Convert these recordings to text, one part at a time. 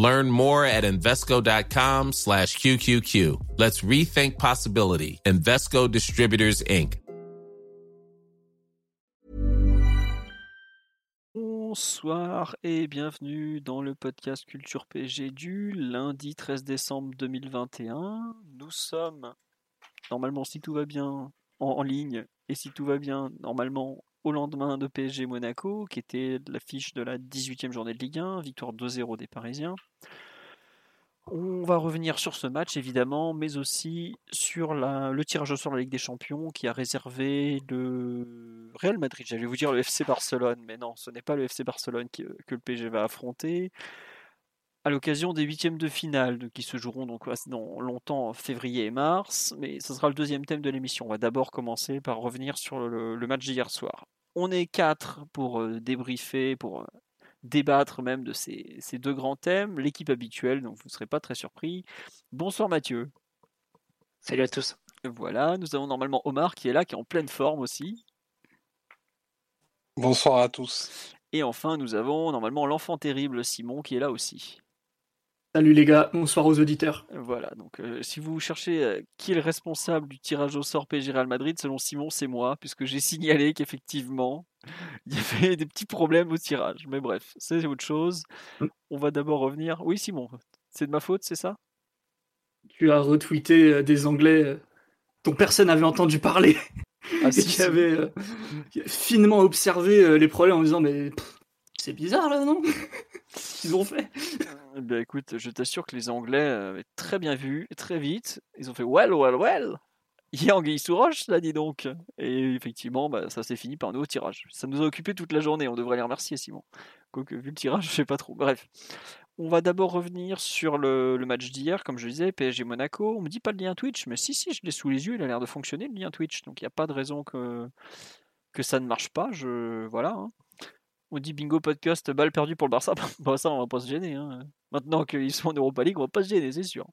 Learn more at Invesco.com slash QQQ. Let's rethink possibility. Invesco Distributors, Inc. Bonsoir et bienvenue dans le podcast Culture PG du lundi 13 décembre 2021. Nous sommes, normalement si tout va bien, en, en ligne et si tout va bien, normalement au lendemain de PSG Monaco, qui était l'affiche de la 18e journée de Ligue 1, victoire 2-0 des Parisiens. On va revenir sur ce match évidemment, mais aussi sur le tirage au sort de la Ligue des Champions qui a réservé le Real Madrid. J'allais vous dire le FC Barcelone, mais non, ce n'est pas le FC Barcelone qui, que le PSG va affronter. À l'occasion des huitièmes de finale qui se joueront donc dans longtemps février et mars, mais ce sera le deuxième thème de l'émission. On va d'abord commencer par revenir sur le, le match d'hier soir. On est quatre pour euh, débriefer, pour euh, débattre même de ces, ces deux grands thèmes. L'équipe habituelle, donc vous ne serez pas très surpris. Bonsoir Mathieu. Salut à tous. Voilà, nous avons normalement Omar qui est là, qui est en pleine forme aussi. Bonsoir à tous. Et enfin, nous avons normalement l'enfant terrible Simon qui est là aussi. Salut les gars, bonsoir aux auditeurs. Voilà, donc euh, si vous cherchez euh, qui est le responsable du tirage au sort PSG Real Madrid, selon Simon, c'est moi, puisque j'ai signalé qu'effectivement, il y avait des petits problèmes au tirage. Mais bref, c'est autre chose. On va d'abord revenir. Oui, Simon, c'est de ma faute, c'est ça? Tu as retweeté euh, des Anglais dont personne n'avait entendu parler. Ah, et si, qui si. finement observé les problèmes en disant Mais pff, c'est bizarre là, non? Qu'ils ont fait Eh ben écoute, je t'assure que les Anglais avaient très bien vu, très vite. Ils ont fait well, well, well. Il y a Anguille sous roche, là, dis donc. Et effectivement, bah, ça s'est fini par un nouveau tirage. Ça nous a occupé toute la journée. On devrait les remercier, Simon. Quoique, vu le tirage, je sais pas trop. Bref. On va d'abord revenir sur le, match d'hier, comme je disais, PSG Monaco. On me dit pas le lien Twitch, mais si, si, je l'ai sous les yeux. Il a l'air de fonctionner, le lien Twitch. Donc il n'y a pas de raison que, que ça ne marche pas. Je, voilà. hein. On dit bingo podcast, balle perdue pour le Barça. Bah, ça, on va pas se gêner. hein. Maintenant qu'ils sont en Europa League, on va pas se gêner, c'est sûr.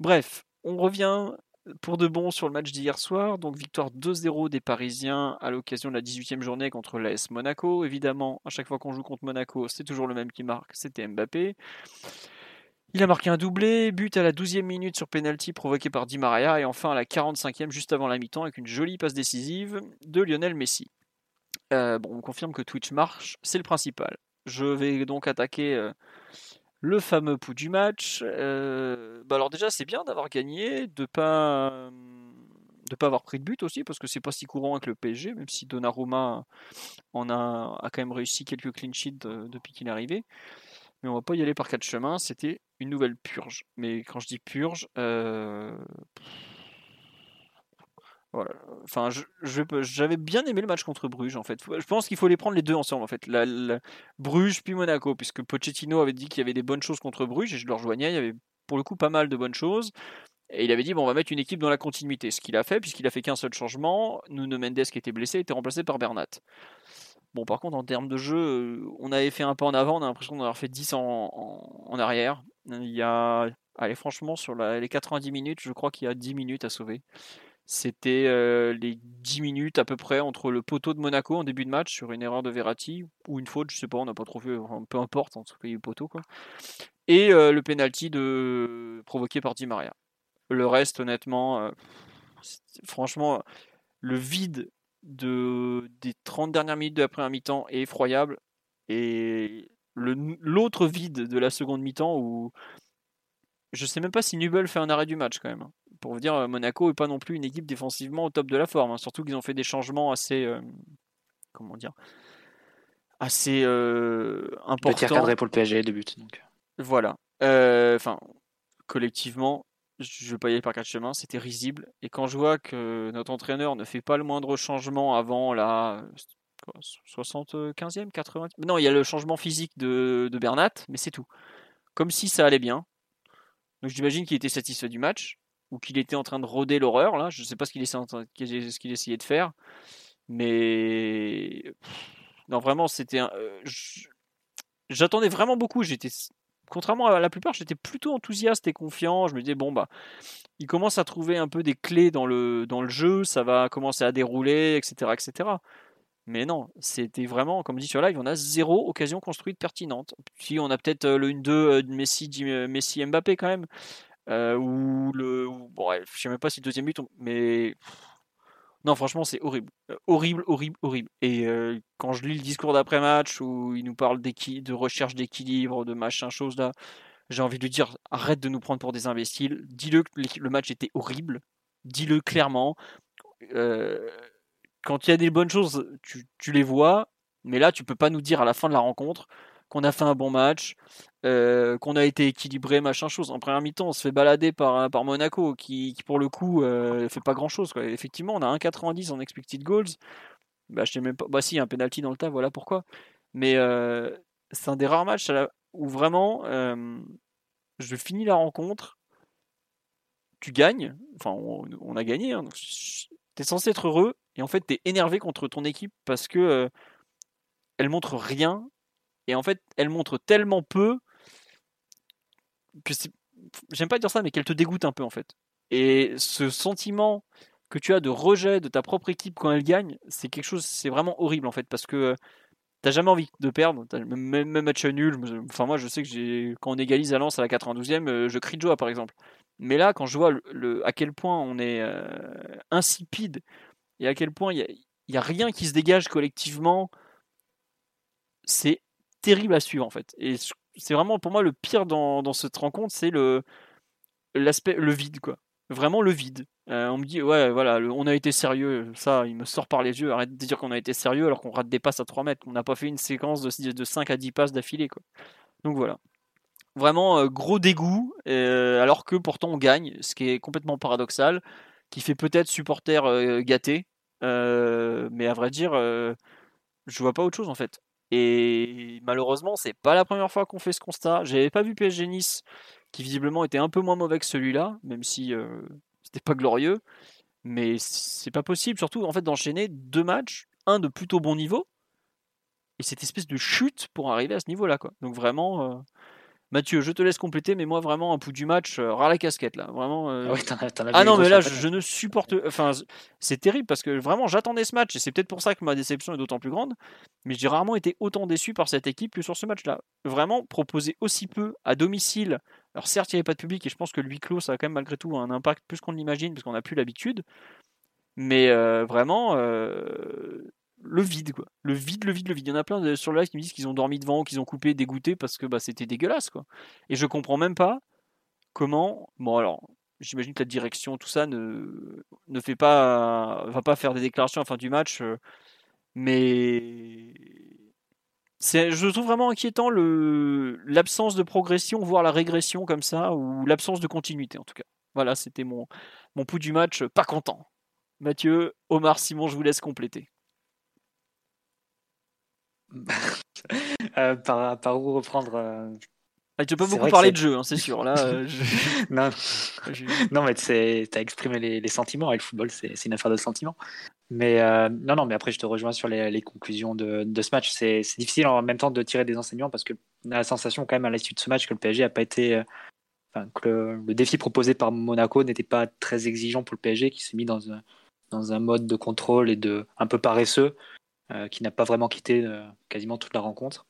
Bref, on revient pour de bon sur le match d'hier soir. Donc victoire 2-0 des Parisiens à l'occasion de la 18e journée contre l'AS Monaco. Évidemment, à chaque fois qu'on joue contre Monaco, c'est toujours le même qui marque, c'était Mbappé. Il a marqué un doublé, but à la 12e minute sur penalty provoqué par Di Maria et enfin à la 45e juste avant la mi-temps avec une jolie passe décisive de Lionel Messi. Euh, bon, on confirme que Twitch marche, c'est le principal. Je vais donc attaquer euh, le fameux pouls du match. Euh, bah alors déjà, c'est bien d'avoir gagné, de pas de pas avoir pris de but aussi parce que c'est pas si courant avec le PSG, même si Donnarumma en a, a quand même réussi quelques clean sheets depuis qu'il est arrivé. Mais on va pas y aller par quatre chemins. C'était une nouvelle purge. Mais quand je dis purge, Enfin, j'avais bien aimé le match contre Bruges en fait. Je pense qu'il faut les prendre les deux ensemble en fait. Bruges puis Monaco, puisque Pochettino avait dit qu'il y avait des bonnes choses contre Bruges et je le rejoignais. Il y avait pour le coup pas mal de bonnes choses. Et il avait dit bon, on va mettre une équipe dans la continuité. Ce qu'il a fait, puisqu'il a fait qu'un seul changement. Nuno Mendes qui était blessé était remplacé par Bernat. Bon, par contre, en termes de jeu, euh, on avait fait un pas en avant, on a l'impression d'en avoir fait 10 en, arrière. Il y a, allez, franchement, sur les 90 minutes, je crois qu'il y a 10 minutes à sauver. C'était euh, les 10 minutes à peu près entre le poteau de Monaco en début de match sur une erreur de Verratti ou une faute, je sais pas, on n'a pas trop vu, peu importe, en tout cas, il poteau quoi. Et euh, le penalty de provoqué par Di Maria. Le reste, honnêtement, euh, franchement, le vide de, des 30 dernières minutes de la première mi-temps est effroyable. Et l'autre vide de la seconde mi-temps où je sais même pas si Nubel fait un arrêt du match quand même. Pour vous dire, euh, Monaco est pas non plus une équipe défensivement au top de la forme. hein. Surtout qu'ils ont fait des changements assez, euh, comment dire, assez euh, Petit importants. recadré pour le PSG, deux buts. Donc. Voilà. Euh, Enfin, collectivement, je vais pas y aller par quatre chemins, c'était risible. Et quand je vois que notre entraîneur ne fait pas le moindre changement avant la quoi, 75e, 80 Non, il y a le changement physique de, de Bernat, mais c'est tout. Comme si ça allait bien. Donc j'imagine qu'il était satisfait du match. Ou qu'il était en train de rôder l'horreur. Là, je sais pas ce qu'il essayait, de faire, mais non, vraiment, c'était. un- euh, J'attendais vraiment beaucoup. J'étais, contrairement à la plupart, j'étais plutôt enthousiaste et confiant. Je me disais bon bah, il commence à trouver un peu des clés dans le dans le jeu, ça va commencer à dérouler, etc., etc. Mais non, c'était vraiment, comme dit sur live, on a zéro occasion construite pertinente. Si on a peut-être euh, le 1-2 euh, de Messi, euh, Messi Mbappé quand même, euh, ou le, bon, je sais même pas si le deuxième but, mais non, franchement, c'est horrible, Euh, horrible, horrible, horrible. Et euh, quand je lis le discours d'après match où il nous parle de recherche d'équilibre, de machin chose là, j'ai envie de lui dire arrête de nous prendre pour des imbéciles. Dis-le que le match était horrible. Dis-le clairement. Quand il y a des bonnes choses, tu, tu les vois, mais là, tu peux pas nous dire à la fin de la rencontre qu'on a fait un bon match, euh, qu'on a été équilibré, machin chose. En première mi-temps, on se fait balader par, par Monaco, qui, qui, pour le coup euh, fait pas grand-chose. Effectivement, on a 1,90 en expected goals. Bah, je sais même pas. Bah si, un penalty dans le tas, voilà pourquoi. Mais euh, c'est un des rares matchs où vraiment euh, je finis la rencontre, tu gagnes, enfin on, a gagné, hein, donc t'es censé être heureux, et en fait t'es énervé contre ton équipe parce que euh, elle montre rien, et en fait elle montre tellement peu j'aime pas dire ça, mais qu'elle te dégoûte un peu en fait. Et ce sentiment que tu as de rejet de ta propre équipe quand elle gagne, c'est quelque chose, c'est vraiment horrible en fait, parce que euh, t'as jamais envie de perdre, même, match nul. Enfin, moi, je sais que quand on égalise à Lens à la 92e, euh, je crie de joie par exemple. Mais là, quand je vois à quel point on est euh, insipide et à quel point il y a, il y a rien qui se dégage collectivement, c'est terrible à suivre en fait. Et c'est vraiment pour moi le pire dans, cette rencontre, c'est le l'aspect, le vide quoi. Vraiment le vide. Euh, on me dit ouais voilà, on a été sérieux, ça il me sort par les yeux. Arrête de dire qu'on a été sérieux alors qu'on rate des passes à 3 mètres. On n'a pas fait une séquence de, de 5 à 10 passes d'affilée quoi. Donc voilà. Vraiment euh, gros dégoût, euh, alors que pourtant on gagne, ce qui est complètement paradoxal, qui fait peut-être supporter gâté, mais à vrai dire, je vois pas autre chose en fait. Et malheureusement, c'est pas la première fois qu'on fait ce constat. J'avais pas vu PSG Nice, qui visiblement était un peu moins mauvais que celui-là, même si euh, c'était pas glorieux. Mais c'est pas possible, surtout en fait d'enchaîner deux matchs, un de plutôt bon niveau, et cette espèce de chute pour arriver à ce niveau-là. Donc vraiment, euh, Mathieu, je te laisse compléter, mais moi vraiment un bout du match, euh, ras la casquette là, vraiment. euh, Ah ouais, ah non, mais là, je, ne supporte. Enfin, c'est terrible parce que vraiment, j'attendais ce match et c'est peut-être pour ça que ma déception est d'autant plus grande. Mais j'ai rarement été autant déçu par cette équipe que sur ce match-là. Vraiment, proposer aussi peu à domicile. Alors, certes, il n'y avait pas de public et je pense que le huis clos, ça a quand même malgré tout un impact plus qu'on l'imagine parce qu'on n'a plus l'habitude. Mais euh, vraiment, le vide, quoi. Le vide, le vide, le vide. Il y en a plein sur le live qui me disent qu'ils ont dormi devant, qu'ils ont coupé, dégoûté parce que bah, c'était dégueulasse, quoi. Et je comprends même pas comment. Bon, alors, j'imagine que la direction, tout ça, ne, ne fait pas, va pas faire des déclarations à la fin du match, euh, mais je trouve vraiment inquiétant l'absence de progression, voire la régression comme ça, ou l'absence de continuité en tout cas. Voilà, c'était mon, mon pouls du match, pas content. Mathieu, Omar, Simon, je vous laisse compléter. Euh, par, par où reprendre euh, Ah, tu peux beaucoup parler de jeu, hein, c'est sûr. Là, euh, je- Non, non mais tu as exprimé les, les sentiments. Et le football, c'est une affaire de sentiments. Mais euh, non, non, mais après, je te rejoins sur les, les conclusions de, de ce match. C'est difficile en même temps de tirer des enseignements parce que on a la sensation, quand même, à l'issue de ce match, que le PSG a pas été. Enfin, que le, le défi proposé par Monaco n'était pas très exigeant pour le PSG, qui s'est mis dans un, dans un mode de contrôle et de un peu paresseux, qui n'a pas vraiment quitté euh, quasiment toute la rencontre.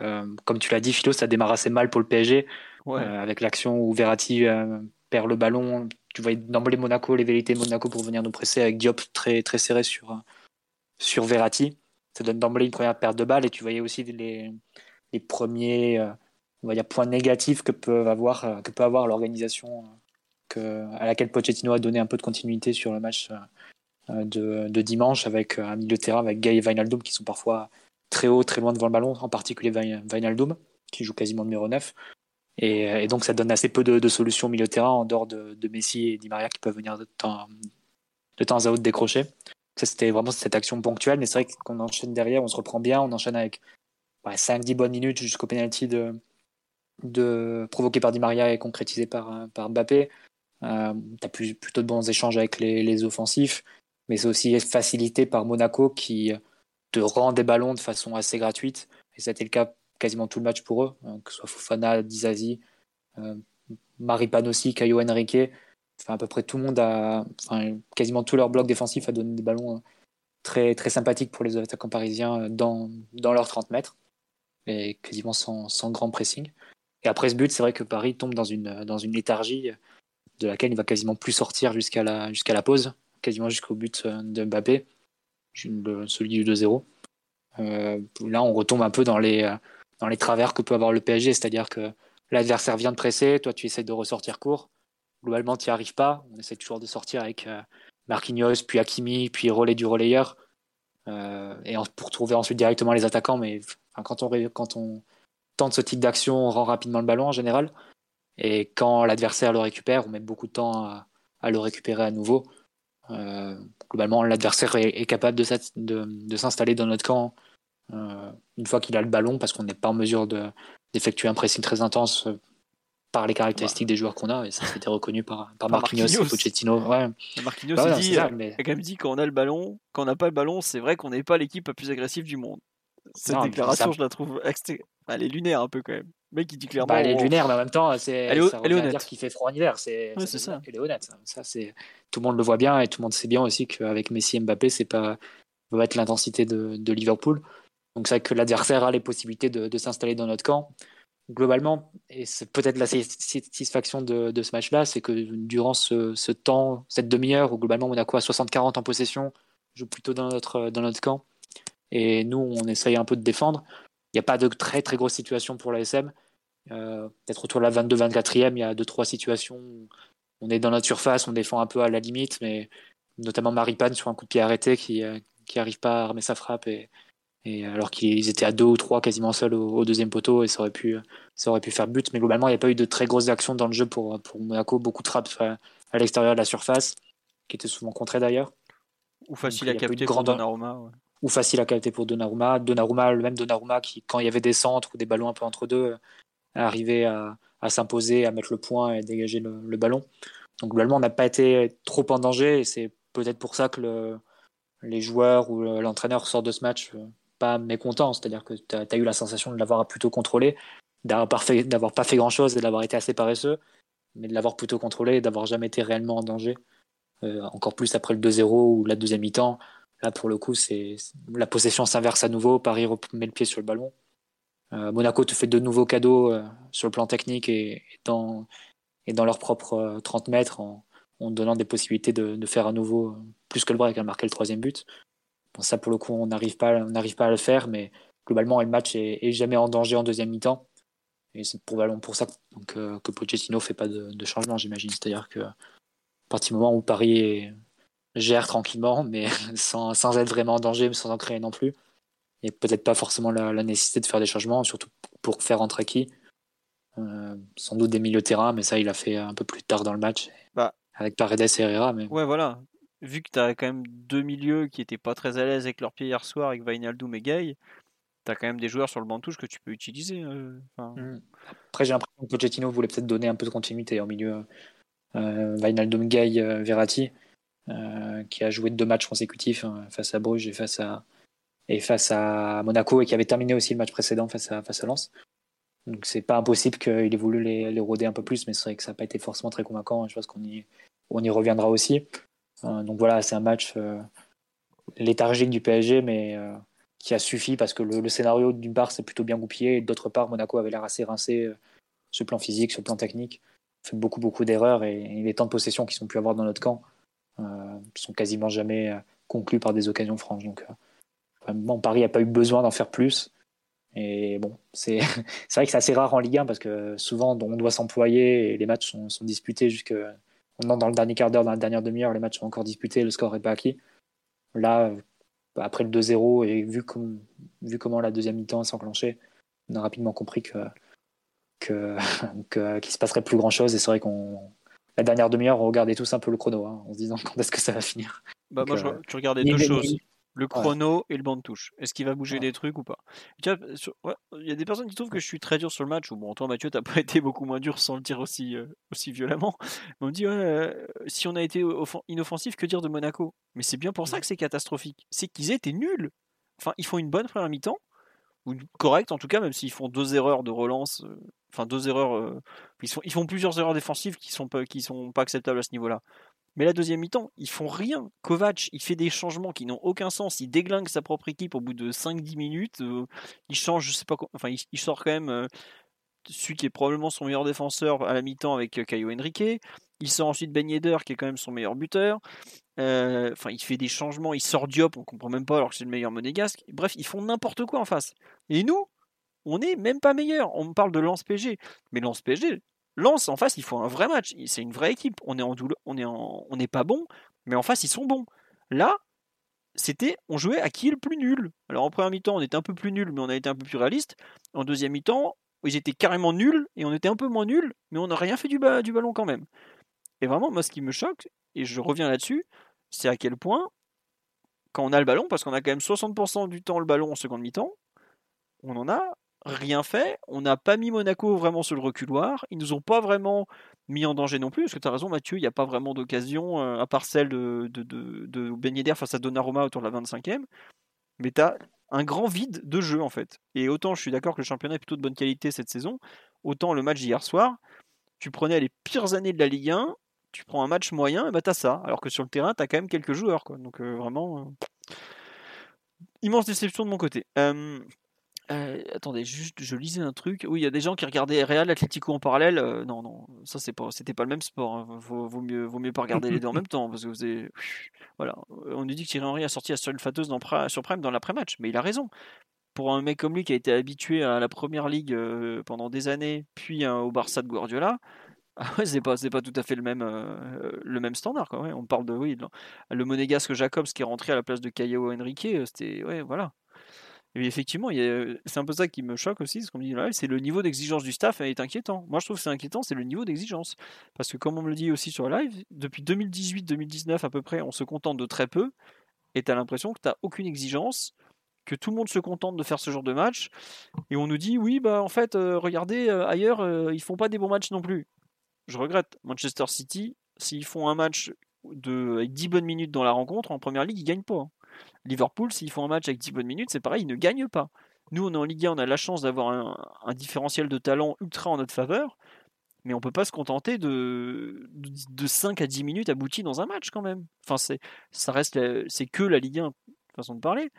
Euh, comme tu l'as dit, Philo, ça démarre assez mal pour le PSG. ouais. Euh, avec l'action où Verratti euh, perd le ballon. Tu voyais d'emblée Monaco, les vérités de Monaco pour venir nous presser avec Diop très, très serré sur, euh, sur Verratti. Ça donne d'emblée une première perte de balle et tu voyais aussi les, les premiers euh, on va dire, points négatifs que peut avoir, euh, que peut avoir l'organisation euh, que, à laquelle Pochettino a donné un peu de continuité sur le match euh, de, de dimanche avec euh, un milieu de terrain avec Gay et Wijnaldum qui sont parfois très haut, très loin devant le ballon, en particulier Wijnaldum qui joue quasiment numéro 9. Et, et donc ça donne assez peu de, solutions au milieu de terrain en dehors de, Messi et Di Maria qui peuvent venir de temps, de temps à autre décrocher. Ça c'était vraiment cette action ponctuelle, mais c'est vrai qu'on enchaîne derrière, on se reprend bien, on enchaîne avec ouais, 5-10 bonnes minutes jusqu'au penalty de, de provoqué par Di Maria et concrétisé par, par Mbappé. Euh, plutôt de bons échanges avec les offensifs, mais c'est aussi facilité par Monaco qui te rend des ballons de façon assez gratuite. Et ça a été le cas quasiment tout le match pour eux, hein, que ce soit Fofana, Dizazi, euh, Maripane aussi, Caio Henrique. Enfin, à peu près tout le monde a, enfin, quasiment tout leur bloc défensif a donné des ballons très, très sympathiques pour les attaquants parisiens dans, dans leurs 30 mètres et quasiment sans, sans grand pressing. Et après ce but, c'est vrai que Paris tombe dans une, dans une léthargie de laquelle il va quasiment plus sortir jusqu'à la, jusqu'à la pause, quasiment jusqu'au but de Mbappé, celui du 2-0. Euh, là, on retombe un peu dans les, dans les travers que peut avoir le PSG, c'est-à-dire que l'adversaire vient de presser, toi tu essaies de ressortir court. Globalement, tu n'y arrives pas. On essaie toujours de sortir avec euh, Marquinhos, puis Hakimi, puis relais du relayeur. Euh, et pour trouver ensuite directement les attaquants. Mais quand, on, quand on tente ce type d'action, on rend rapidement le ballon en général. Et quand l'adversaire le récupère, on met beaucoup de temps à, le récupérer à nouveau. Euh, globalement, l'adversaire est, capable de, s'installer dans notre camp une fois qu'il a le ballon parce qu'on n'est pas en mesure d'effectuer un pressing très intense par les caractéristiques des joueurs qu'on a, et ça a été reconnu par, par, Marquinhos, et Pochettino. Ouais. Marquinhos bah dit, a quand même dit quand on a le ballon, quand on n'a pas le ballon, c'est vrai qu'on n'est pas l'équipe la plus agressive du monde. Cette déclaration, je la trouve elle est lunaire un peu quand même. Le mec, il dit clairement. Bah, elle est lunaire, mais en même temps, c'est. Elle est, elle est dire qu'il fait froid en hiver. C'est ça. Elle est honnête. Ça, c'est tout le monde le voit bien et tout le monde sait bien aussi qu'avec Messi et Mbappé, c'est pas va être l'intensité de, de, Liverpool. Donc c'est vrai que l'adversaire a les possibilités de, de s'installer dans notre camp globalement, et c'est peut-être la satisfaction de, de ce match-là, c'est que durant ce, ce temps, cette demi-heure où globalement Monaco a 60-40 en possession, joue plutôt dans notre, dans notre camp, et nous on essaye un peu de défendre. Il n'y a pas de très très grosses situations pour l'ASM. Euh, Peut-être autour de la 22-24e, il y a deux trois situations où on est dans notre surface, on défend un peu à la limite, mais notamment Maripane sur un coup de pied arrêté qui n'arrive qui pas à armer sa frappe et, et alors qu'ils étaient à deux ou trois quasiment seuls au, deuxième poteau et ça aurait pu ça aurait pu faire but. Mais globalement il n'y a pas eu de très grosses actions dans le jeu pour pour Monaco. Beaucoup de frappes à, l'extérieur de la surface qui étaient souvent contrées d'ailleurs. Ou facile à capter pour Donnarumma ou facile à capter pour Donnarumma. Donnarumma le même Donnarumma qui quand il y avait des centres ou des ballons un peu entre deux arrivait à, s'imposer à mettre le point et dégager le, ballon donc globalement on n'a pas été trop en danger et c'est peut-être pour ça que le, les joueurs ou l'entraîneur sortent de ce match euh, pas mécontent, c'est-à-dire que tu as, eu la sensation de l'avoir plutôt contrôlé, d'avoir pas fait, fait grand-chose et d'avoir été assez paresseux, mais de l'avoir plutôt contrôlé et d'avoir jamais été réellement en danger. Euh, encore plus après le 2-0 ou la deuxième mi-temps. Là, pour le coup, c'est la possession s'inverse à nouveau. Paris met le pied sur le ballon. Euh, Monaco te fait de nouveaux cadeaux euh, sur le plan technique et, dans, et dans leurs propres 30 mètres en, donnant des possibilités de, faire à nouveau plus que le break, à marquer le troisième but ça, pour le coup, on n'arrive pas, on pas à le faire, mais globalement, le match est, jamais en danger en deuxième mi-temps. Et c'est probablement pour ça que, euh, que Pochettino fait pas de, changement, j'imagine. C'est-à-dire que à partir du moment où Paris gère tranquillement, mais sans, sans, être vraiment en danger, mais sans en créer non plus, a peut-être pas forcément la, nécessité de faire des changements, surtout pour faire entrer qui? Euh, sans doute des milieux terrain, mais ça, il a fait un peu plus tard dans le match. Bah, avec Paredes et Herrera. Mais... Ouais, voilà vu que tu as quand même deux milieux qui étaient pas très à l'aise avec leur pied hier soir, avec Vainaldoum et Gay, tu as quand même des joueurs sur le banc de touche que tu peux utiliser. Euh, mmh. Après, j'ai l'impression que Pochettino voulait peut-être donner un peu de continuité au milieu. Euh, Vainaldoum, Gay, euh, Verratti, euh, qui a joué deux matchs consécutifs hein, face à Bruges et face à, et face à Monaco et qui avait terminé aussi le match précédent face à, face à Lens. Donc c'est pas impossible qu'il ait voulu les, les, rôder un peu plus, mais c'est vrai que ça n'a pas été forcément très convaincant. Je pense qu'on y, on y reviendra aussi. Euh, donc voilà, c'est un match euh, léthargique du PSG, mais euh, qui a suffi parce que le, scénario d'une part c'est plutôt bien goupillé et d'autre part Monaco avait l'air assez rincé sur le plan physique, sur le plan technique, fait beaucoup beaucoup d'erreurs et, les temps de possession qu'ils ont pu avoir dans notre camp euh, sont quasiment jamais conclus par des occasions franches. Donc bon, Paris n'a pas eu besoin d'en faire plus. Et bon, c'est vrai que c'est assez rare en Ligue 1 parce que souvent on doit s'employer et les matchs sont, sont disputés jusqu'à on entre dans le dernier quart d'heure, dans la dernière demi-heure, les matchs sont encore disputés, le score n'est pas acquis. Là, après le 2-0 et vu, vu comment la deuxième mi-temps s'enclenchait, on a rapidement compris que qu'il se passerait plus grand chose et c'est vrai qu'on la dernière demi-heure on regardait tous un peu le chrono hein, en se disant quand est-ce que ça va finir bah moi euh, tu regardais deux choses le chrono et le banc de touche. Est-ce qu'il va bouger Ouais. des trucs ou pas? Ouais, Il y a des personnes qui trouvent que je suis très dur sur le match. Ou bon, toi, Mathieu, t'as pas été beaucoup moins dur sans le dire aussi, euh, aussi violemment. Mais on me dit, euh, si on a été offen- inoffensif, que dire de Monaco? Mais c'est bien pour ça que c'est catastrophique. C'est qu'ils étaient nuls. Enfin, ils font une bonne première mi-temps, ou correcte en tout cas, même s'ils font deux erreurs de relance. euh, Enfin, deux erreurs. ils, sont, ils font plusieurs erreurs défensives qui sont pas, qui sont pas acceptables à ce niveau-là. Mais la deuxième mi-temps, ils font rien. Kovac, il fait des changements qui n'ont aucun sens. Il déglingue sa propre équipe au bout de 5-10 minutes. euh, il change, je sais pas quoi. Enfin, il, sort quand même euh, celui qui est probablement son meilleur défenseur à la mi-temps avec euh, Caio Henrique. Il sort ensuite Ben Yedder, qui est quand même son meilleur buteur. Enfin, il fait des changements. Il sort Diop, on comprend même pas alors que c'est le meilleur monégasque. Bref, ils font n'importe quoi en face. Et nous, on n'est même pas meilleur. On me parle de Lance PG. Mais Lance PG, Lance en face, il faut un vrai match. C'est une vraie équipe. On est en on n'est pas bon, mais en face, ils sont bons. Là, c'était, on jouait à qui est le plus nul. Alors en première mi-temps, on était un peu plus nul, mais on a été un peu plus réaliste. En deuxième mi-temps, ils étaient carrément nuls et on était un peu moins nuls, mais on n'a rien fait du, du ballon quand même. Et vraiment, moi, ce qui me choque, et je reviens là-dessus, c'est à quel point, quand on a le ballon, parce qu'on a quand même 60% du temps le ballon en seconde mi-temps, on en a rien fait. On n'a pas mis Monaco vraiment sur le reculoir. Ils nous ont pas vraiment mis en danger non plus. Parce que tu as raison, Mathieu, il n'y a pas vraiment d'occasion, euh, à part celle de, de, de, de Ben face à Donnarumma autour de la 25e. Mais tu as un grand vide de jeu, en fait. Et autant je suis d'accord que le championnat est plutôt de bonne qualité cette saison, autant le match d'hier soir, tu prenais les pires années de la Ligue 1, tu prends un match moyen, et bah t'as ça. Alors que sur le terrain, tu as quand même quelques joueurs. Quoi. Donc euh, vraiment, euh, immense déception de mon côté. Attendez, juste, je lisais un truc. Oui, il y a des gens qui regardaient Real Atlético en parallèle. Non, non, ça c'est pas, c'était pas le même sport. hein. Vaut, mieux, vaut mieux pas regarder les deux en même temps parce que vous voilà. On nous dit que Thierry Henry a sorti la seule fâteuse dans, sur Prime dans l'après-match, mais il a raison. Pour un mec comme lui qui a été habitué à la première ligue pendant des années, puis euh, au Barça de Guardiola, ah c'est pas, c'est pas tout à fait le même, le même standard. On parle de oui, le monégasque Jacobs qui est rentré à la place de Caio Henrique, c'était ouais, voilà. Et effectivement, a- c'est un peu ça qui me choque aussi, ce qu'on me dit là, c'est le niveau d'exigence du staff est inquiétant. Moi, je trouve que c'est inquiétant, c'est le niveau d'exigence. Parce que comme on me le dit aussi sur le live, depuis 2018-2019 à peu près, on se contente de très peu, et tu as l'impression que tu n'as aucune exigence, que tout le monde se contente de faire ce genre de match, et on nous dit, oui, bah en fait, euh, regardez, euh, ailleurs, euh, ils font pas des bons matchs non plus. Je regrette, Manchester City, s'ils font un match de, avec 10 bonnes minutes dans la rencontre, en première ligue, ils gagnent pas. hein. Liverpool, s'ils font un match avec 10 bonnes minutes, c'est pareil, ils ne gagnent pas. Nous, on est en Ligue 1, on a la chance d'avoir un, différentiel de talent ultra en notre faveur, mais on peut pas se contenter de, de, de 5 à 10 minutes abouties dans un match quand même. Enfin, c'est, ça reste, c'est que la Ligue 1, façon de parler,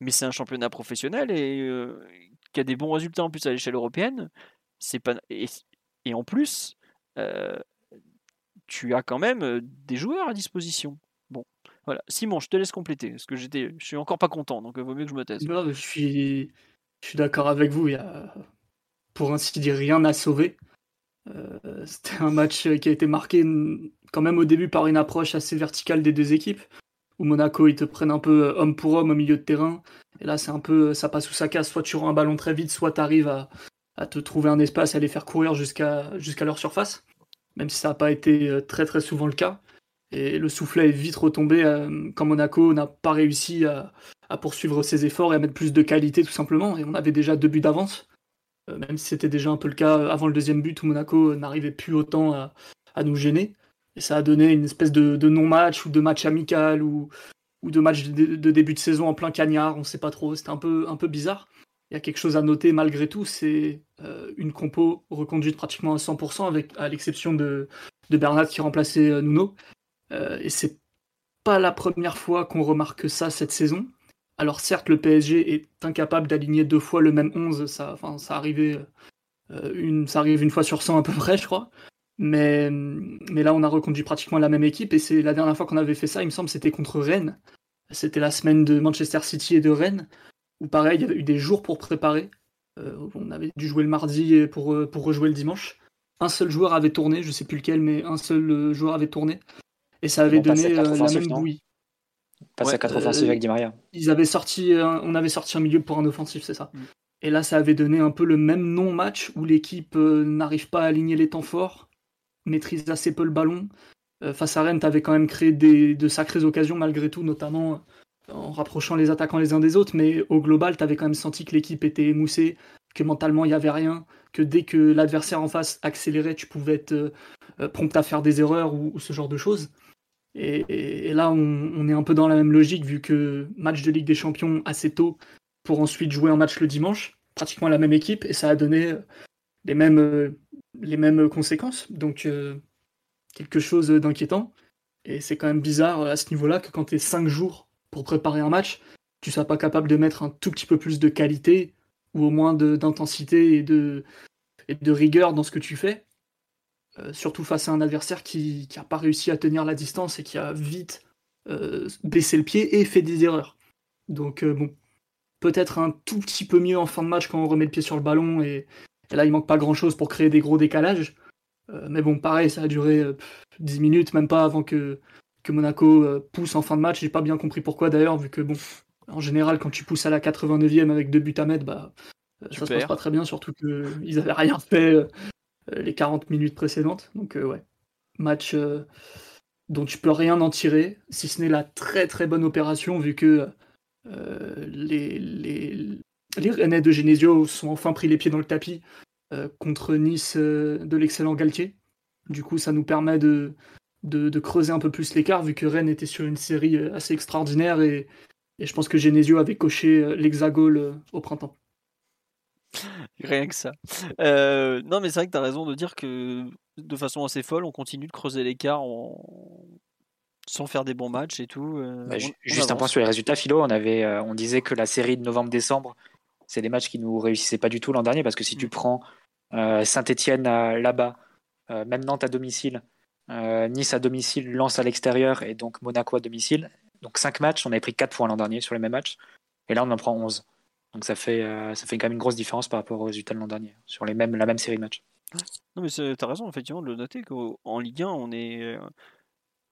mais c'est un championnat professionnel et euh, qui a des bons résultats en plus à l'échelle européenne. C'est pas, et, et en plus, euh, tu as quand même euh, des joueurs à disposition. Voilà. Simon, je te laisse compléter, parce que j'étais, je suis encore pas content, donc il vaut mieux que je me taise. Je suis, d'accord avec vous. Il y a, pour ainsi dire, rien à sauver. Euh, C'était un match qui a été marqué quand même au début par une approche assez verticale des deux équipes, où Monaco ils te prennent un peu euh, homme pour homme au milieu de terrain. Et là, c'est un peu, ça passe ou ça casse. Soit tu rends un ballon très vite, soit tu arrives à, te trouver un espace, à les faire courir jusqu'à jusqu'à leur surface. Même si ça n'a pas été euh, très très souvent le cas. Et le soufflet est vite retombé euh, quand Monaco n'a pas réussi à, poursuivre ses efforts et à mettre plus de qualité tout simplement. Et on avait déjà deux buts d'avance, euh, même si c'était déjà un peu le cas avant le deuxième but où Monaco n'arrivait plus autant à, nous gêner. Et ça a donné une espèce de, non-match ou de match amical ou, de match de, début de saison en plein cagnard, on sait pas trop. C'était un peu, bizarre. Il y a quelque chose à noter malgré tout, c'est euh, une compo reconduite pratiquement à 100%, avec, à l'exception de, de qui remplaçait Nuno. Euh, et c'est pas la première fois qu'on remarque ça cette saison. Alors certes, le PSG est incapable d'aligner deux fois le même 11, ça, ça, arrivait, euh, une, ça arrive une fois sur 100 à peu près, je crois. Mais, mais là, on a reconduit pratiquement la même équipe, et c'est la dernière fois qu'on avait fait ça, il me semble, c'était contre Rennes. C'était la semaine de Manchester City et de Rennes, où pareil, il y avait eu des jours pour préparer. Euh, on avait dû jouer le mardi pour, pour rejouer le dimanche. Un seul joueur avait tourné, je sais plus lequel, mais un seul joueur avait tourné. Et ça avait donné à quatre euh, la même bouillie. Passe Ouais, à 4 euh, offensives avec Di Maria. Ils avaient sorti, un- on avait sorti un milieu pour un offensif, c'est ça. Mm. Et là, ça avait donné un peu le même non-match où l'équipe euh, n'arrive pas à aligner les temps forts, maîtrise assez peu le ballon. Euh, face à Rennes, tu avais quand même créé des, de sacrées occasions malgré tout, notamment en rapprochant les attaquants les uns des autres, mais au global, tu avais quand même senti que l'équipe était émoussée, que mentalement il n'y avait rien, que dès que l'adversaire en face accélérait, tu pouvais être prompt à faire des erreurs ou, ce genre de choses. Et, là, on, est un peu dans la même logique, vu que match de Ligue des Champions assez tôt, pour ensuite jouer un match le dimanche, pratiquement la même équipe, et ça a donné les mêmes, les mêmes conséquences. Donc, quelque chose d'inquiétant. Et c'est quand même bizarre à ce niveau-là que quand tu es 5 jours pour préparer un match, tu sois pas capable de mettre un tout petit peu plus de qualité ou au moins d'intensité et de rigueur dans ce que tu fais. Euh, surtout face à un adversaire qui n'a pas réussi à tenir la distance et qui a vite euh, baissé le pied et fait des erreurs. Donc euh, bon, peut-être un tout petit peu mieux en fin de match quand on remet le pied sur le ballon et, et là il manque pas grand chose pour créer des gros décalages. mais bon, pareil, ça a duré 10 minutes, même pas avant que, que Monaco pousse en fin de match. J'ai pas bien compris pourquoi d'ailleurs, vu que bon, en général, quand tu pousses à la 89e avec deux buts à mettre, bah, ça se passe pas très bien, surtout qu'ils avaient rien fait les 40 minutes précédentes. Donc euh, ouais, match euh, dont tu peux rien en tirer, si ce n'est la très très bonne opération, vu que les, les, les Rennais de Genesio sont enfin pris les pieds dans le tapis contre Nice de l'excellent Galtier. Du coup, ça nous permet de, de, creuser un peu plus l'écart, vu que Rennes était sur une série assez extraordinaire et, et je pense que Genesio avait coché l'hexagone au printemps. Rien que ça. Euh, non, mais c'est vrai que tu as raison de dire que de façon assez folle, on continue de creuser l'écart sans faire des bons matchs et tout. Euh, bah, juste un point sur les résultats, Philo. On, avait, euh, on disait que la série de novembre-décembre, c'est des matchs qui nous réussissaient pas du tout l'an dernier parce que si tu mm. prends Saint-Etienne là-bas, même Nantes à domicile, Nice à domicile, Lens à l'extérieur et donc Monaco à domicile, donc 5 matchs, on avait pris 4 points l'an dernier sur les mêmes matchs et là on en prend 11. Donc ça fait, euh, ça fait quand même une grosse différence par rapport aux résultats de l'an dernier, sur les mêmes, la même série de matchs. Non mais t'as raison effectivement de le noter qu'en Ligue 1 on est euh,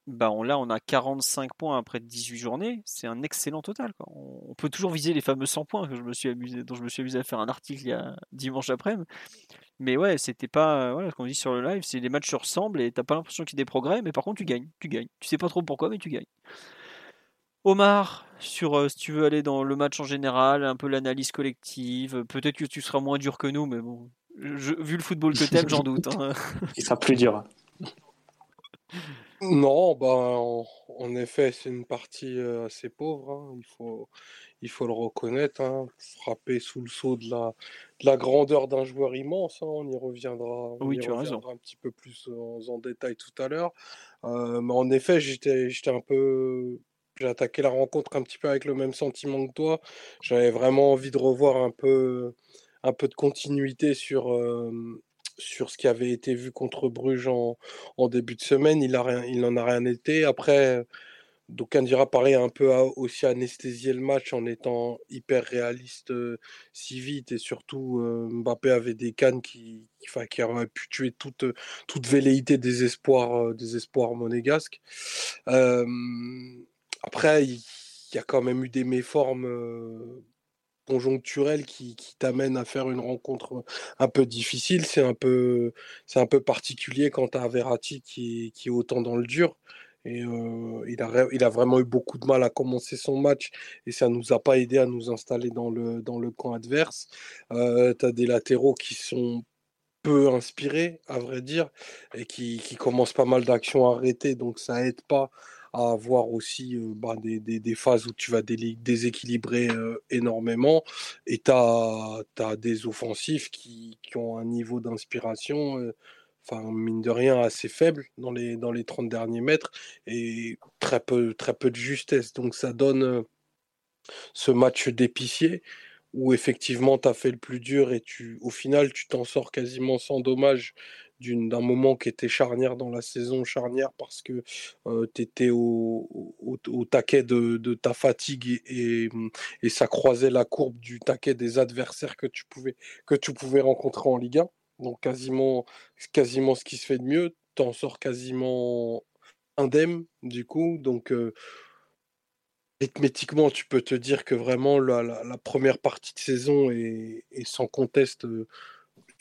bah on, là on a 45 points après 18 journées, c'est un excellent total. On, peut toujours viser les fameux 100 points que je me suis amusé, dont je me suis amusé à faire un article il y a dimanche après-midi. Mais ouais, c'était pas voilà ce qu'on dit sur le live, c'est les matchs se ressemblent et t'as pas l'impression qu'il y ait des progrès, mais par contre tu gagnes, tu gagnes. Tu sais pas trop pourquoi, mais tu gagnes. Omar, sur euh, si tu veux aller dans le match en général, un peu l'analyse collective. Peut-être que tu seras moins dur que nous, mais bon, vu le football que t'aimes, j'en doute. Hein. Il sera plus dur. Non, bah, en, effet, c'est une partie euh, assez pauvre. Hein. Il, faut, il faut le reconnaître. Hein. Frapper sous le saut de la, la grandeur d'un joueur immense. On y reviendra, oui, tu as raison. un petit peu plus en, détail tout à l'heure. Euh, mais en effet, j'étais un peu j'ai attaqué la rencontre un petit peu avec le même sentiment que toi. J'avais vraiment envie de revoir un peu, un peu de continuité sur, sur ce qui avait été vu contre Bruges en, début de semaine. Il, n'en a rien été. Après, d'aucuns dira pareil, un peu aussi anesthésier le match en étant hyper réaliste si vite. Et surtout, Mbappé avait des cannes qui, qui, auraient pu tuer toute, toute velléité des espoirs, des espoirs monégasques. Après, il y a quand même eu des méformes conjoncturelles qui, t'amènent à faire une rencontre un peu difficile. C'est un peu, un peu particulier quand tu as Verratti qui, est autant dans le dur. Et il, a, vraiment eu beaucoup de mal à commencer son match et ça ne nous a pas aidé à nous installer dans le, dans le camp adverse. tu as des latéraux qui sont peu inspirés, à vrai dire, et qui, qui commencent pas mal d'actions arrêtées, donc ça aide pas à avoir aussi bah, des, phases où tu vas déséquilibrer énormément et tu as, des offensifs qui, ont un niveau d'inspiration, enfin, mine de rien, assez faible dans les, dans les 30 derniers mètres et très peu, très peu de justesse. Donc ça donne ce match d'épicier où effectivement tu as fait le plus dur et tu, au final tu t'en sors quasiment sans dommage d'un moment qui était charnière dans la saison, charnière parce que tu étais au, au, taquet de, de, ta fatigue et, et, ça croisait la courbe du taquet des adversaires que tu pouvais, que tu pouvais rencontrer en Ligue 1. Donc quasiment, quasiment ce qui se fait de mieux, tu en sors quasiment indemne du coup. Donc rythmétiquement, tu peux te dire que vraiment la, la, première partie de saison est sans conteste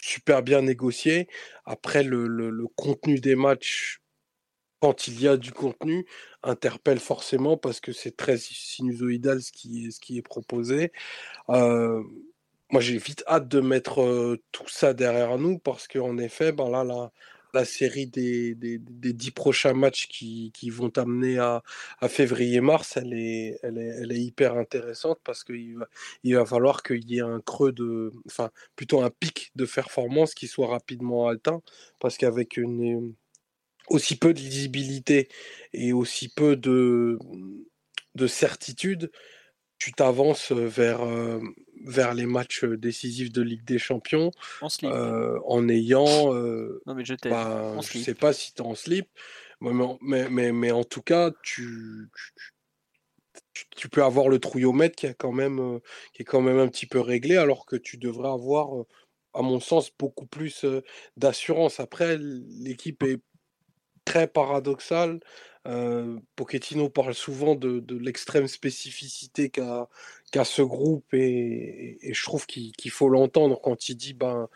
super bien négocié. Après, le, le, contenu des matchs quand il y a du contenu, interpelle forcément parce que c'est très sinusoïdal ce qui est, ce qui est proposé. Euh, moi, j'ai vite hâte de mettre euh, tout ça derrière nous parce qu'en effet, ben là, la, la série des, des, dix prochains matchs qui, qui vont amener à, à février-mars, elle est, elle, est, elle est hyper intéressante parce qu'il va, il va falloir qu'il y ait un creux de, enfin, plutôt un pic de performance qui soit rapidement atteint parce qu'avec une aussi peu de lisibilité et aussi peu de, de certitude, tu t'avances vers, euh, vers les matchs décisifs de Ligue des Champions En euh, ayant. euh, non, mais je t'aide. bah, sais pas si tu es en slip, mais, mais, mais, mais en tout cas, tu, tu, tu peux avoir le trouillomètre qui, a quand même, qui est quand même un petit peu réglé, alors que tu devrais avoir, à mon sens, beaucoup plus d'assurance. Après, l'équipe est très paradoxale. Euh, Pochettino parle souvent de, l'extrême spécificité qu'a ce groupe et, je trouve qu'il faut l'entendre quand il dit ben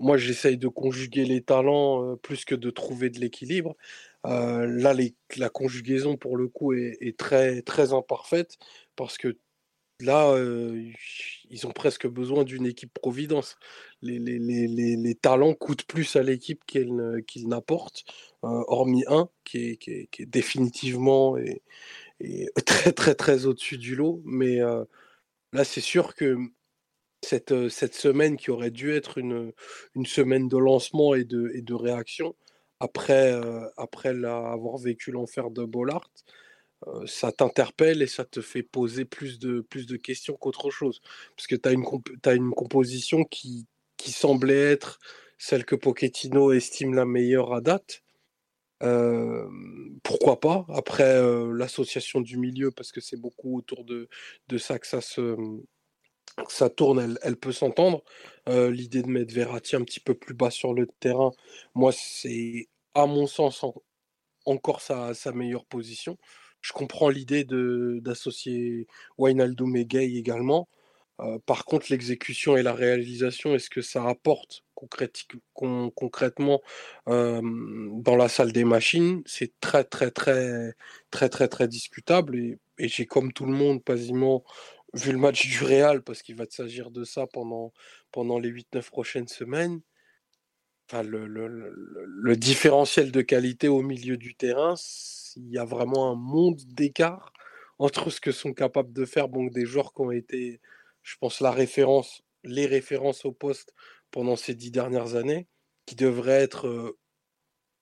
moi j'essaye de conjuguer les talents euh, plus que de trouver de l'équilibre. Euh, là la conjugaison pour le coup est, est très très imparfaite parce que là ils ont presque besoin d'une équipe providence. Les, talents coûtent plus à l'équipe qu'ils n'apportent, hormis un qui est, définitivement et, très très très au-dessus du lot. Mais là c'est sûr que cette, semaine qui aurait dû être une, semaine de lancement et de, réaction, après, après la- avoir vécu l'enfer de Bollard, ça t'interpelle et ça te fait poser plus de, plus de questions qu'autre chose. Parce que tu as une, une composition qui, qui semblait être celle que Pochettino estime la meilleure à date. Pourquoi pas? Après l'association du milieu, parce que c'est beaucoup autour de, de ça que ça se, que ça tourne, elle, elle peut s'entendre. L'idée de mettre Verratti un petit peu plus bas sur le terrain, moi, c'est à mon sens en- encore sa, sa meilleure position. Je comprends l'idée d'associer Wijnaldum et Gay également. Euh, par contre, l'exécution et la réalisation, est-ce que ça apporte concrètement euh, dans la salle des machines? C'est très, très, très, très, très, très discutable. Et, et j'ai, comme tout le monde, quasiment vu le match du Real, parce qu'il va s'agir de ça pendant, pendant les 8-9 prochaines semaines. Enfin, le, le- le- le- le différentiel de qualité au milieu du terrain, il y a vraiment un monde d'écart entre ce que sont capables de faire donc des joueurs qui ont été, je pense, la référence, les références au poste pendant ces dix dernières années, qui devraient être euh,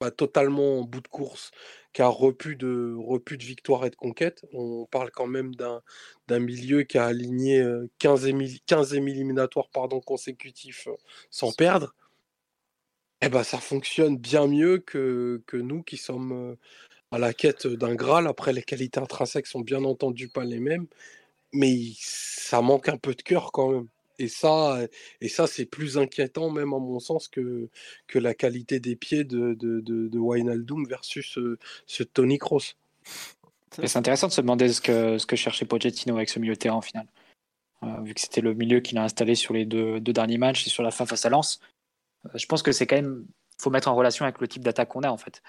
bah, totalement en bout de course, car repu de, repu de victoire et de conquête. On parle quand même d'un milieu qui a aligné euh, 15, émi- 15 éliminatoires pardon, consécutifs euh, sans perdre. Eh ben, ça fonctionne bien mieux que, que nous qui sommes à la quête d'un Graal. Après, les qualités intrinsèques sont bien entendu pas les mêmes, mais ça manque un peu de cœur quand même. Et ça, et ça c'est plus inquiétant même à mon sens que, que la qualité des pieds de, de, de, Wijnaldum versus ce Tony. Mais c'est intéressant de se demander ce que, ce que cherchait Pochettino avec ce milieu de terrain en final. Euh, vu que c'était le milieu qu'il a installé sur les deux, deux derniers matchs et sur la fin face à Lens. Euh, je pense que c'est quand même. faut mettre en relation avec le type d'attaque qu'on a en fait.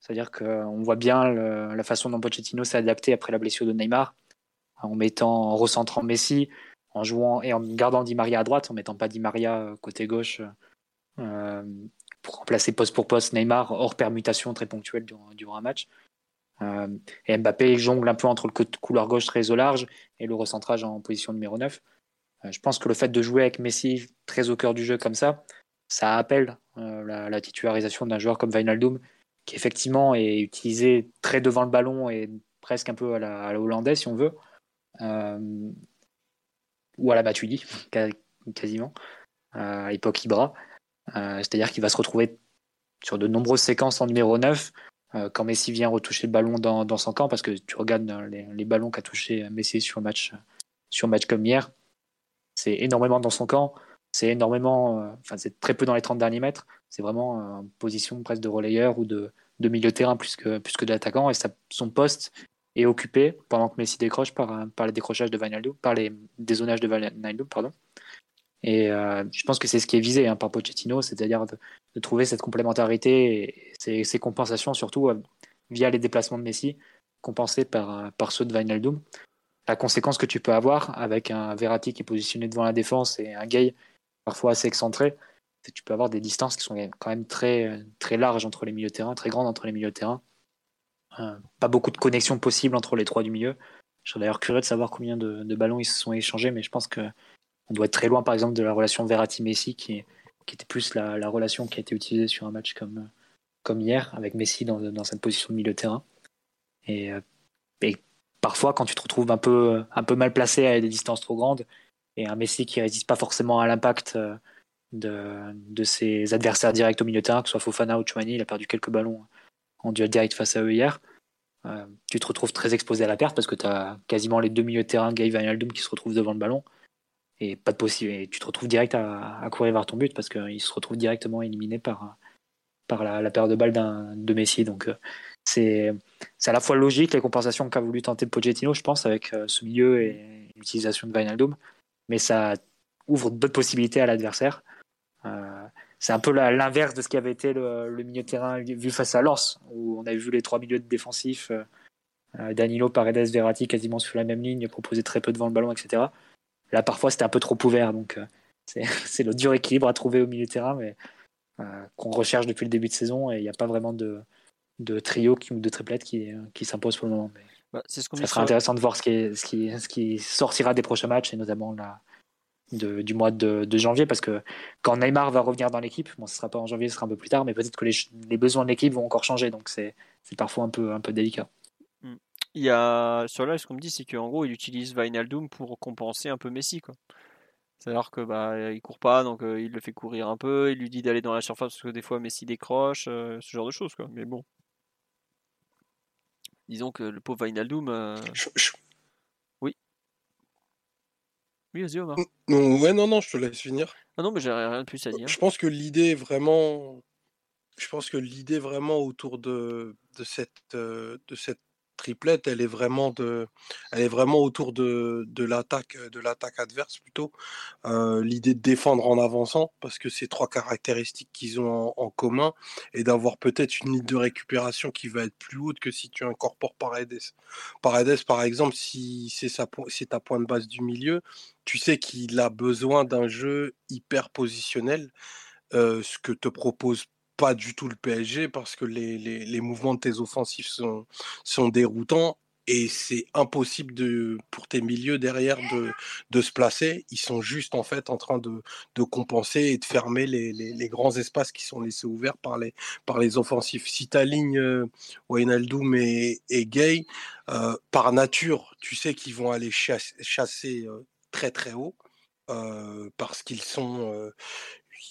C'est-à-dire qu'on voit bien la façon dont Pochettino s'est adapté après la blessure de Neymar, en mettant, en recentrant Messi, en jouant et en gardant Di Maria à droite, en mettant pas Di Maria euh, côté gauche euh, pour remplacer poste pour poste Neymar hors permutation très ponctuelle durant, un match. Euh, et Mbappé jongle un peu entre le cou- couloir gauche très au large et le recentrage en position numéro 9. Euh, je pense que le fait de jouer avec Messi très au cœur du jeu comme ça, ça appelle euh, la, la titularisation d'un joueur comme Wijnaldum, qui effectivement est utilisé très devant le ballon et presque un peu à la, hollandaise si on veut, Euh, ou à la Matuidi, quasiment, euh, à l'époque Ibra. C'est-à-dire qu'il va se retrouver sur de nombreuses séquences en numéro 9 euh, quand Messi vient retoucher le ballon dans, son camp, parce que tu regardes les, ballons qu'a touché Messi sur match, sur match comme hier, c'est énormément dans son camp, c'est énormément, euh, enfin c'est très peu dans les 30 derniers mètres, c'est vraiment euh, en position presque de relayeur ou de, de milieu de terrain plus que, plus que d'attaquant, et ça, son poste est occupé pendant que Messi décroche par, par les décrochages de Wijnaldum, par les dézonages de Wijnaldum, pardon. Et euh, je pense que c'est ce qui est visé hein, par Pochettino, c'est-à-dire de, de trouver cette complémentarité et ces, compensations surtout euh, via les déplacements de Messi, compensés par, par ceux de Wijnaldum. La conséquence que tu peux avoir avec un Verratti qui est positionné devant la défense et un Gay parfois assez excentré, que tu peux avoir des distances qui sont quand même très, très larges entre les milieux de terrain, très grandes entre les milieux de terrain. Euh, pas beaucoup de connexions possibles entre les trois du milieu. Je serais d'ailleurs curieux de savoir combien de, ballons ils se sont échangés, mais je pense qu'on doit être très loin, par exemple, de la relation Verratti-Messi, qui, était plus la, la, relation qui a été utilisée sur un match comme, hier, avec Messi dans, cette position de milieu terrain. Et, euh, et, parfois, quand tu te retrouves un peu, un peu mal placé à des distances trop grandes, et un Messi qui résiste pas forcément à l'impact euh, de, de, ses adversaires directs au milieu de terrain, que ce soit Fofana ou Chouamani, il a perdu quelques ballons en duel direct face à eux hier. Euh, tu te retrouves très exposé à la perte parce que tu as quasiment les deux milieux de terrain, Gaï Wijnaldum, qui se retrouvent devant le ballon. Et pas de. Et tu te retrouves direct à, courir vers ton but parce qu'il se retrouve directement éliminé par, par la, la perte de balle de Messi. Donc euh, c'est à la fois logique les compensations qu'a voulu tenter Pochettino, je pense, avec ce milieu et l'utilisation de Wijnaldum. Mais ça ouvre d'autres possibilités à l'adversaire. Euh, c'est un peu l'inverse de ce qui avait été le, milieu de terrain vu face à Lens, où on avait vu les trois milieux défensifs, euh, Danilo, Paredes, Verratti quasiment sur la même ligne, proposer très peu devant le ballon, etc. Là, parfois, c'était un peu trop ouvert, donc euh, c'est le dur équilibre à trouver au milieu de terrain, mais euh, qu'on recherche depuis le début de saison, et il n'y a pas vraiment de, de trio ou de triplette qui, qui s'impose pour le moment. Bah, ce ça sera intéressant de voir ce qui, ce, qui, ce qui sortira des prochains matchs, et notamment la, de, du mois de, de, janvier parce que quand Neymar va revenir dans l'équipe, bon, ce sera pas en janvier, ce sera un peu plus tard, mais peut-être que les, les, besoins de l'équipe vont encore changer, donc c'est parfois un peu, un peu délicat. Il y a sur là, ce qu'on me dit, c'est qu'en gros, il utilise Vinaldum pour compenser un peu Messi, quoi. C'est-à-dire que bah il court pas, donc euh, il le fait courir un peu, il lui dit d'aller dans la surface parce que des fois Messi décroche, euh, ce genre de choses, quoi. Mais bon, disons que le pauvre Vinaldum. Euh... Oui. Oui, vas-y Omar. Non, ouais, non, non, je te laisse finir. Ah non, mais j'ai rien de plus à dire. Je pense que l'idée est vraiment, je pense que l'idée vraiment autour de, de cette, de cette triplette, elle est vraiment de, elle est vraiment autour de, de l'attaque, de l'attaque adverse plutôt. Euh, L'idée de défendre en avançant, parce que c'est trois caractéristiques qu'ils ont en, commun, et d'avoir peut-être une ligne de récupération qui va être plus haute que si tu incorpores Paredes. Paredes, par exemple, si c'est c'est ta point de base du milieu, tu sais qu'il a besoin d'un jeu hyper positionnel, euh, ce que te propose pas du tout le PSG parce que les, les, mouvements de tes offensifs sont, sont déroutants et c'est impossible de, pour tes milieux derrière de, de se placer. Ils sont juste en fait en train de, de compenser et de fermer les, les, grands espaces qui sont laissés ouverts par les, par les offensifs. Si tu alignes euh, Wijnaldum et, Gay, euh, par nature, tu sais qu'ils vont aller chasser, euh, très très haut. Euh, parce qu'ils sont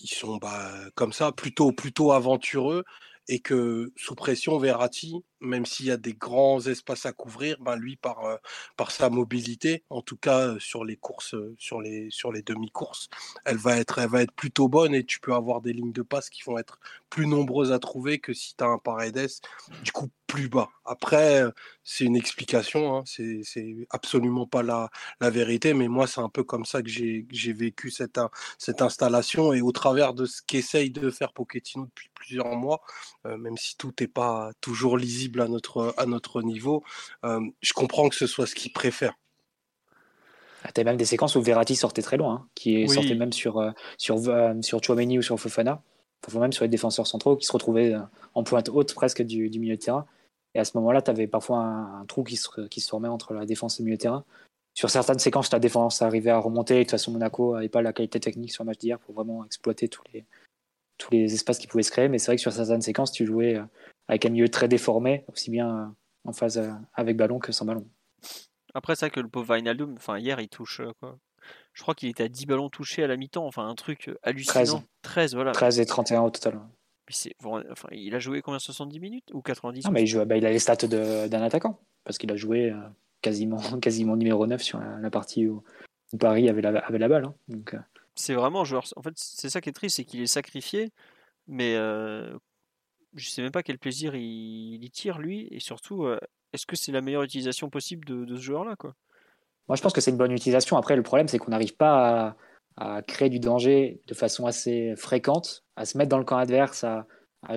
ils sont bah, comme ça, plutôt, plutôt aventureux, et que sous pression, Verratti, même s'il y a des grands espaces à couvrir, ben lui, par, euh, par sa mobilité, en tout cas sur les courses, sur les, sur les demi-courses, elle, va être, elle va être plutôt bonne et tu peux avoir des lignes de passe qui vont être plus nombreuses à trouver que si tu as un Paredes, du coup plus bas. Après, c'est une explication, hein, c'est absolument pas la, la vérité, mais moi, c'est un peu comme ça que j'ai vécu cette, cette installation et au travers de ce qu'essaye de faire Pochettino depuis plusieurs mois, euh, même si tout n'est pas toujours lisible à notre, à notre niveau, euh, je comprends que ce soit ce qu'il préfère. Ah, tu as même des séquences où Verratti sortait très loin, hein, qui oui. sortait même sur, euh, sur, euh, sur Chouameni ou sur Fofana, parfois même sur les défenseurs centraux qui se retrouvaient en pointe haute presque du, milieu de terrain. Et à ce moment-là, tu avais parfois un, trou qui se, formait entre la défense et le milieu de terrain. Sur certaines séquences, ta défense arrivait à remonter. Et de toute façon, Monaco n'avait pas la qualité technique sur le match d'hier pour vraiment exploiter tous les, espaces qui pouvaient se créer. Mais c'est vrai que sur certaines séquences, tu jouais avec un milieu très déformé, aussi bien en phase avec ballon que sans ballon. Après, ça que le pauvre Wijnaldum, enfin hier, il touche quoi Je crois qu'il était à 10 ballons touchés à la mi-temps, enfin un truc hallucinant. 13. 13, voilà. 13 et 31 au total. Enfin, il a joué combien 70 minutes ou 90 Non, mais il, joue, bah, il a les stats d'un attaquant parce qu'il a joué euh, quasiment, quasiment numéro 9 sur la, la partie où, où, Paris avait la, avait la balle. Hein. Donc, euh... C'est vraiment un joueur. En fait, c'est ça qui est triste, c'est qu'il est sacrifié, mais euh, je sais même pas quel plaisir il, il y tire lui, et surtout, euh, est-ce que c'est la meilleure utilisation possible de, de ce joueur-là, quoi? Moi, je pense que c'est une bonne utilisation. Après, le problème, c'est qu'on n'arrive pas à, créer du danger de façon assez fréquente, à se mettre dans le camp adverse, à,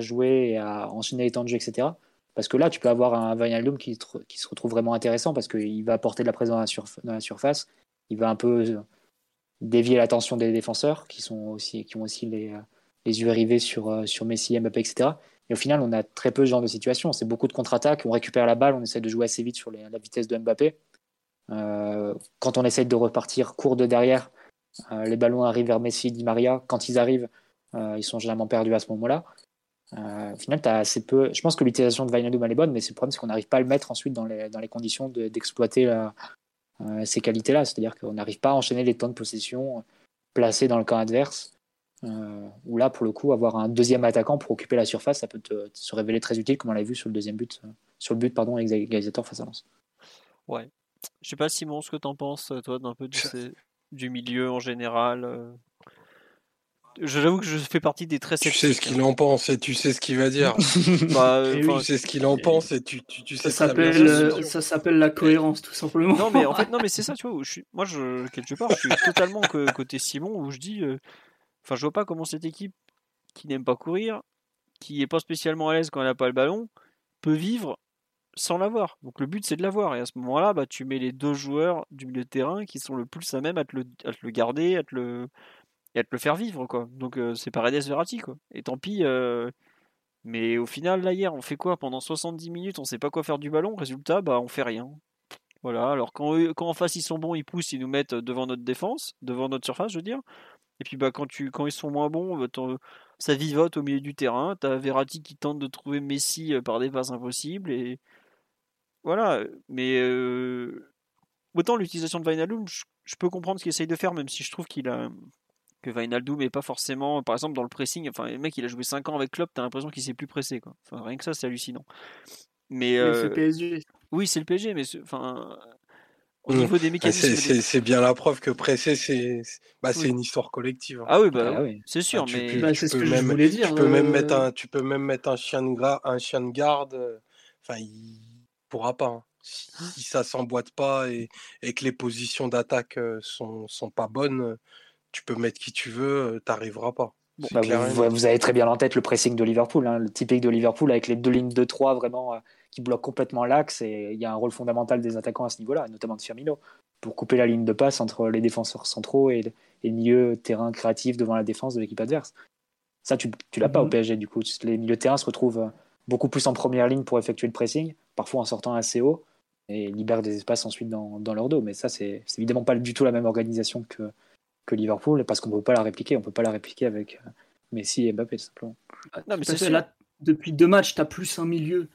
jouer et à enchaîner les temps de jeu, etc. Parce que là, tu peux avoir un Wijnaldum qui, qui se retrouve vraiment intéressant parce qu'il va apporter de la présence dans la, surface. Il va un peu euh, dévier l'attention des défenseurs qui, sont aussi, qui ont aussi les, les yeux rivés sur, sur Messi, Mbappé, etc. Et au final, on a très peu ce genre de situation. C'est beaucoup de contre-attaques. On récupère la balle, on essaie de jouer assez vite sur la vitesse de Mbappé. Euh, quand on essaie de repartir court de derrière, euh, les ballons arrivent vers Messi, Di Maria. Quand ils arrivent, euh, ils sont généralement perdus à ce moment-là. au final, as assez peu. Je pense que l'utilisation de Wijnaldum est bonne, mais le problème, c'est qu'on n'arrive pas à le mettre ensuite dans les, dans les conditions d'exploiter ces qualités-là. C'est-à-dire qu'on n'arrive pas à enchaîner les temps de possession placés dans le camp adverse. Euh, où là, pour le coup, avoir un deuxième attaquant pour occuper la surface, ça peut se révéler très utile, comme on l'a vu sur le deuxième but, sur le but pardon, égalisateur face à Lens. Ouais. Je sais pas, Simon, ce que t'en penses, toi, d'un peu du milieu en général. Euh. J'avoue que je fais partie des très Tu sais ce qu'il en pense et tu sais ce qu'il va dire. bah, tu sais ce qu'il en pense et tu, tu, tu sais ça s'appelle ça s'appelle la cohérence tout simplement. Non mais en fait non mais c'est ça tu vois je suis, moi je quelque part je suis totalement côté Simon où je dis euh, enfin je vois pas comment cette équipe qui n'aime pas courir, qui est pas spécialement à l'aise quand elle n'a pas le ballon, peut vivre sans l'avoir. Donc le but c'est de l'avoir. Et à ce moment-là, bah, tu mets les deux joueurs du milieu de terrain qui sont le plus à même à te le, à te le garder, à te le, à te le faire vivre. Quoi. Donc euh, c'est Paredes Verratti. Quoi. Et tant pis. Euh, mais au final, là hier, on fait quoi? Pendant 70 minutes, on sait pas quoi faire du ballon. Résultat, bah, on fait rien. Voilà, alors quand, quand en face ils sont bons, ils poussent, ils nous mettent devant notre défense, devant notre surface, je veux dire. Et puis bah, quand, tu, quand ils sont moins bons, bah, ça vivote au milieu du terrain. T'as Verratti qui tente de trouver Messi euh, par des passes impossibles. Et voilà, mais euh, autant l'utilisation de Wijnaldum, je, peux comprendre ce qu'il essaye de faire, même si je trouve qu'il a que Wijnaldum n'est pas forcément, par exemple dans le pressing, enfin le mec il a joué 5 ans avec Klopp, t'as l'impression qu'il s'est plus pressé quoi. Enfin, rien que ça c'est hallucinant. Mais c'est le PSG. Oui c'est le PSG, mais enfin au niveau des bah, mécanismes. C'est bien la preuve que pressé c'est bah, c'est une histoire collective. Hein. Ah oui bah, ah c'est sûr, bah, mais bah, c'est ce que je voulais dire. Tu peux même mettre un, tu peux même mettre un chien de, un chien de garde. Euh, enfin il pourra pas. Hein. Si, ça s'emboîte pas et, que les positions d'attaque sont, sont pas bonnes, tu peux mettre qui tu veux, t'arriveras pas. Bah, vous, avez très bien en tête le pressing de Liverpool, hein, le typique de Liverpool avec les deux lignes de 3 vraiment qui bloquent complètement l'axe et il y a un rôle fondamental des attaquants à ce niveau-là, notamment de Firmino, pour couper la ligne de passe entre les défenseurs centraux et, le milieu terrain créatif devant la défense de l'équipe adverse. Ça, tu, tu l'as pas au mhm. PSG du coup. Les milieux de terrain se retrouvent beaucoup plus en première ligne pour effectuer le pressing, parfois en sortant assez haut, et libèrent des espaces ensuite dans, dans leur dos. Mais ça, c'est évidemment pas du tout la même organisation que, que Liverpool, parce qu'on ne peut pas la répliquer. On peut pas la répliquer avec euh, Messi et Mbappé, simplement. Ah, non, mais c'est là, depuis deux matchs, tu as plus un milieu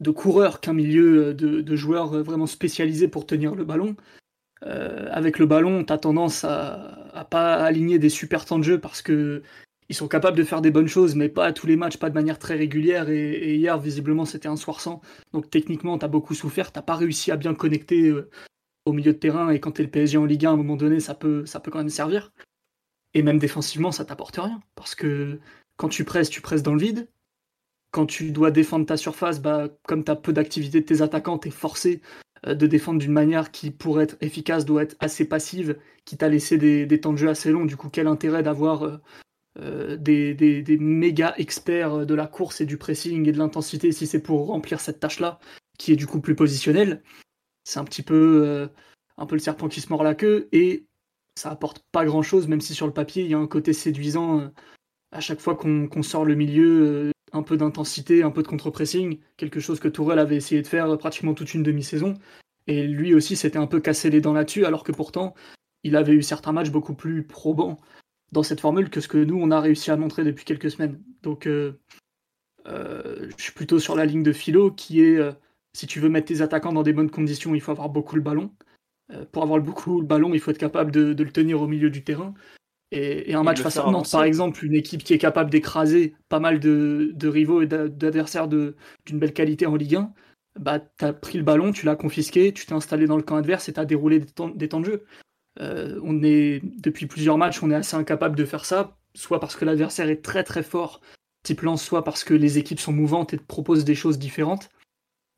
de coureurs qu'un milieu euh, de, de, joueurs euh, vraiment spécialisés pour tenir le ballon. avec le ballon, tu as tendance à, à pas aligner des super temps de jeu parce que ils sont capables de faire des bonnes choses, mais pas à tous les matchs, pas de manière très régulière. Et, hier, visiblement, c'était un soir sans. Donc techniquement, tu as beaucoup souffert, tu pas réussi à bien connecter euh, au milieu de terrain. Et quand tu es le PSG en Ligue 1, à un moment donné, ça peut, ça peut quand même servir. Et même défensivement, ça t'apporte rien. Parce que quand tu presses, tu presses dans le vide. Quand tu dois défendre ta surface, bah, comme tu as peu d'activité de tes attaquants, tu es forcé euh, de défendre d'une manière qui, pour être efficace, doit être assez passive, qui t'a laissé des, des, temps de jeu assez longs. Du coup, quel intérêt d'avoir euh, euh, des, méga experts de la course et du pressing et de l'intensité si c'est pour remplir cette tâche-là, qui est du coup plus positionnelle. C'est un petit peu, euh, un peu le serpent qui se mord la queue et ça apporte pas grand-chose, même si sur le papier il y a un côté séduisant euh, à chaque fois qu'on sort le milieu, un peu d'intensité, un peu de contre-pressing, quelque chose que Tourelle avait essayé de faire pratiquement toute une demi-saison. Et lui aussi s'était un peu cassé les dents là-dessus, alors que pourtant il avait eu certains matchs beaucoup plus probants dans cette formule que ce que nous, on a réussi à montrer depuis quelques semaines. Donc, euh, euh, je suis plutôt sur la ligne de philo qui est, euh, si tu veux mettre tes attaquants dans des bonnes conditions, il faut avoir beaucoup le ballon. pour avoir beaucoup le ballon, il faut être capable de, le tenir au milieu du terrain. Et, un match face à Nantes, par exemple, une équipe qui est capable d'écraser pas mal de, rivaux et d'adversaires d'une belle qualité en Ligue 1, bah, tu as pris le ballon, tu l'as confisqué, tu t'es installé dans le camp adverse et tu as déroulé des des temps de jeu. Euh, on est depuis plusieurs matchs, on est assez incapable de faire ça, soit parce que l'adversaire est très très fort, type lance, soit parce que les équipes sont mouvantes et proposent des choses différentes.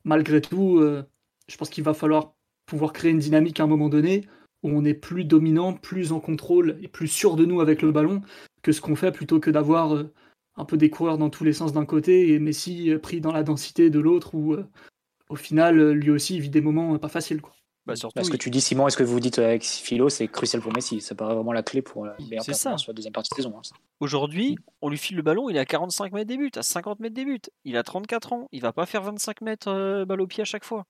Malgré tout, euh, je pense qu'il va falloir pouvoir créer une dynamique à un moment donné où on est plus dominant, plus en contrôle et plus sûr de nous avec le ballon que ce qu'on fait plutôt que d'avoir euh, un peu des coureurs dans tous les sens d'un côté et Messi pris dans la densité de l'autre où au final lui aussi vit des moments pas faciles. Quoi. Bah, surtout, ce que tu dis, Simon, est-ce que vous dites avec Philo, c'est crucial pour Messi? Ça paraît vraiment la clé pour la c'est ça. sur la deuxième partie de saison. Hein. Aujourd'hui, on lui file le ballon, il est à 45 mètres des buts, à 50 mètres des buts. Il a 34 ans, il va pas faire 25 mètres euh, balle au pied à chaque fois.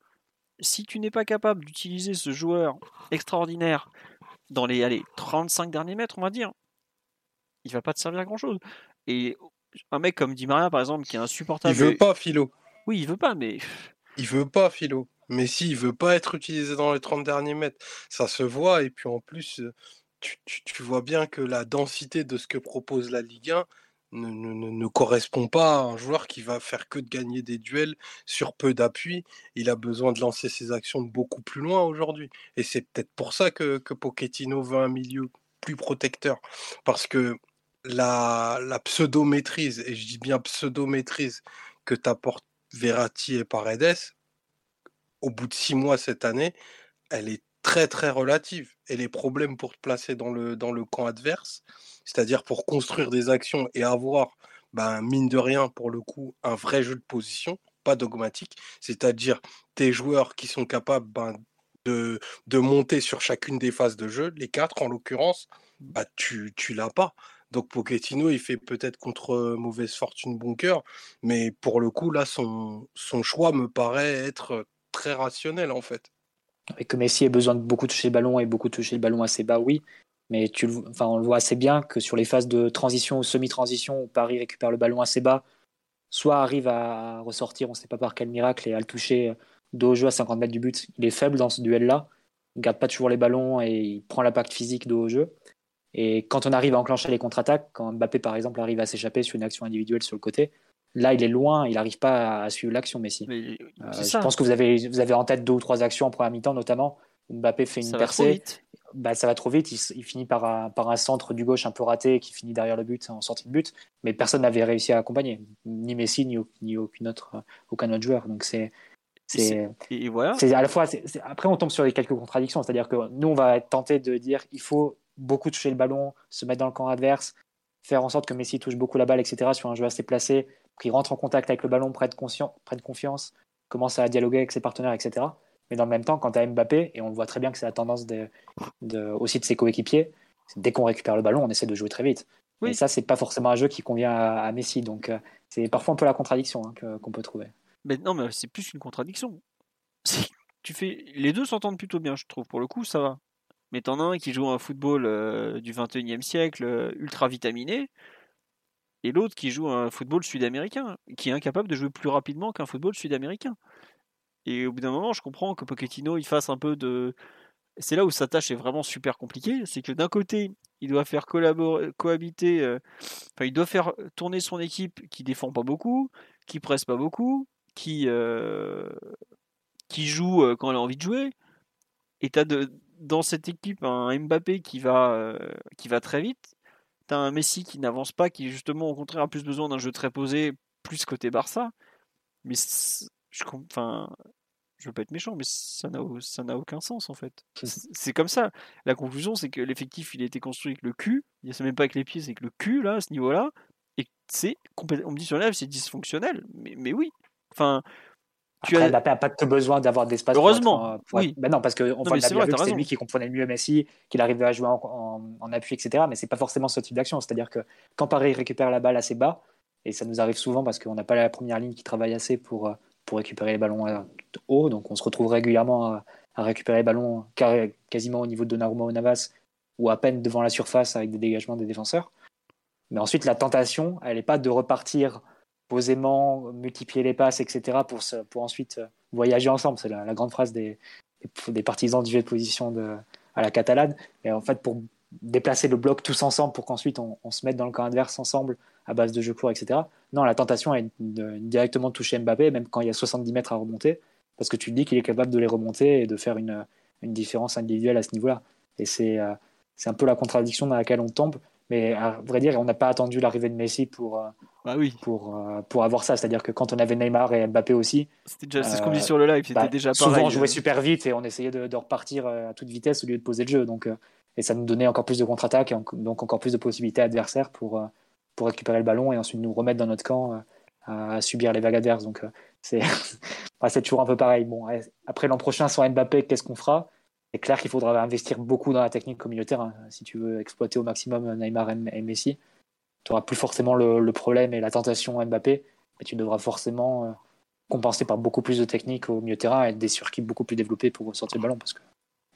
Si tu n'es pas capable d'utiliser ce joueur extraordinaire dans les allez, 35 derniers mètres, on va dire, il va pas te servir à grand chose. Et un mec comme Di Maria, par exemple, qui est insupportable. Il veut pas, Philo. Oui, il veut pas, mais. Il veut pas, Philo. Mais si, il veut pas être utilisé dans les 30 derniers mètres, ça se voit. Et puis en plus, tu, vois bien que la densité de ce que propose la Ligue 1 ne, correspond pas à un joueur qui va faire que de gagner des duels sur peu d'appui. Il a besoin de lancer ses actions beaucoup plus loin aujourd'hui. Et c'est peut-être pour ça que, que Pochettino veut un milieu plus protecteur. Parce que la, la pseudo-maîtrise, et je dis bien pseudo-maîtrise, que t'apportent Verratti et Paredes, au bout de six mois cette année, elle est très très relative. Et les problèmes pour te placer dans le, dans le camp adverse, c'est-à-dire pour construire des actions et avoir, ben, mine de rien, pour le coup, un vrai jeu de position, pas dogmatique, c'est-à-dire tes joueurs qui sont capables ben, de, de, monter sur chacune des phases de jeu, les quatre en l'occurrence, bah, tu, tu l'as pas. Donc Pochettino, il fait peut-être contre mauvaise fortune bon cœur, mais pour le coup, là, son, son choix me paraît être très rationnel en fait. Et que Messi ait besoin de beaucoup toucher le ballon et beaucoup toucher le ballon assez bas, oui. Mais enfin, on le voit assez bien que sur les phases de transition ou semi-transition où Paris récupère le ballon assez bas, soit arrive à ressortir, on ne sait pas par quel miracle, et à le toucher dos au jeu à 50 mètres du but. Il est faible dans ce duel-là. Il ne garde pas toujours les ballons et il prend l'impact physique dos au jeu. Et quand on arrive à enclencher les contre-attaques, quand Mbappé par exemple arrive à s'échapper sur une action individuelle sur le côté, Là, il est loin, il n'arrive pas à suivre l'action, Messi. Euh, je pense que vous avez, vous avez en tête deux ou trois actions en première mi-temps, notamment. Mbappé fait une percée. Bah, ça va trop vite. Il, finit par un, par un, centre du gauche un peu raté qui finit derrière le but en sortie de but. Mais personne n'avait réussi à accompagner. Ni Messi, ni, ni aucun, autre, aucun autre joueur. Donc c'est. C'est voilà. à la fois. après, on tombe sur les quelques contradictions. C'est-à-dire que nous, on va être tenté de dire il faut beaucoup toucher le ballon, se mettre dans le camp adverse, faire en sorte que Messi touche beaucoup la balle, etc. sur un jeu assez placé, qu'il rentre en contact avec le ballon, prenne, prenne confiance, commence à dialoguer avec ses partenaires, etc. Mais dans le même temps, quand tu as Mbappé, et on le voit très bien que c'est la tendance de, aussi de ses coéquipiers, dès qu'on récupère le ballon, on essaie de jouer très vite. Et ça, c'est pas forcément un jeu qui convient à, Messi. Donc, euh, c'est parfois un peu la contradiction hein, qu'on peut trouver. Mais non, mais c'est plus une contradiction. Tu fais... Les deux s'entendent plutôt bien, je trouve. Pour le coup, ça va. Mais t'en as un qui joue un football euh, du 21e siècle, euh, ultra vitaminé, et l'autre qui joue un football sud-américain, qui est incapable de jouer plus rapidement qu'un football sud-américain. Et au bout d'un moment, je comprends que Pochettino il fasse un peu de. C'est là où sa tâche est vraiment super compliquée, c'est que d'un côté, il doit faire cohabiter, euh, enfin, il doit faire tourner son équipe qui défend pas beaucoup, qui presse pas beaucoup, qui, euh, qui joue euh, quand elle a envie de jouer. Et tu as de, dans cette équipe un Mbappé qui va, qui va très vite, T'as un Messi qui n'avance pas, qui justement au contraire a plus besoin d'un jeu très posé, plus côté Barça. Mais je, enfin, je veux pas être méchant, mais ça n'a ça n'a aucun sens en fait. C'est comme ça. La conclusion, c'est que l'effectif il a été construit avec le cul. Il c'est même pas avec les pieds, c'est avec le cul là, à ce niveau-là. Et c'est complètement. On me dit sur live, c'est dysfonctionnel. Mais, mais oui. Enfin, tu Après, as... pas que besoin d'avoir d'espace. Heureusement. Euh, oui. Ben non, parce qu'on voit c'est lui qui comprenait mieux Messi, qu'il arrivait à jouer en, appui, etc. Mais c'est pas forcément ce type d'action. C'est-à-dire que quand Paris récupère la balle assez bas, et ça nous arrive souvent parce qu'on n'a pas la première ligne qui travaille assez pour, euh, pour récupérer les ballons euh, haut, donc on se retrouve régulièrement à, récupérer les ballons quasiment au niveau de Donnarumma ou Navas, ou à peine devant la surface avec des dégagements des défenseurs. Mais ensuite, la tentation, elle n'est pas de repartir posément, multiplier les passes, etc., pour, ensuite euh, voyager ensemble. C'est la, grande phrase des, partisans du jeu de position de, à la catalane. Et en fait, pour déplacer le bloc tous ensemble pour qu'ensuite on, se mette dans le camp adverse ensemble à base de jeux courts, etc. Non, la tentation est de, directement toucher Mbappé, même quand il y a 70 mètres à remonter, parce que tu dis qu'il est capable de les remonter et de faire une, différence individuelle à ce niveau-là. Et euh, c'est un peu la contradiction dans laquelle on tombe. Mais à vrai dire, on n'a pas attendu l'arrivée de Messi pour, euh, bah oui. pour, euh, pour avoir ça. C'est-à-dire que quand on avait Neymar et Mbappé aussi. C'était c'est ce qu'on dit sur le live, c'était bah, déjà pareil. Souvent, on jouait super vite et on essayait de, repartir à toute vitesse au lieu de poser le jeu. Donc, et ça nous donnait encore plus de contre-attaque et donc encore plus de possibilités adversaires pour, pour récupérer le ballon et ensuite nous remettre dans notre camp à subir les vagues adverses. Donc c'est c'est toujours un peu pareil. Bon, après l'an prochain, sans Mbappé, qu'est-ce qu'on fera? C'est clair qu'il faudra investir beaucoup dans la technique de terrain si tu veux exploiter au maximum Neymar et Messi. Tu n'auras plus forcément le, problème et la tentation Mbappé, mais tu devras forcément euh, compenser par beaucoup plus de technique au milieu terrain et des circuits beaucoup plus développés pour sortir le ballon.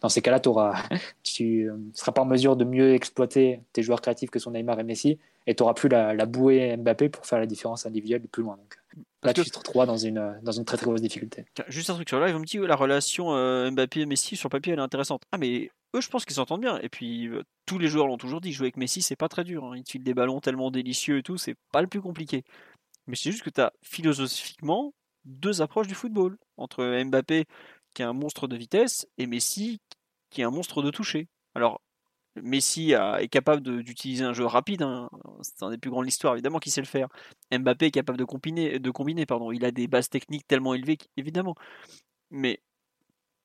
Dans ces cas-là, tu ne euh, seras pas en mesure de mieux exploiter tes joueurs créatifs que sont Neymar et Messi, et tu n'auras plus la, la, bouée Mbappé pour faire la différence individuelle plus loin. Donc là, tu te retrouves dans une, dans une très très grosse difficulté. Juste un truc sur live, on me dit la relation euh, Mbappé et Messi sur papier, elle est intéressante. Ah, mais eux, je pense qu'ils s'entendent bien. Et puis, euh, tous les joueurs l'ont toujours dit, jouer avec Messi, c'est pas très dur. Hein. Il te des ballons tellement délicieux et tout, c'est pas le plus compliqué. Mais c'est juste que tu as philosophiquement deux approches du football. Entre Mbappé, qui est un monstre de vitesse, et Messi, qui est un monstre de toucher. Alors, Messi est capable d'utiliser un jeu rapide, hein. c'est un des plus grands de l'histoire évidemment qui sait le faire. Mbappé est capable de combiner, de combiner pardon. il a des bases techniques tellement élevées évidemment. Mais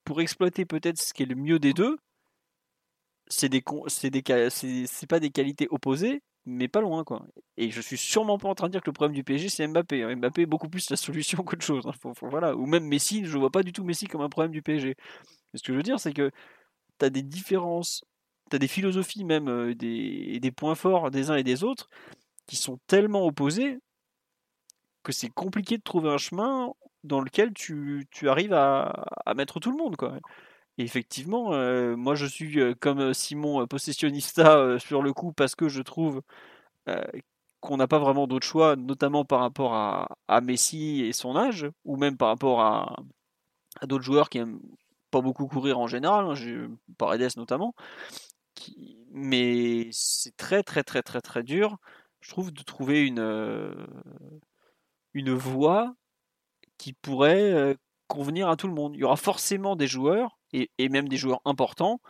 pour exploiter peut-être ce qui est le mieux des deux, c'est des c'est pas des qualités opposées, mais pas loin quoi. Et je suis sûrement pas en train de dire que le problème du PSG c'est Mbappé. Hein. Mbappé est beaucoup plus la solution qu'autre chose. Hein. voilà. Ou même Messi, je vois pas du tout Messi comme un problème du PSG. ce que je veux dire, c'est que tu as des différences, tu as des philosophies même, euh, des, des points forts des uns et des autres qui sont tellement opposés que c'est compliqué de trouver un chemin dans lequel tu, tu arrives à, à, mettre tout le monde. Quoi. Effectivement, euh, moi je suis euh, comme Simon possessionnista sur le coup parce que je trouve qu'on n'a pas vraiment d'autre choix, notamment par rapport à, à, Messi et son âge, ou même par rapport à, à d'autres joueurs qui aiment pas beaucoup courir en général, hein, Paredes notamment. Mais c'est très très très très très dur, je trouve, de trouver une, euh, une voie qui pourrait euh, convenir à tout le monde. Il y aura forcément des joueurs, et, même des joueurs importants,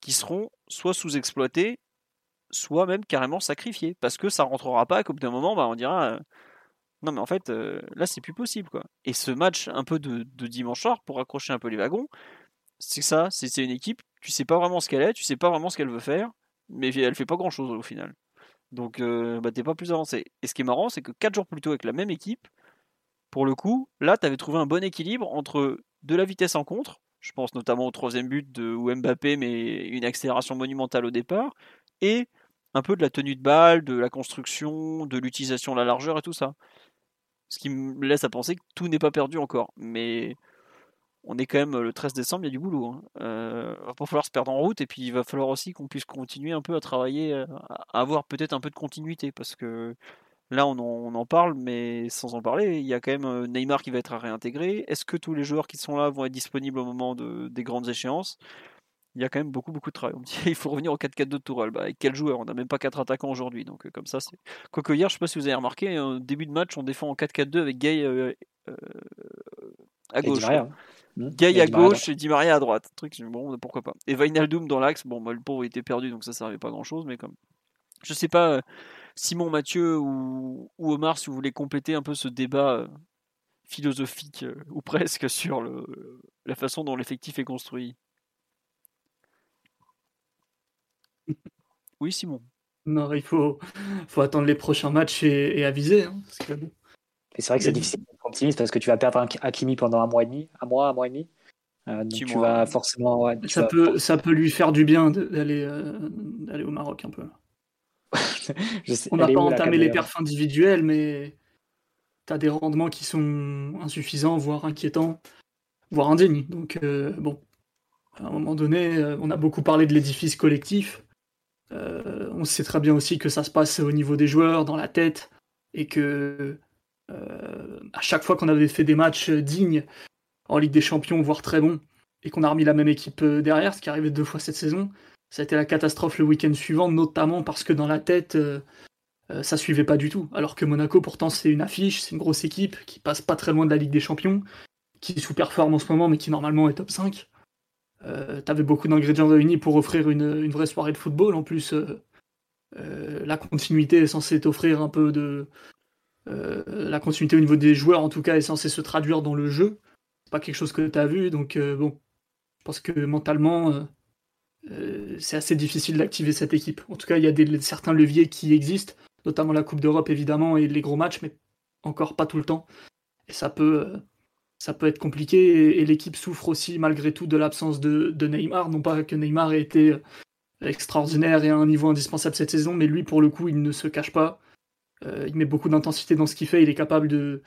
qui seront soit sous-exploités, soit même carrément sacrifiés, parce que ça rentrera pas, qu'au bout d'un moment, bah, on dira... Euh, non mais en fait là c'est plus possible quoi. Et ce match un peu de, dimanche soir pour accrocher un peu les wagons, c'est ça, c'est une équipe, tu sais pas vraiment ce qu'elle est, tu sais pas vraiment ce qu'elle veut faire, mais elle fait pas grand chose au final. Donc euh, bah, t'es pas plus avancé. Et ce qui est marrant, c'est que 4 jours plus tôt avec la même équipe, pour le coup, là t'avais trouvé un bon équilibre entre de la vitesse en contre, je pense notamment au troisième but de Mbappé met une accélération monumentale au départ, et un peu de la tenue de balle, de la construction, de l'utilisation de la largeur et tout ça. Ce qui me laisse à penser que tout n'est pas perdu encore. Mais on est quand même le 13 décembre, il y a du boulot. Hein. Euh, va pas falloir se perdre en route et puis il va falloir aussi qu'on puisse continuer un peu à travailler, euh, à avoir peut-être un peu de continuité parce que là on en, parle, mais sans en parler, il y a quand même euh, Neymar qui va être à réintégrer. Est-ce que tous les joueurs qui sont là vont être disponibles au moment des grandes échéances? Il y a quand même beaucoup beaucoup de travail. On me dit il faut revenir au 4-4-2 de Tourelle. Bah, avec quel joueur? On n'a même pas 4 attaquants aujourd'hui. Donc euh, comme ça, c'est. Quoique hier, je sais pas si vous avez remarqué, au début de match, on défend en 4-4-2 avec Gay euh, euh, à gauche. Gay à gauche et Di Maria à droite. Truc, bon, pourquoi pas. Et Vainaldum dans l'axe. Bon, bah, le pauvre était perdu, donc ça servait pas grand chose. Mais comme. Je sais pas, Simon, Mathieu ou, ou, Omar, si vous voulez compléter un peu ce débat philosophique ou presque sur le, la façon dont l'effectif est construit. Oui, Simon. Non, il faut, faut attendre les prochains matchs et, aviser. Hein, c'est vrai que c'est difficile d'être optimiste parce que tu vas perdre Hakimi pendant un mois et demi, un mois, un mois et demi. Euh, donc tu vas forcément. ça, peut, ça peut lui faire du bien d'aller euh, d'aller au Maroc un peu. On n'a pas entamé les perfs individuels, mais tu as des rendements qui sont insuffisants, voire inquiétants, voire indignes. Donc, euh, bon, à un moment donné, euh, on a beaucoup parlé de l'édifice collectif. Euh, on sait très bien aussi que ça se passe au niveau des joueurs, dans la tête, et que euh, à chaque fois qu'on avait fait des matchs dignes en Ligue des Champions, voire très bons, et qu'on a remis la même équipe derrière, ce qui arrivait deux fois cette saison, ça a été la catastrophe le week-end suivant, notamment parce que dans la tête, ça suivait pas du tout. Alors que Monaco, pourtant, c'est une affiche, c'est une grosse équipe qui passe pas très loin de la Ligue des Champions, qui sous-performe en ce moment, mais qui normalement est top 5. Euh, t'avais beaucoup d'ingrédients réunis pour offrir une, vraie soirée de football. En plus, euh, euh, la continuité est censée t'offrir un peu de. la continuité au niveau des joueurs, en tout cas, est censée se traduire dans le jeu. C'est pas quelque chose que tu as vu, donc bon, je pense que mentalement, c'est assez difficile d'activer cette équipe. En tout cas, il y a des, certains leviers qui existent, notamment la Coupe d'Europe évidemment et les gros matchs, mais encore pas tout le temps. Et ça peut, ça peut être compliqué. Et, l'équipe souffre aussi malgré tout de l'absence de, Neymar. Non pas que Neymar ait été extraordinaire et à un niveau indispensable cette saison, mais lui pour le coup il ne se cache pas. il met beaucoup d'intensité dans ce qu'il fait. Il est capable de,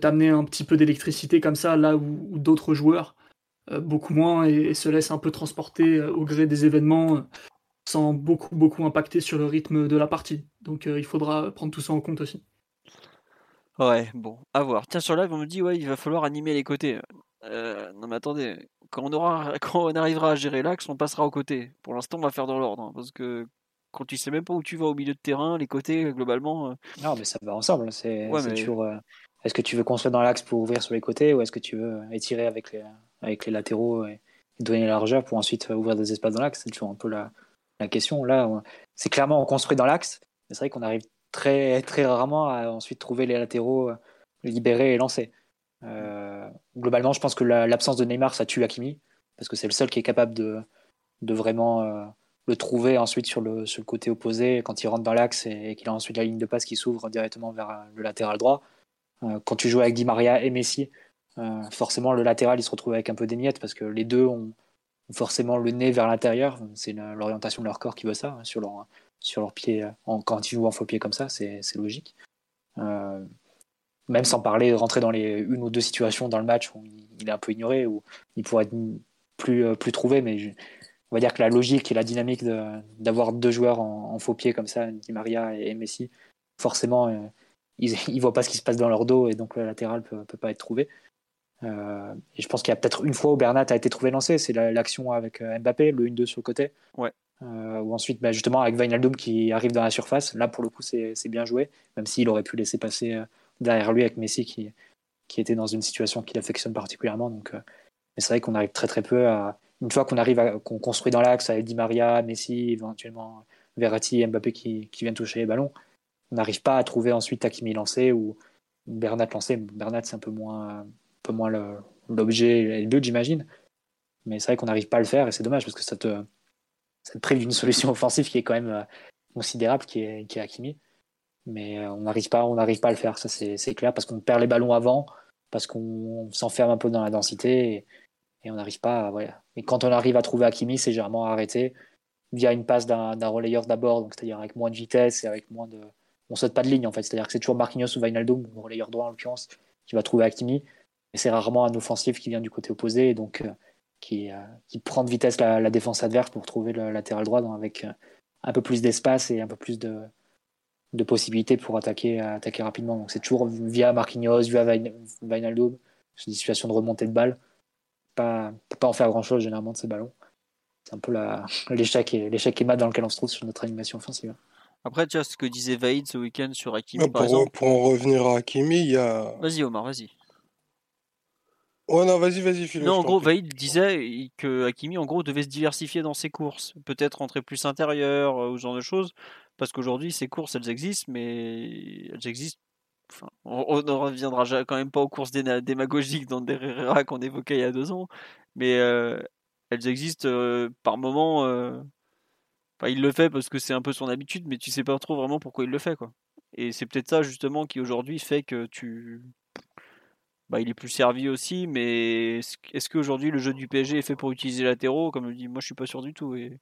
t'amener un petit peu d'électricité comme ça, là où, d'autres joueurs, euh, beaucoup moins, et, se laissent un peu transporter euh, au gré des événements, euh, sans beaucoup, beaucoup impacter sur le rythme de la partie. Donc il faudra prendre tout ça en compte aussi. Ouais, bon, à voir. Tiens, sur live, on me dit, ouais, il va falloir animer les côtés. non, mais attendez, quand on, aura, quand on arrivera à gérer l'axe, on passera aux côtés. Pour l'instant, on va faire dans l'ordre, hein, parce que quand tu sais même pas où tu vas au milieu de terrain, les côtés, globalement. Non, mais ça va ensemble. C'est toujours. Est-ce que tu veux construire dans l'axe pour ouvrir sur les côtés ou est-ce que tu veux étirer avec les, avec les latéraux et, donner la largeur pour ensuite ouvrir des espaces dans l'axe C'est toujours un peu la, la question. Là, c'est clairement on construit dans l'axe, mais c'est vrai qu'on arrive très, très rarement à ensuite trouver les latéraux euh, libérés et lancés. Euh, globalement, je pense que l'absence de Neymar, ça tue Hakimi, parce que c'est le seul qui est capable de, de vraiment euh, le trouver ensuite sur le, sur le côté opposé quand il rentre dans l'axe et qu'il a ensuite la ligne de passe qui s'ouvre directement vers le latéral droit. Euh, quand tu joues avec Di Maria et Messi, euh, forcément le latéral il se retrouve avec un peu des miettes parce que les deux ont forcément le nez vers l'intérieur. C'est l'orientation de leur corps qui veut ça, hein, sur leur, sur leur pied. quand ils jouent en faux pied comme ça, c'est logique. Euh, même sans parler de rentrer dans les une ou deux situations dans le match où il est un peu ignoré, où il pourrait être plus, plus trouvé, mais on va dire que la logique et la dynamique d'avoir deux joueurs en, faux pied comme ça, Di Maria et, Messi, forcément, ils, ne voient pas ce qui se passe dans leur dos et donc le latéral peut, peut pas être trouvé. Euh, et je pense qu'il y a peut-être une fois où Bernat a été trouvé lancé, c'est l'action avec euh, Mbappé, le 1-2 sur le côté. Ouais. Euh, ou ensuite, bah, justement, avec Wijnaldum qui arrive dans la surface. Là, pour le coup, c'est bien joué, même s'il aurait pu laisser passer derrière lui avec Messi qui, qui était dans une situation qu'il affectionne particulièrement. Donc, mais c'est vrai qu'on arrive très très peu à. Une fois qu'on arrive à qu'on construit dans l'axe avec Di Maria, Messi, éventuellement Verratti, Mbappé qui, qui viennent toucher les ballons, on n'arrive pas à trouver ensuite Takimi lancé ou Bernat lancé. Bernat, c'est un peu moins, peu moins l'objet et le but, j'imagine. Mais c'est vrai qu'on n'arrive pas à le faire et c'est dommage parce que ça te, ça te prive d'une solution offensive qui est quand même euh, considérable, qui est, qui est Hakimi. Mais euh, on n'arrive pas, pas à le faire, ça c'est clair, parce qu'on perd les ballons avant, parce qu'on s'enferme un peu dans la densité et, on n'arrive pas voilà. Et quand on arrive à trouver Hakimi, c'est généralement arrêté via une passe d'un relayeur d'abord, c'est-à-dire avec moins de vitesse et avec moins de, on saute pas de ligne en fait. C'est-à-dire que c'est toujours Marquinhos ou Wijnaldum, le relayeur droit en l'occurrence, qui va trouver Hakimi. Et c'est rarement un offensif qui vient du côté opposé et donc euh, qui, euh, qui, prend de vitesse la, défense adverse pour trouver le latéral droit avec euh, un peu plus d'espace et un peu plus de, de possibilités pour attaquer, attaquer rapidement. Donc c'est toujours via Marquinhos, via Wijnaldum, c'est des situations de remontée de balle. Pas, peut pas en faire grand chose généralement de ces ballons. C'est un peu l'échec et l'échec et mat dans lequel on se trouve sur notre animation offensive. Après, tu vois ce que disait Vaïd ce week-end sur Hakimi, par pour, pour, en revenir à Hakimi, il y a. Vas-y, Omar, vas-y. Ouais, non, vas-y, vas-y, Philippe. Non, en gros, Vaïd disait que Hakimi, en gros, devait se diversifier dans ses courses. Peut-être rentrer plus intérieur euh, ou ce genre de choses. Parce qu'aujourd'hui, ses courses, elles existent, mais elles existent. Enfin, on ne reviendra quand même pas aux courses démagogiques dans Derrera qu'on évoquait il y a deux ans. Mais euh, elles existent euh, par moment il le fait parce que c'est un peu son habitude, mais tu sais pas trop vraiment pourquoi il le fait, quoi. Et c'est peut-être ça justement qui aujourd'hui fait que tu, bah, il est plus servi aussi. Mais est-ce qu'aujourd'hui le jeu du PSG est fait pour utiliser latéraux? Comme je dis, moi je suis pas sûr du tout. Et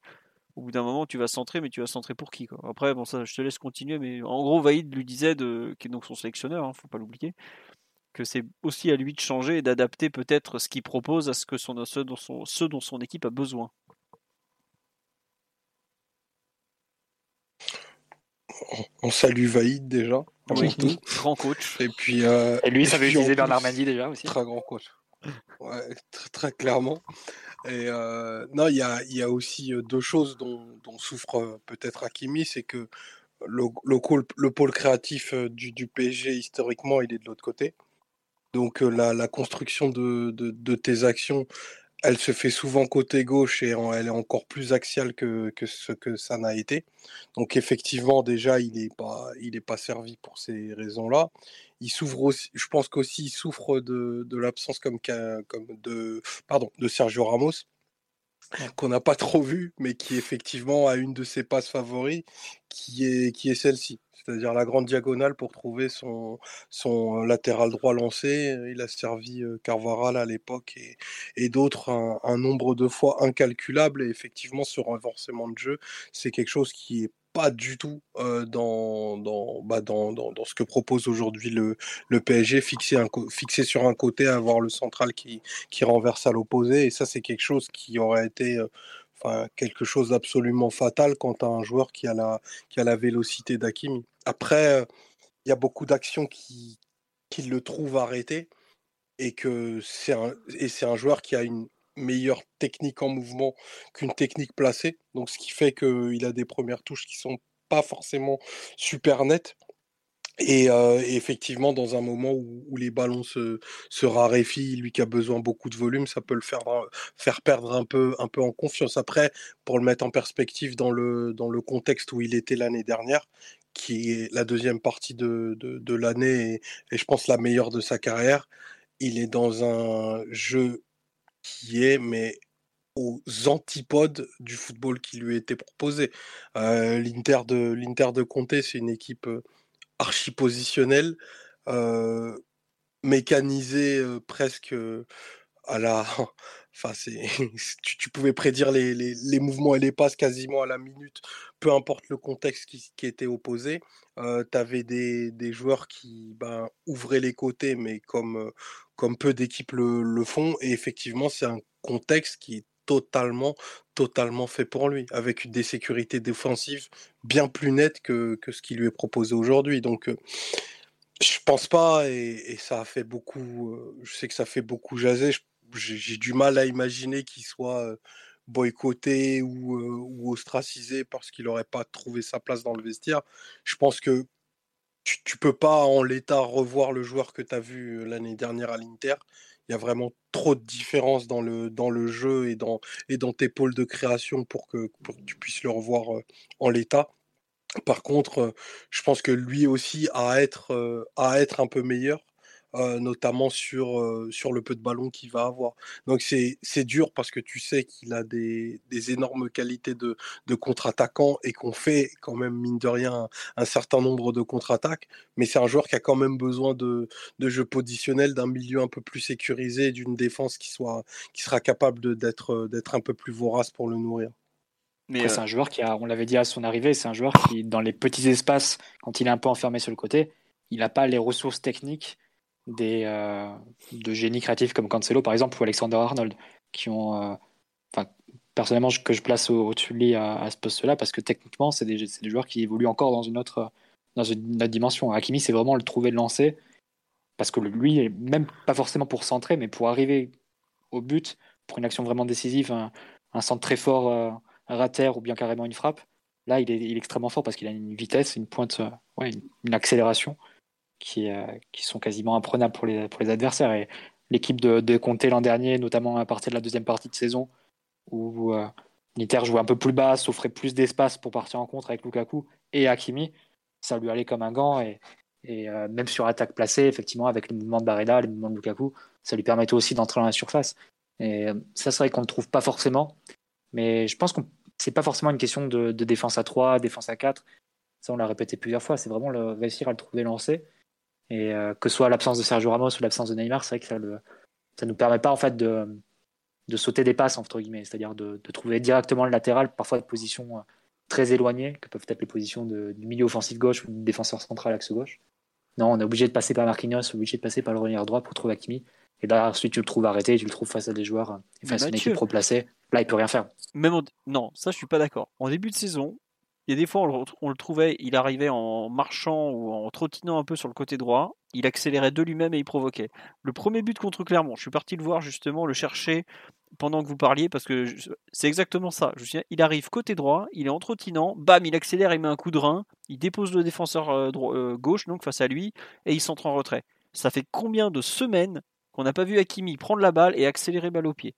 au bout d'un moment, tu vas centrer, mais tu vas centrer pour qui Après, bon ça, je te laisse continuer. Mais en gros, Vaïd lui disait de, qui est donc son sélectionneur, hein, faut pas l'oublier, que c'est aussi à lui de changer et d'adapter peut-être ce qu'il propose à ce que son, ce dont son équipe a besoin. On salue Vaïd déjà. Oui, grand coach. Et puis. Euh, et lui, ça veut utiliser Bernard Mendy déjà aussi. Très grand coach. Ouais, très, clairement. Et euh, non, il y a, y a, aussi euh, deux choses dont, souffre peut-être Hakimi, c'est que le, le, pôle créatif du, du, PSG, historiquement, il est de l'autre côté. Donc la, la construction de, de, de, tes actions, elle se fait souvent côté gauche et elle est encore plus axiale que, ce que ça n'a été. Donc effectivement, déjà, il n'est pas, il pas servi pour ces raisons-là. Il souffre aussi, je pense qu'aussi il souffre de, l'absence comme, comme de, pardon, de Sergio Ramos. Qu'on n'a pas trop vu, mais qui effectivement a une de ses passes favoris, qui est, qui est celle-ci. C'est-à-dire la grande diagonale pour trouver son, son latéral droit lancé. Il a servi Carvaral à l'époque et, et d'autres un, nombre de fois incalculable. Et effectivement, ce renforcement de jeu, c'est quelque chose qui est pas du tout dans, dans, bah dans, dans, dans, ce que propose aujourd'hui le, le PSG, fixé, un, sur un côté, avoir le central qui, qui renverse à l'opposé. Et ça, c'est quelque chose qui aurait été quelque chose d'absolument fatal quant à un joueur qui a la, qui a la vélocité d'Akimi. Après, il y a beaucoup d'actions qui, qui le trouvent arrêté et que c'est un, et c'est un joueur qui a une meilleure technique en mouvement qu'une technique placée. Donc, ce qui fait qu'il a des premières touches qui sont pas forcément super nettes. Et, euh, effectivement, dans un moment où, les ballons se, raréfient, lui qui a besoin beaucoup de volume, ça peut le faire, faire perdre un peu, un peu en confiance. Après, pour le mettre en perspective dans le, dans le contexte où il était l'année dernière, qui est la deuxième partie de, de, l'année et, je pense la meilleure de sa carrière, il est dans un jeu qui est mais aux antipodes du football qui lui était proposé. Euh, L'Inter de l'Inter c'est une équipe archi positionnelle, euh, mécanisée euh, presque à la. Enfin, tu, pouvais prédire les, mouvements et les passes quasiment à la minute, peu importe le contexte qui, était opposé. Euh, tu avais des, joueurs qui ben, ouvraient les côtés, mais comme, comme peu d'équipes le, font. Et effectivement, c'est un contexte qui est totalement, totalement fait pour lui, avec des sécurités défensives bien plus nettes que, ce qui lui est proposé aujourd'hui. Donc, euh, je pense pas, et, et, ça a fait beaucoup, euh, je sais que ça fait beaucoup jaser. J'ai du mal à imaginer qu'il soit boycotté ou, ostracisé parce qu'il n'aurait pas trouvé sa place dans le vestiaire. Je pense que tu, tu peux pas en l'état revoir le joueur que tu as vu l'année dernière à l'Inter. Il y a vraiment trop de différences dans le, dans le jeu et dans, et dans tes pôles de création pour que, tu puisses le revoir en l'état. Par contre, je pense que lui aussi a être, à être un peu meilleur euh, notamment sur, euh, sur le peu de ballon qu'il va avoir. Donc c'est dur parce que tu sais qu'il a des, des, énormes qualités de, de contre-attaquant et qu'on fait quand même, mine de rien, un, un certain nombre de contre-attaques. Mais c'est un joueur qui a quand même besoin de, de jeu positionnel, d'un milieu un peu plus sécurisé, d'une défense qui, soit, qui sera capable d'être un peu plus vorace pour le nourrir. Mais euh... c'est un joueur qui a, on l'avait dit à son arrivée, c'est un joueur qui, dans les petits espaces, quand il est un peu enfermé sur le côté, il n'a pas les ressources techniques des, euh, de génies créatifs comme Cancelo par exemple ou Alexander Arnold qui ont euh, personnellement que je place au-dessus à, ce poste-là parce que techniquement c'est des, des, joueurs qui évoluent encore dans une autre dans une autre dimension. Hakimi c'est vraiment le trouver le lancer parce que lui même pas forcément pour centrer mais pour arriver au but pour une action vraiment décisive un, un centre très fort euh, rater ou bien carrément une frappe là il est, il est extrêmement fort parce qu'il a une vitesse une pointe euh, ouais, une accélération qui, euh, qui sont quasiment imprenables pour les, adversaires. Et l'équipe de, de Conte l'an dernier, notamment à partir de la deuxième partie de saison, où euh, Inter jouait un peu plus bas, s'offrait plus d'espace pour partir en contre avec Lukaku et Hakimi, ça lui allait comme un gant. Et, euh, même sur attaque placée, effectivement, avec les mouvements de Barreda, les mouvements de Lukaku, ça lui permettait aussi d'entrer dans la surface. Et ça, c'est vrai qu'on ne trouve pas forcément. Mais je pense que c'est pas forcément une question de, défense à 3, défense à 4. Ça, on l'a répété plusieurs fois. C'est vraiment réussir à le trouver lancé. Et euh, que ce soit l'absence de Sergio Ramos ou l'absence de Neymar, c'est vrai que ça ne ça nous permet pas en fait de, de sauter des passes, entre guillemets, c'est-à-dire de, de, trouver directement le latéral, parfois de positions euh, très éloignées, que peuvent être les positions de, du milieu offensif gauche ou du défenseur central axe gauche. Non, on est obligé de passer par Marquinhos, obligé de passer par le relier droit pour trouver Hakimi. Et là, ensuite, tu le trouves arrêté, tu le trouves face à des joueurs, euh, face à une équipe replacée. Là, il peut rien faire. Même en... Non, ça, je suis pas d'accord. En début de saison, il des fois, on le, trouvait, il arrivait en marchant ou en trottinant un peu sur le côté droit, il accélérait de lui-même et il provoquait. Le premier but contre Clermont, je suis parti le voir justement, le chercher pendant que vous parliez, parce que c'est exactement ça. Il arrive côté droit, il est en trottinant, bam, il accélère, il met un coup de rein, il dépose le défenseur euh, euh, gauche, donc face à lui, et il s'entre en retrait. Ça fait combien de semaines qu'on n'a pas vu Hakimi prendre la balle et accélérer balle au pied?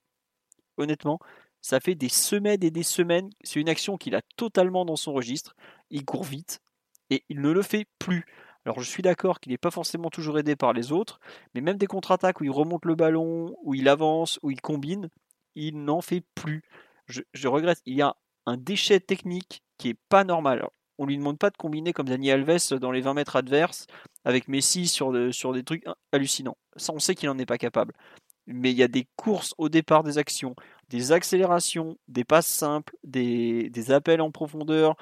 Honnêtement, ça fait des semaines et des semaines. C'est une action qu'il a totalement dans son registre. Il court vite et il ne le fait plus. Alors je suis d'accord qu'il n'est pas forcément toujours aidé par les autres, mais même des contre-attaques où il remonte le ballon, où il avance, où il combine, il n'en fait plus. je, regrette. Il y a un déchet technique qui est pas normal. on lui demande pas de combiner comme Dani Alves dans les 20 mètres adverses avec Messi sur, sur des trucs hallucinants. Ça, on sait qu'il n'en est pas capable. Mais il y a des courses au départ des actions, des accélérations, des passes simples, des, des appels en profondeur,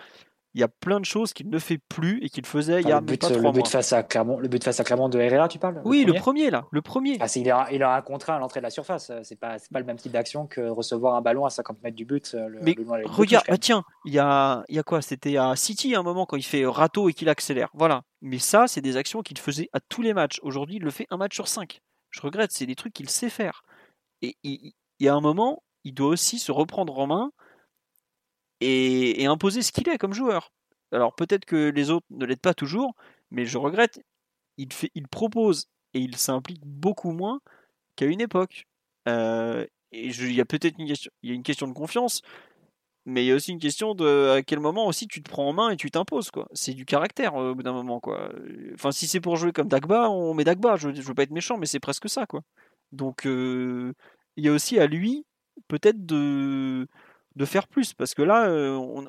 il y a plein de choses qu'il ne fait plus et qu'il faisait il y a le but, pas le but face à Clermont, le but face à Clermont de Herrera, tu parles? Oui, le premier, là, le premier. Ah, il, a, il a un contrat à l'entrée de la surface. C'est pas, pas le même type d'action que recevoir un ballon à 50 mètres du but. Euh, le, Mais regarde, ah, tiens, il y a, il y a quoi? C'était à City à un moment quand il fait râteau et qu'il accélère. Voilà. Mais ça, c'est des actions qu'il faisait à tous les matchs. Aujourd'hui, il le fait un match sur cinq. Je regrette, c'est des trucs qu'il sait faire. Et il, y a un moment, il doit aussi se reprendre en main et, imposer ce qu'il est comme joueur. Alors peut-être que les autres ne l'aident pas toujours, mais je regrette, il, propose et il s'implique beaucoup moins qu'à une époque. Euh, et il y a peut-être une question de confiance, mais il y a aussi une question de à quel moment aussi tu te prends en main et tu t'imposes quoi. C'est du caractère euh, au bout d'un moment quoi. Enfin si c'est pour jouer comme Dagba, on met Dagba. Je, je veux pas être méchant, mais c'est presque ça quoi. Donc euh, il y a aussi à lui peut-être de de faire plus parce que là on,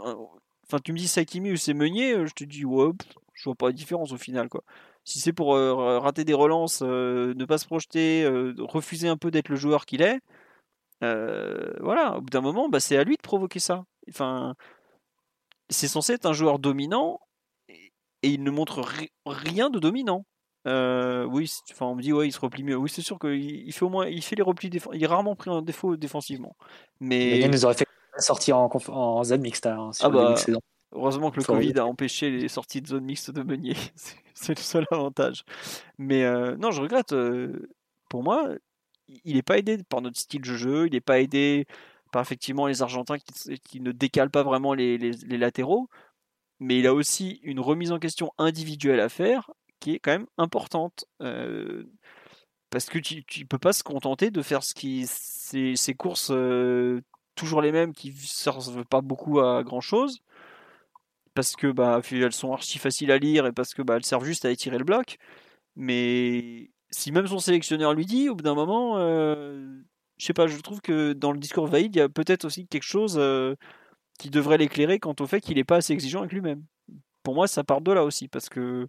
Enfin, tu me dis Sakimi ou c'est Meunier, euh, je te dis ouais, je vois pas la différence au final quoi. Si c'est pour euh, rater des relances, euh, ne pas se projeter, refuser un peu d'être le joueur qu'il est, voilà, au bout d'un moment, bah, c'est à lui de provoquer ça. Enfin, c'est censé être un joueur dominant et, il ne montre rien de dominant. oui, enfin, on me dit ouais, il se replie mieux. Oui, c'est sûr qu'il il fait au moins, il fait les replis Il est rarement pris en défaut défensivement. Mais, il nous aurait fait sorti en, en zone mixte. Hein, ah bah, heureusement que le Covid a empêché les sorties de zone mixte de Meunier. C'est le seul avantage. Mais euh, non, je regrette. Euh, pour moi, il n'est pas aidé par notre style de jeu. Il n'est pas aidé par effectivement les Argentins qui, ne décalent pas vraiment les, latéraux. Mais il a aussi une remise en question individuelle à faire qui est quand même importante. Euh, parce que tu ne peux pas se contenter de faire ces, courses toujours les mêmes qui ne servent pas beaucoup à grand chose parce que bah elles sont archi faciles à lire et parce que bah elles servent juste à étirer le bloc mais si même son sélectionneur lui dit au bout d'un moment euh, je sais pas je trouve que dans le discours Vaïd il y a peut-être aussi quelque chose euh, qui devrait l'éclairer quant au fait qu'il n'est pas assez exigeant avec lui-même. Pour moi ça part de là aussi parce que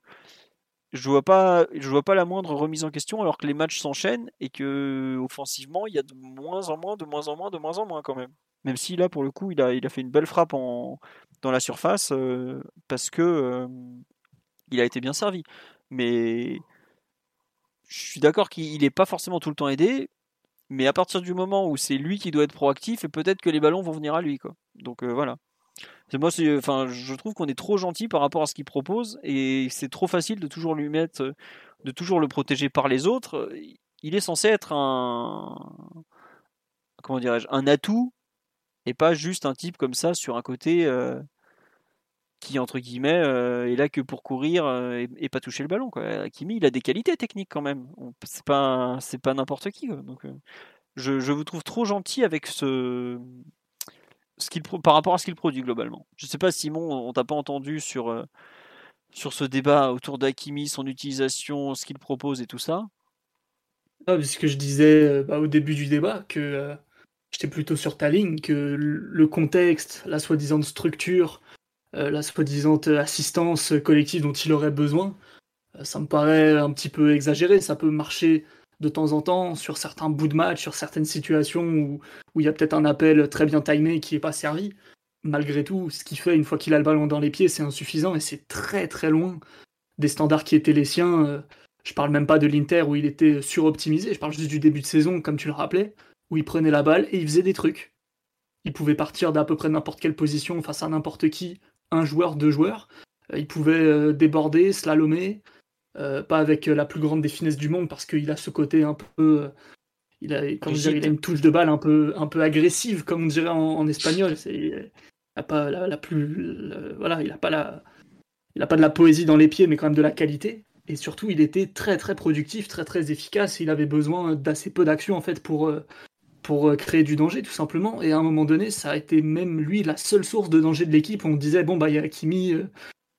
je vois pas je vois pas la moindre remise en question alors que les matchs s'enchaînent et que offensivement il y a de moins en moins de moins en moins de moins en moins quand même. Même si là pour le coup il a il a fait une belle frappe en dans la surface euh, parce que euh, il a été bien servi. Mais je suis d'accord qu'il n'est pas forcément tout le temps aidé mais à partir du moment où c'est lui qui doit être proactif et peut-être que les ballons vont venir à lui quoi donc euh, voilà moi, enfin, je trouve qu'on est trop gentil par rapport à ce qu'il propose et c'est trop facile de toujours lui mettre, de toujours le protéger par les autres. Il est censé être un, comment dirais-je, un atout et pas juste un type comme ça sur un côté euh, qui entre guillemets euh, est là que pour courir euh, et, pas toucher le ballon. Quoi. Il a des qualités techniques quand même. C'est pas, c'est pas n'importe qui. Donc, je, je vous trouve trop gentil avec ce ce qu'il par rapport à ce qu'il produit globalement. Je sais pas Simon, on t'a pas entendu sur, euh, sur ce débat autour d'Akimi, son utilisation, ce qu'il propose et tout ça. Ah, ce que je disais euh, bah, au début du débat, que euh, j'étais plutôt sur ta ligne, que le contexte, la soi-disant structure, la soi-disant assistance collective dont il aurait besoin, ça me paraît un petit peu exagéré. Ça peut marcher de temps en temps sur certains bouts de match, sur certaines situations où, où il y a peut-être un appel très bien timé qui n'est pas servi. Malgré tout, ce qu'il fait une fois qu'il a le ballon dans les pieds, c'est insuffisant et c'est très très loin des standards qui étaient les siens. Euh, je parle même pas de l'Inter où il était suroptimisé, je parle juste du début de saison, comme tu le rappelais, où il prenait la balle et il faisait des trucs. Il pouvait partir d'à peu près n'importe quelle position face à n'importe qui, un joueur, deux joueurs. Euh, il pouvait euh, déborder, slalomer, euh, pas avec la plus grande des finesses du monde parce qu'il a ce côté un peu. Il a, il a une touche de balle un peu, un peu agressive, comme on dirait en, espagnol. C'est, il n'a pas la, plus. voilà, il n'a pas, la, il a pas de la poésie dans les pieds, mais quand même de la qualité. Et surtout, il était très très productif, très très efficace. Il avait besoin d'assez peu d'action en fait pour, pour créer du danger, tout simplement. Et à un moment donné, ça a été même lui la seule source de danger de l'équipe. On disait, bon, bah, il y a Kimi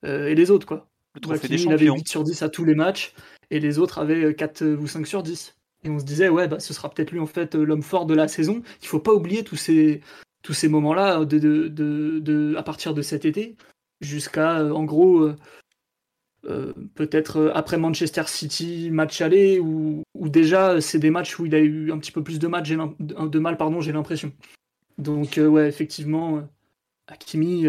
et les autres, quoi. Le trophée des champions. Il avait 8 sur 10 à tous les matchs et les autres avaient 4 euh, ou 5 sur 10. Et on se disait, ouais, bah, ce sera peut-être lui en fait euh, l'homme fort de la saison. Il faut pas oublier tous ces, tous ces moments-là de, de, de, à partir de cet été jusqu'à en gros peut-être après Manchester City match aller ou, déjà c'est des matchs où il a eu un petit peu plus de, de mal pardon j'ai l'impression donc ouais effectivement Hakimi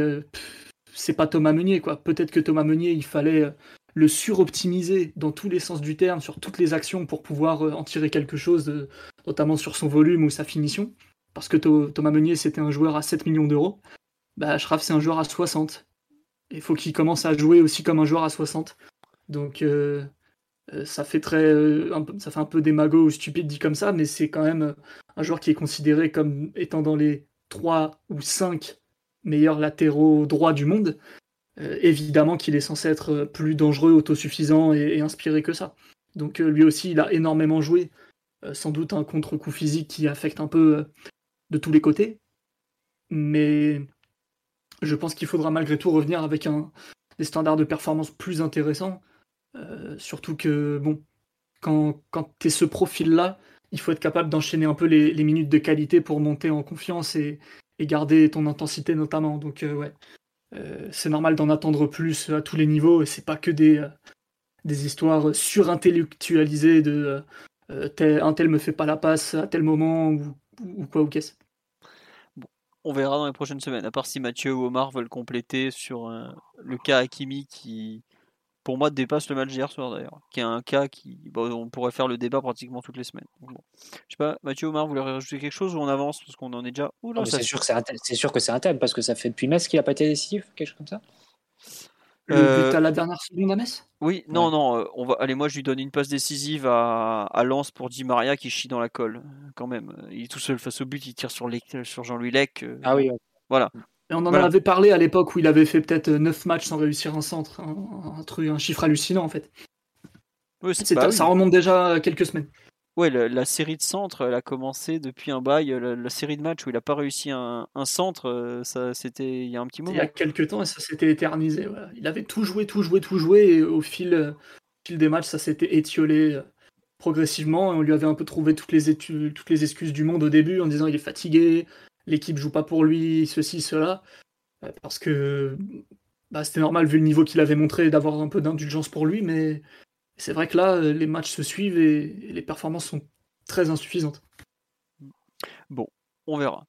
c'est pas Thomas Meunier quoi peut-être que Thomas Meunier il fallait le suroptimiser dans tous les sens du terme, sur toutes les actions pour pouvoir euh, en tirer quelque chose, notamment sur son volume ou sa finition. Parce que Thomas Meunier, c'était un joueur à 7 millions d'euros. Bah, Schraf, c'est un joueur à 60. Il faut qu'il commence à jouer aussi comme un joueur à 60. Donc, euh, euh, ça fait très, un ça fait un peu démago ou stupide dit comme ça, mais c'est quand même un joueur qui est considéré comme étant dans les 3 ou 5 meilleurs latéraux droits du monde. Euh, évidemment qu'il est censé être plus dangereux, autosuffisant et, inspiré que ça. Donc euh, lui aussi, il a énormément joué, euh, sans doute un contre-coup physique qui affecte un peu de tous les côtés. Mais je pense qu'il faudra malgré tout revenir avec un, des standards de performance plus intéressants. surtout que, bon, quand, quand tu es ce profil-là, il faut être capable d'enchaîner un peu les, minutes de qualité pour monter en confiance et, garder ton intensité notamment. Donc, ouais, euh, c'est normal d'en attendre plus à tous les niveaux et c'est pas que des, euh, des histoires surintellectualisées de euh, tel, un tel me fait pas la passe à tel moment ou, quoi ou qu'est-ce. On verra dans les prochaines semaines, à part si Mathieu ou Omar veulent compléter sur le cas Hakimi qui, pour moi, dépasse le match d'hier soir d'ailleurs, qui est un cas qui, on pourrait faire le débat pratiquement toutes les semaines. Je sais pas, Mathieu Omar, vous voulez rajouter quelque chose ou on avance parce qu'on en est déjà. c'est sûr que c'est un, sûr que c'est un thème parce que ça fait depuis Metz qu'il a pas été décisif, quelque chose comme ça? Le euh, but à la dernière seconde à Metz? Oui, non, non. Euh, on va, allez, moi je lui donne une passe décisive à, à Lens pour Di Maria qui chie dans la colle, quand même. Il est tout seul face au but, il tire sur, sur Jean-Louis Lec. Euh, ah oui. Voilà. Et on en avait parlé à l'époque où il avait fait peut-être 9 matchs sans réussir un centre. Un, truc, un chiffre hallucinant en fait. Bah ça remonte déjà à quelques semaines. Ouais, la, série de centres, elle a commencé depuis un bail. La, série de matchs où il n'a pas réussi un, centre, euh, ça c'était il y a un petit moment. Il y a quelques temps et ça s'était éternisé. Il avait tout joué, tout joué, tout joué et au fil, fil des matchs, ça s'était étiolé euh, progressivement. on lui avait un peu trouvé toutes les, toutes les excuses du monde au début en disant il est fatigué, l'équipe joue pas pour lui, ceci, cela. Euh, parce que bah, c'était normal vu le niveau qu'il avait montré d'avoir un peu d'indulgence pour lui, mais c'est vrai que là, euh, les matchs se suivent et, les performances sont très insuffisantes. Bon, on verra.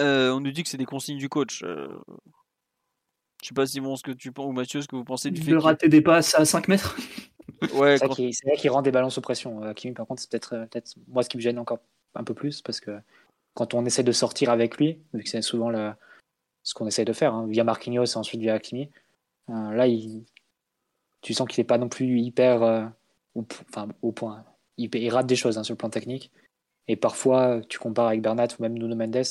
Euh, on nous dit que c'est des consignes du coach. Je sais pas Simon ce que tu penses ou Mathieu ce que vous pensez du fait de rater des passes à 5 mètres. ouais, c'est vrai qu'il rend des ballons sous pression. Kimi, par contre, c'est peut-être peut moi ce qui me gêne encore un peu plus parce que quand on essaie de sortir avec lui, vu que c'est souvent le, ce qu'on essaie de faire, hein, via Marquinhos et ensuite via euh, là, il, tu sens qu'il n'est pas non plus hyper euh, au, enfin, au point. Il, rate des choses hein, sur le plan technique. Et parfois, tu compares avec Bernat ou même Nuno Mendes,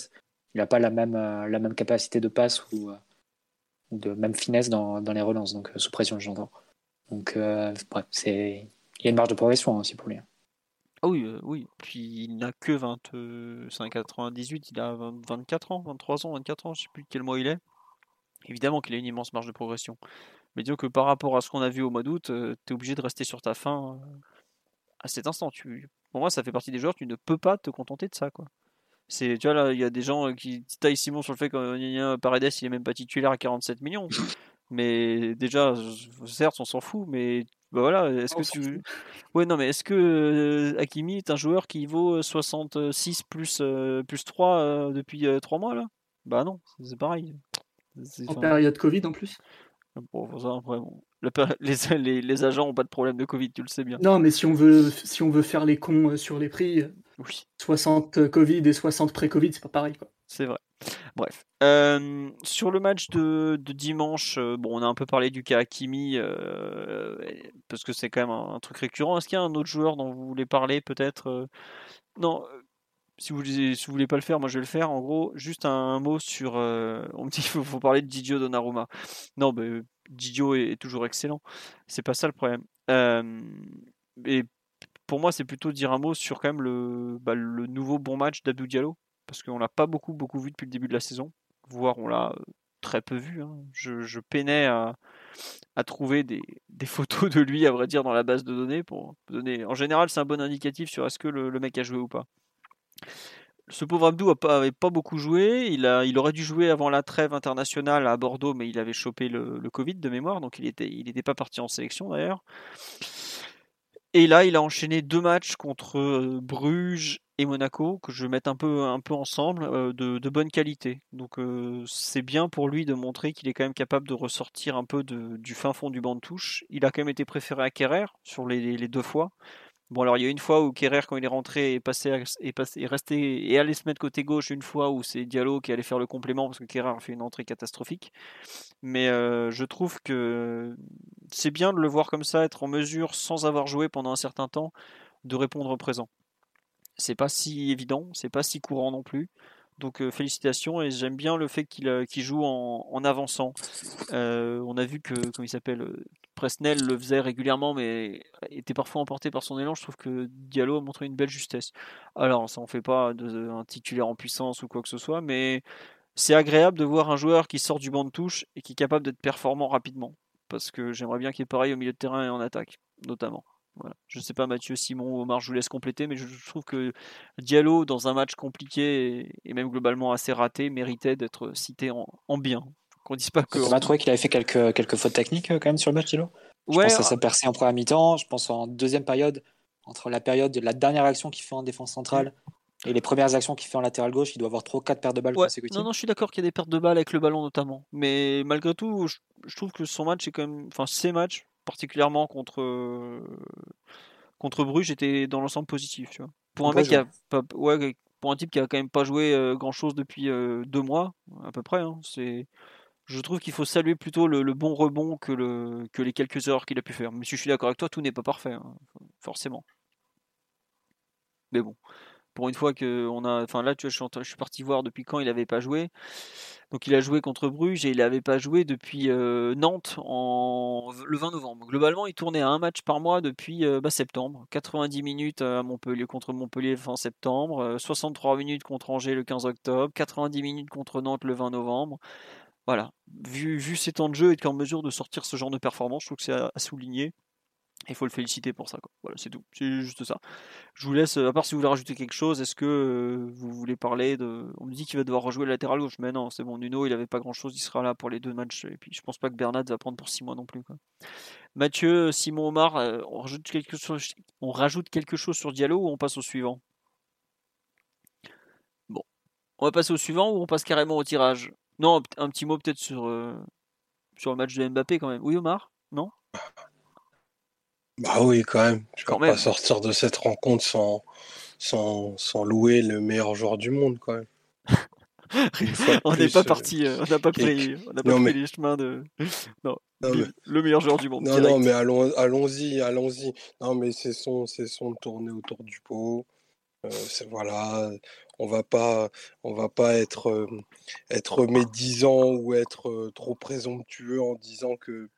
il n'a pas la même, euh, la même capacité de passe ou, de même finesse dans, dans les relances, donc sous pression, j'entends. Donc, il y a une marge de progression hein, aussi pour lui. Ah oui, euh, oui. Puis il n'a que 20, c'est un 98, il a 24 ans, 23 ans, 24 ans, je sais plus quel mois il est. Évidemment qu'il a une immense marge de progression. Mais disons que par rapport à ce qu'on a vu au mois d'août, euh, tu es obligé de rester sur ta fin euh, à cet instant. Tu... Pour moi, ça fait partie des joueurs, tu ne peux pas te contenter de ça. Quoi. C'est, tu vois, là, il y a des gens qui taillent Simon sur le fait que Paredes, il est même pas titulaire à 47 millions. Mais déjà, certes, on s'en fout, mais bah voilà, est-ce que tu. Ouais, non, mais est-ce que euh, Hakimi est un joueur qui vaut 66 plus, plus 3 euh, depuis 3 mois là? Bah non, c'est pareil. En période Covid en plus? Bon, ça, après, bon. Les, les, les, agents ont pas de problème de Covid, tu le sais bien. Non, mais si on veut, si on veut faire les cons sur les prix, oui. 60 Covid et 60 pré-Covid, c'est pas pareil. Quoi. C'est vrai. Bref. Euh, sur le match de, dimanche, euh, bon, on a un peu parlé du cas Hakimi, euh, parce que c'est quand même un, truc récurrent. Est-ce qu'il y a un autre joueur dont vous voulez parler, peut-être Non, si vous, vous voulez pas le faire, moi je vais le faire. En gros, juste un, mot sur. on me dit qu'il faut, parler de Didio Donnarumma. Non, mais Didio est, toujours excellent. C'est pas ça le problème. et pour moi, c'est plutôt dire un mot sur quand même le, bah, le nouveau bon match d'Abdou Diallo parce qu'on l'a pas beaucoup beaucoup vu depuis le début de la saison, voire on l'a euh, très peu vu. Hein. Je, peinais à, trouver des, photos de lui, à vrai dire, dans la base de données. En général, c'est un bon indicatif sur est-ce que le, mec a joué ou pas. Ce pauvre Abdou n'avait pas, beaucoup joué. Il, aurait dû jouer avant la trêve internationale à Bordeaux, mais il avait chopé le, Covid de mémoire, donc il n'était était pas parti en sélection d'ailleurs. Et là, il a enchaîné deux matchs contre euh, Bruges et Monaco, que je vais mettre un peu, ensemble, euh, de, bonne qualité. Donc euh, c'est bien pour lui de montrer qu'il est quand même capable de ressortir un peu du fin fond du banc de touche. Il a quand même été préféré à Kerrer sur les deux fois. Bon, alors il y a une fois où Kerrer, quand il est rentré, est, passé, est, passé, est resté et allait se mettre côté gauche, une fois où c'est Diallo qui allait faire le complément parce que Kerrer a fait une entrée catastrophique. Mais euh, je trouve que c'est bien de le voir comme ça, être en mesure, sans avoir joué pendant un certain temps, de répondre au présent. C'est pas si évident, c'est pas si courant non plus. Donc euh, félicitations et j'aime bien le fait qu'il euh, joue en, avançant. on a vu que, comme il s'appelle, Presnel le faisait régulièrement, mais était parfois emporté par son élan. Je trouve que Diallo a montré une belle justesse. Alors, ça en fait pas un titulaire en puissance ou quoi que ce soit, mais c'est agréable de voir un joueur qui sort du banc de touche et qui est capable d'être performant rapidement. Parce que j'aimerais bien qu'il est pareil au milieu de terrain et en attaque, notamment. Voilà. Je ne sais pas, Mathieu, Simon ou Omar, je vous laisse compléter, mais je trouve que Diallo, dans un match compliqué et même globalement assez raté, méritait d'être cité en, en bien. Qu'on dise pas que. On a trouvé qu'il avait fait quelques, quelques fautes techniques euh, quand même sur le match, Je ouais, pense à sa percée en première mi-temps. Je pense en deuxième période, entre la période de la dernière action qu'il fait en défense centrale et les premières actions qu'il fait en latéral gauche, il doit avoir 3 4 pertes de balles consécutives. Non, non, je suis d'accord qu'il y a des pertes de balles avec le ballon notamment. Mais malgré tout, je, trouve que son match est quand même. Enfin, ses matchs, particulièrement contre, contre Bruges, étaient dans l'ensemble positifs. Tu vois. Pour un mec qui a ouais, pour un type qui a quand même pas joué euh, grand chose depuis euh, deux mois, à peu près, hein, c'est je trouve qu'il faut saluer plutôt le, bon rebond que, le, que les quelques erreurs qu'il a pu faire. Mais si je suis d'accord avec toi, tout n'est pas parfait, hein, forcément. Mais bon, pour une fois que on a, enfin là, tu vois, je suis, parti voir depuis quand il n'avait pas joué. Donc il a joué contre Bruges et il n'avait pas joué depuis euh, Nantes en, le 20 novembre. Globalement, il tournait à un match par mois depuis euh, bah, septembre. 90 minutes Montpellier contre Montpellier fin septembre, 63 euh, minutes contre Angers le 15 octobre, 90 minutes contre Nantes le 20 novembre. Voilà, vu, vu ses temps de jeu, être en mesure de sortir ce genre de performance, je trouve que c'est à, souligner. Il faut le féliciter pour ça. Voilà, c'est tout. C'est juste ça. Je vous laisse, à part si vous voulez rajouter quelque chose, est-ce que euh, vous voulez parler de. On me dit qu'il va devoir rejouer le latéral gauche, mais non, c'est bon. Nuno, il avait pas grand chose, il sera là pour les deux matchs. Et puis je pense pas que Bernard va prendre pour six mois non plus. Mathieu, Simon, Omar, euh, on, rajoute quelque chose, on rajoute quelque chose sur Diallo ou on passe au suivant? Bon. On va passer au suivant ou on passe carrément au tirage? Non, un petit mot peut-être sur, euh, sur le match de Mbappé quand même. Oui, Omar? Non? Bah oui, quand même. Je ne peux pas sortir de cette rencontre sans, sans, sans, louer le meilleur joueur du monde quand même. on n'est pas parti, euh, on n'a pas pris, on pas pris les chemins de. Non, le meilleur joueur du monde. Non, non, mais allons, allons-y, allons-y. Non, mais c'est son, c'est son tourner autour du pot. Euh, voilà, on va pas, on va pas être, être médisant ou être trop présomptueux en disant que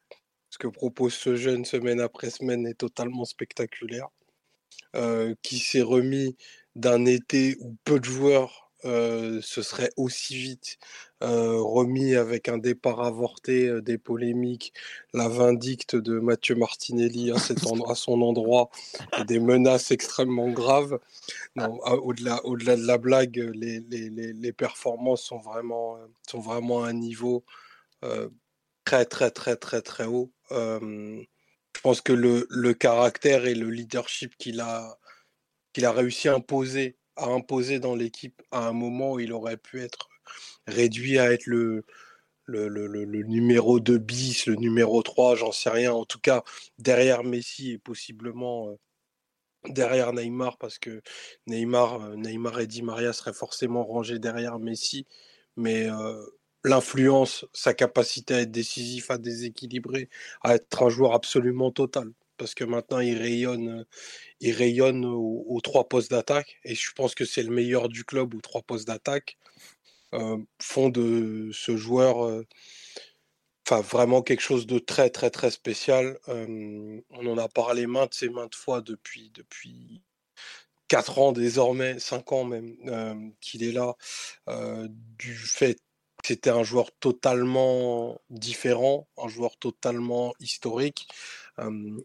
ce que propose ce jeune semaine après semaine est totalement spectaculaire. qui s'est remis d'un été où peu de joueurs se seraient aussi vite remis avec un départ avorté, des polémiques, la vindicte de Mathieu Martinelli à, son endroit, et des menaces extrêmement graves. au-delà, au-delà de la blague, les, performances sont vraiment, sont vraiment à un niveau très très très très très haut. Je pense que le, caractère et le leadership qu'il a, réussi à imposer dans l'équipe à un moment où il aurait pu être réduit à être le, numéro 2 bis, le numéro 3, j'en sais rien. En tout cas, derrière Messi et possiblement derrière Neymar, parce que Neymar, Neymar et Di Maria seraient forcément rangés derrière Messi. Mais l'influence, sa capacité à être décisif, à déséquilibrer, à être un joueur absolument total parce que maintenant il rayonne, il rayonne aux, trois postes d'attaque et je pense que c'est le meilleur du club aux trois postes d'attaque. font de ce joueur enfin vraiment quelque chose de très très très spécial. on en a parlé maintes et maintes fois depuis depuis 4 ans désormais, 5 ans même qu'il est là, du fait c'était un joueur totalement différent, un joueur totalement historique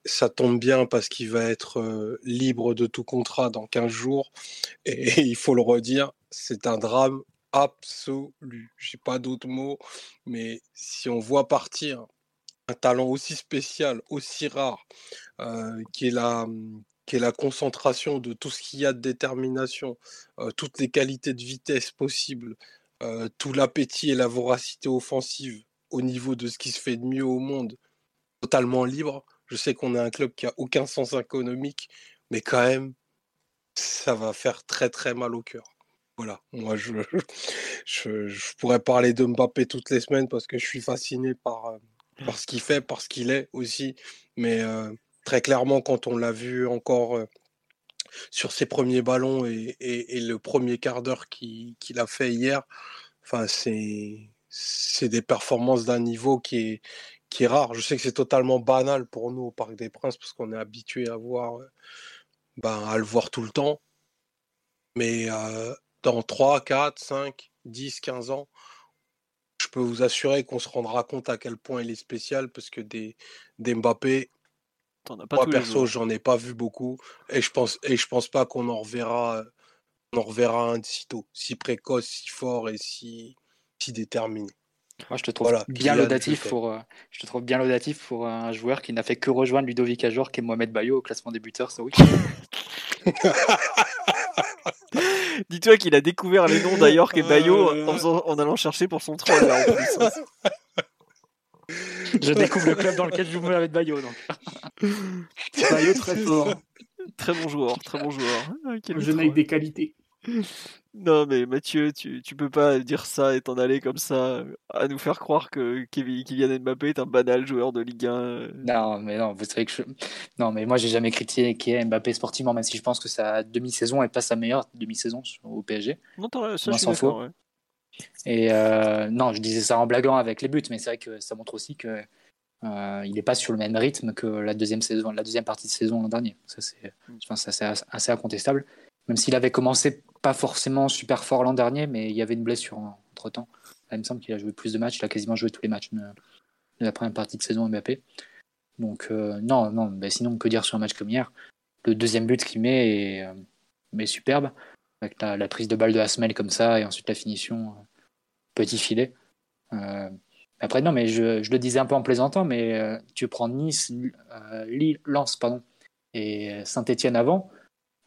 ça tombe bien parce qu'il va être libre de tout contrat dans 15 jours. Et, il faut le redire, c'est un drame absolu. J'ai pas d'autres mots, mais si on voit partir un talent aussi spécial, aussi rare, euh, qui, est la, concentration de tout ce qu'il y a de détermination, toutes les qualités de vitesse possibles, euh, tout l'appétit et la voracité offensive au niveau de ce qui se fait de mieux au monde, totalement libre. Je sais qu'on est un club qui a aucun sens économique, mais quand même, ça va faire très très mal au cœur. Voilà, moi je, je, pourrais parler de Mbappé toutes les semaines parce que je suis fasciné par, euh, par ce qu'il fait, par ce qu'il est aussi. Mais euh, très clairement, quand on l'a vu encore sur ses premiers ballons et, et, le premier quart d'heure qu'il a fait hier, enfin, c'est des performances d'un niveau qui est, qui est rare. Je sais que c'est totalement banal pour nous au Parc des Princes parce qu'on est habitué à voir ben, à le voir tout le temps. Mais dans 3, 4, 5, 10, 15 ans, je peux vous assurer qu'on se rendra compte à quel point il est spécial parce que des, des Mbappé, moi perso, j'en ai pas vu beaucoup et je pense et je pense pas qu'on en reverra on en reverra un si tôt, si précoce, si fort et si, si déterminé. Moi, je te trouve bien laudatif pour, euh, je te trouve bien laudatif pour un joueur qui n'a fait que rejoindre Ludovic Ajor, qui est Mohamed Bayo au classement des buteurs ce week Dis-toi qu'il a découvert les noms d'ailleurs et Bayo en, allant chercher pour son troll. Hein. je découvre le club dans lequel je joue avec Bayo. Donc. Bayo très fort. Très bon joueur, très bon joueur. Ah, jeune avec des qualités. Non, mais Mathieu, tu, tu peux pas dire ça et t'en aller comme ça à nous faire croire que Kevin, Kylian Mbappé est un banal joueur de Ligue 1. Euh. Non, mais non, vous savez que je... Non, mais moi j'ai jamais critiqué Mbappé sportivement, même si je pense que sa demi-saison est pas sa meilleure demi-saison au PSG. Non, ça, je suis Et euh, non, je disais ça en blaguant avec les buts, mais c'est vrai que ça montre aussi que euh, il n'est pas sur le même rythme que la deuxième saison, la deuxième partie de saison l'an dernier. Ça c'est, mm. assez incontestable. Même s'il avait commencé pas forcément super fort l'an dernier, mais il y avait une blessure entre temps. il me semble qu'il a joué plus de matchs, il a quasiment joué tous les matchs de, la première partie de saison Mbappé. Donc euh, non, non, sinon que dire sur un match comme hier? Le deuxième but qu'il met est, euh, superbe, avec la, prise de balle de Asmel comme ça, et ensuite la finition euh, petit filet. après non, mais je, le disais un peu en plaisantant, mais tu prends Nice, Lille, Lens, pardon, et Saint-Etienne avant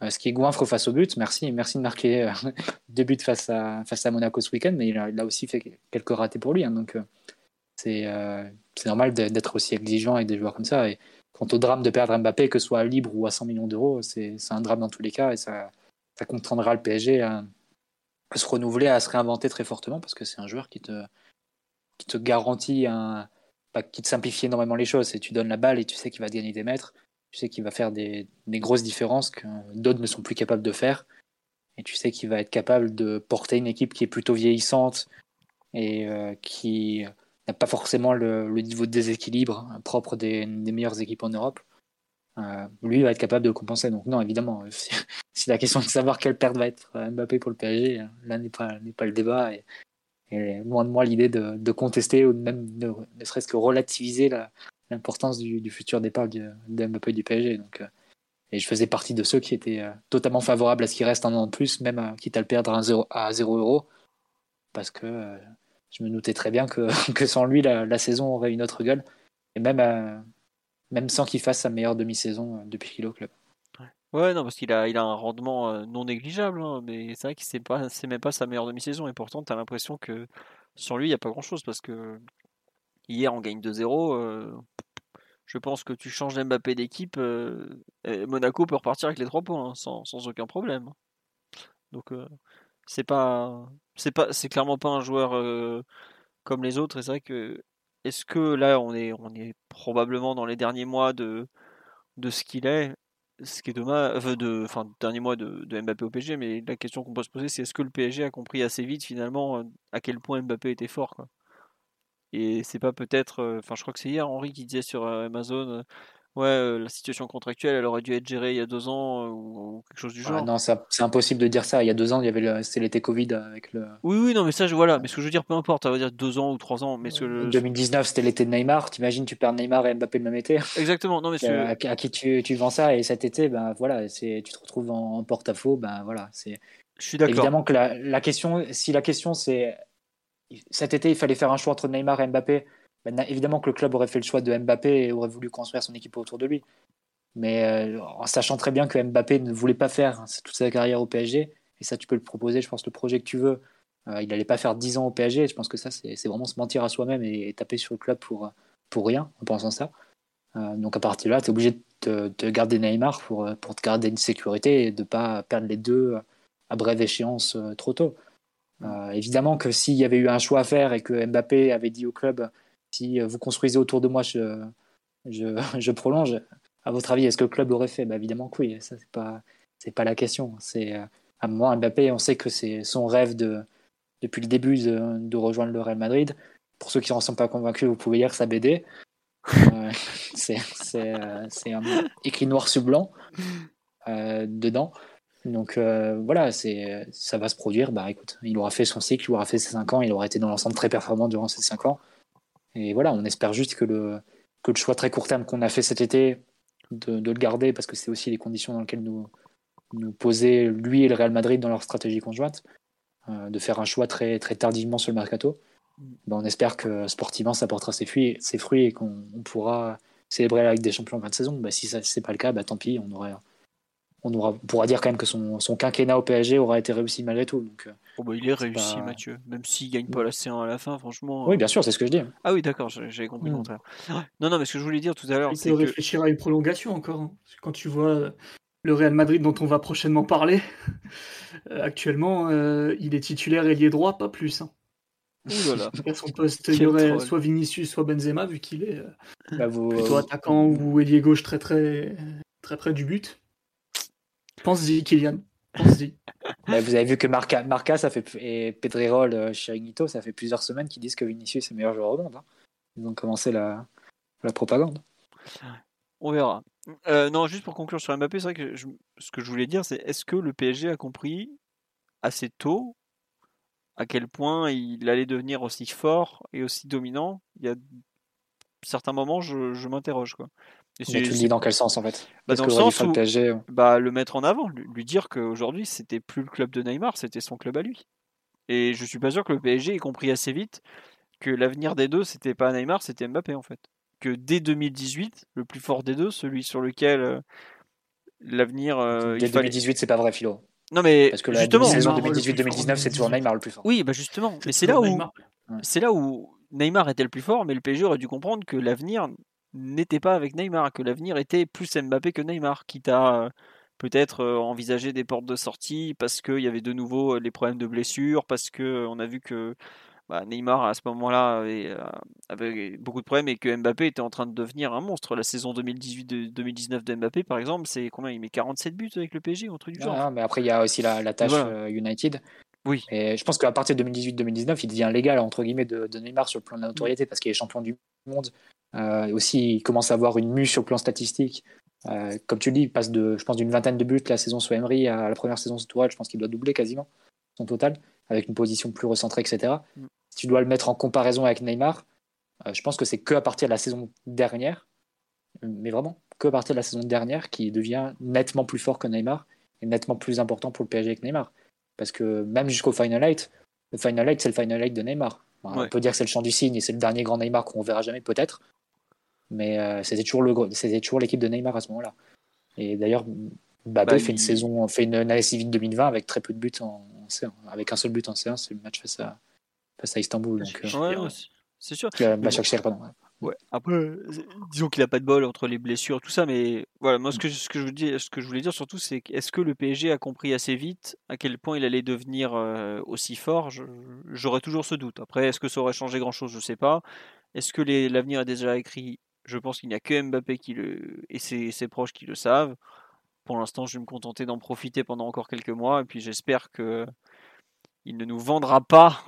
euh, ce qui est goinfre face au but. Merci, merci de marquer euh, deux buts face à, face à Monaco ce week-end, mais il a, aussi fait quelques ratés pour lui. Hein, donc, euh, c'est normal d'être aussi exigeant avec des joueurs comme ça. Et quant au drame de perdre Mbappé, que ce soit libre ou à 100 millions d'euros, c'est un drame dans tous les cas et ça, ça contraindra le PSG à, se renouveler, à se réinventer très fortement parce que c'est un joueur qui te, qui te garantit un. qui te simplifie énormément les choses. Et tu donnes la balle et tu sais qu'il va gagner des mètres tu sais qu'il va faire des, grosses différences que d'autres ne sont plus capables de faire. Et tu sais qu'il va être capable de porter une équipe qui est plutôt vieillissante et euh, qui n'a pas forcément le, niveau de déséquilibre propre des, meilleures équipes en Europe. Euh, lui va être capable de compenser. Donc non, évidemment, si, la question est de savoir quelle perte va être Mbappé pour le PSG, là n'est pas, pas le débat. Et, loin de moi l'idée de, contester ou même ne serait-ce que relativiser la, l'importance du, futur départ de, Mbappé du PSG. Donc, euh, et je faisais partie de ceux qui étaient euh, totalement favorables à ce qu'il reste un an de plus, même euh, quitte à le perdre à 0, à 0 euros, parce que je me doutais très bien que, que sans lui, la, saison aurait une autre gueule, et même, même sans qu'il fasse sa meilleure demi-saison depuis qu'il est au club. Ouais, non, parce qu'il a, il a un rendement non négligeable, hein, mais c'est vrai que c'est pas, c'est même pas sa meilleure demi-saison, et pourtant, tu as l'impression que sans lui, il n'y a pas grand-chose, parce que Hier, on gagne 2-0. Euh, je pense que tu changes Mbappé d'équipe, euh, Monaco peut repartir avec les 3 points hein, sans, aucun problème. Donc euh, c'est pas c'est pas c'est clairement pas un joueur comme les autres. Et c'est vrai que est-ce que là on est on est probablement dans les derniers mois de de ce qu'il est, ce qui est dommage, de, enfin, dernier mois de, de, Mbappé au PSG, mais la question qu'on peut se poser, c'est est-ce que le PSG a compris assez vite finalement à quel point Mbappé était fort, quoi? Et c'est pas peut-être. Enfin, je crois que c'est hier Henri qui disait sur euh, Amazon. Euh, ouais, la situation contractuelle, elle aurait dû être gérée il y a deux ans ou, quelque chose du ah genre. non, c'est impossible de dire ça. Il y a deux ans, il y avait c'est l'été Covid avec le. Oui, oui, non, mais ça, je, voilà. Mais ce que je veux dire, peu importe, ça veut dire deux ans ou trois ans. Mais ce 2019, c'était l'été de Neymar. T'imagines, tu perds Neymar et Mbappé le même été. Exactement. Non, mais à, qui tu, tu, vends ça? Et cet été, ben voilà, c'est tu te retrouves en, porte-à-faux, ben voilà, c'est Je suis d'accord. Évidemment que la, la question, si la question c'est cet été il fallait faire un choix entre Neymar et Mbappé, évidemment que le club aurait fait le choix de Mbappé et aurait voulu construire son équipe autour de lui. Mais euh, en sachant très bien que Mbappé ne voulait pas faire toute sa carrière au PSG, et ça tu peux le proposer, je pense, le projet que tu veux, euh, il n'allait pas faire 10 ans au PSG, je pense que ça c'est vraiment se mentir à soi-même et, taper sur le club pour, pour rien en pensant ça. Euh, donc à partir de là, tu es obligé de, de, garder Neymar pour, pour te garder une sécurité et de ne pas perdre les deux à brève échéance trop tôt. évidemment que s'il y avait eu un choix à faire et que Mbappé avait dit au club si vous construisez autour de moi, je, prolonge, à votre avis, est-ce que le club l'aurait fait? Bah, Évidemment que oui, ça, c'est pas, pas la question. C'est, euh, à moi, Mbappé, on sait que c'est son rêve de, depuis le début de, rejoindre le Real Madrid. Pour ceux qui n'en sont pas convaincus, vous pouvez lire sa BD. Euh, c'est, euh, un écrit noir sur blanc dedans. Donc voilà, ça va se produire. Bah écoute, il aura fait son cycle, il aura fait ses 5 ans, il aura été dans l'ensemble très performant durant ces 5 ans. Et voilà, on espère juste que le, choix très court terme qu'on a fait cet été de, le garder parce que c'est aussi les conditions dans lesquelles nous, nous posaient lui et le Real Madrid dans leur stratégie conjointe, euh, de faire un choix très, tardivement sur le mercato. Ben, on espère que sportivement ça portera ses fruits, ses fruits et qu'on pourra célébrer la Ligue des Champions en fin de saison. Ben, si ce n'est pas le cas, ben, tant pis, on aurait on, aura, pourra dire quand même que son, son, quinquennat au PSG aura été réussi malgré tout. Donc, euh, oh bah, il est, réussi, Mathieu. Même s'il gagne pas la C1 à la fin, franchement. Oui, bien sûr, c'est ce que je dis. Ah oui, d'accord, j'avais compris le mm. contraire. Non, non, mais ce que je voulais dire tout à l'heure. Il faut réfléchir à une prolongation encore. Hein. Quand tu vois euh, le Real Madrid dont on va prochainement parler, euh, actuellement, il est titulaire ailier droit, pas plus. Hein. Ouh À son poste, il y aurait soit Vinicius, soit Benzema, vu qu'il est bah, plutôt attaquant ou ailier gauche très, très, très près du but. Pense-y, Kylian. Pense-y. vous avez vu que Marca, Marca ça fait, et Pedrerol, euh, Chiringuito, ça fait plusieurs semaines qu'ils disent que Vinicius est le meilleur joueur au monde. Hein. Ils ont commencé la, la propagande. On verra. Euh, non, juste pour conclure sur Mbappé, c'est vrai que ce que je voulais dire, c'est est-ce que le PSG a compris assez tôt à quel point il allait devenir aussi fort et aussi dominant? Il y a certains moments, je, je m'interroge. Et tu le dis dans quel sens en fait? Bah, Dans le sens où, le, bah, le mettre en avant, lui, dire qu'aujourd'hui c'était plus le club de Neymar, c'était son club à lui. Et je suis pas sûr que le PSG ait compris assez vite que l'avenir des deux c'était pas Neymar, c'était Mbappé en fait. Que dès 2018, le plus fort des deux, celui sur lequel euh, l'avenir. Euh, dès 2018, c'est pas vrai, Philo. Non mais parce que la justement, saison 2018-2019, c'est toujours Neymar le plus fort. Oui, bah justement, mais c'est là où c'est là où Neymar était le plus fort, mais le PSG aurait dû comprendre que l'avenir n'était pas avec Neymar, que l'avenir était plus Mbappé que Neymar, quitte à euh, peut-être euh, envisager des portes de sortie parce qu'il y avait de nouveau euh, les problèmes de blessures, parce qu'on a vu que bah, Neymar à ce moment-là avait, beaucoup de problèmes et que Mbappé était en train de devenir un monstre. La saison 2018-2019 de Mbappé, par exemple, c'est combien? Il met 47 buts avec le PSG, un truc du genre. mais après, il y a aussi la, tâche United. Oui. Et je pense qu'à partir de 2018-2019, il devient légal entre guillemets de, de, Neymar sur le plan de la notoriété parce qu'il est champion du monde, euh, aussi, il commence à avoir une mue sur le plan statistique. Euh, comme tu le dis, il passe de, je pense, d'une vingtaine de buts la saison sous Emery à la première saison sous Tourelle. Je pense qu'il doit doubler quasiment son total, avec une position plus recentrée, etc. Mm. Si tu dois le mettre en comparaison avec Neymar, euh, je pense que c'est que à partir de la saison dernière, mais vraiment que à partir de la saison dernière, qui devient nettement plus fort que Neymar et nettement plus important pour le PSG que Neymar. Parce que même jusqu'au Final 8, le Final 8, c'est le Final 8 de Neymar. On peut dire que c'est le champ du signe et c'est le dernier grand Neymar qu'on verra jamais, peut-être. Mais euh, c'était toujours le c'était toujours l'équipe de Neymar à ce moment-là. Et d'ailleurs, Mbappé bah, fait une saison, fait une année civile 2020 avec très peu de buts en, C1, avec un seul but en C1, c'est le match face à, face à Istanbul. Donc, euh, c'est sûr. Euh, bah, pardon. Ouais. Après, disons qu'il n'a pas de bol entre les blessures, tout ça, mais voilà, moi ce que, ce que, je, voulais dire surtout, c'est est-ce que le PSG a compris assez vite à quel point il allait devenir aussi fort? J'aurais toujours ce doute. Après, est-ce que ça aurait changé grand-chose? Je sais pas. Est-ce que l'avenir est déjà écrit? Je pense qu'il n'y a que Mbappé qui le, et ses, proches qui le savent. Pour l'instant, je vais me contenter d'en profiter pendant encore quelques mois. Et puis j'espère que il ne nous vendra pas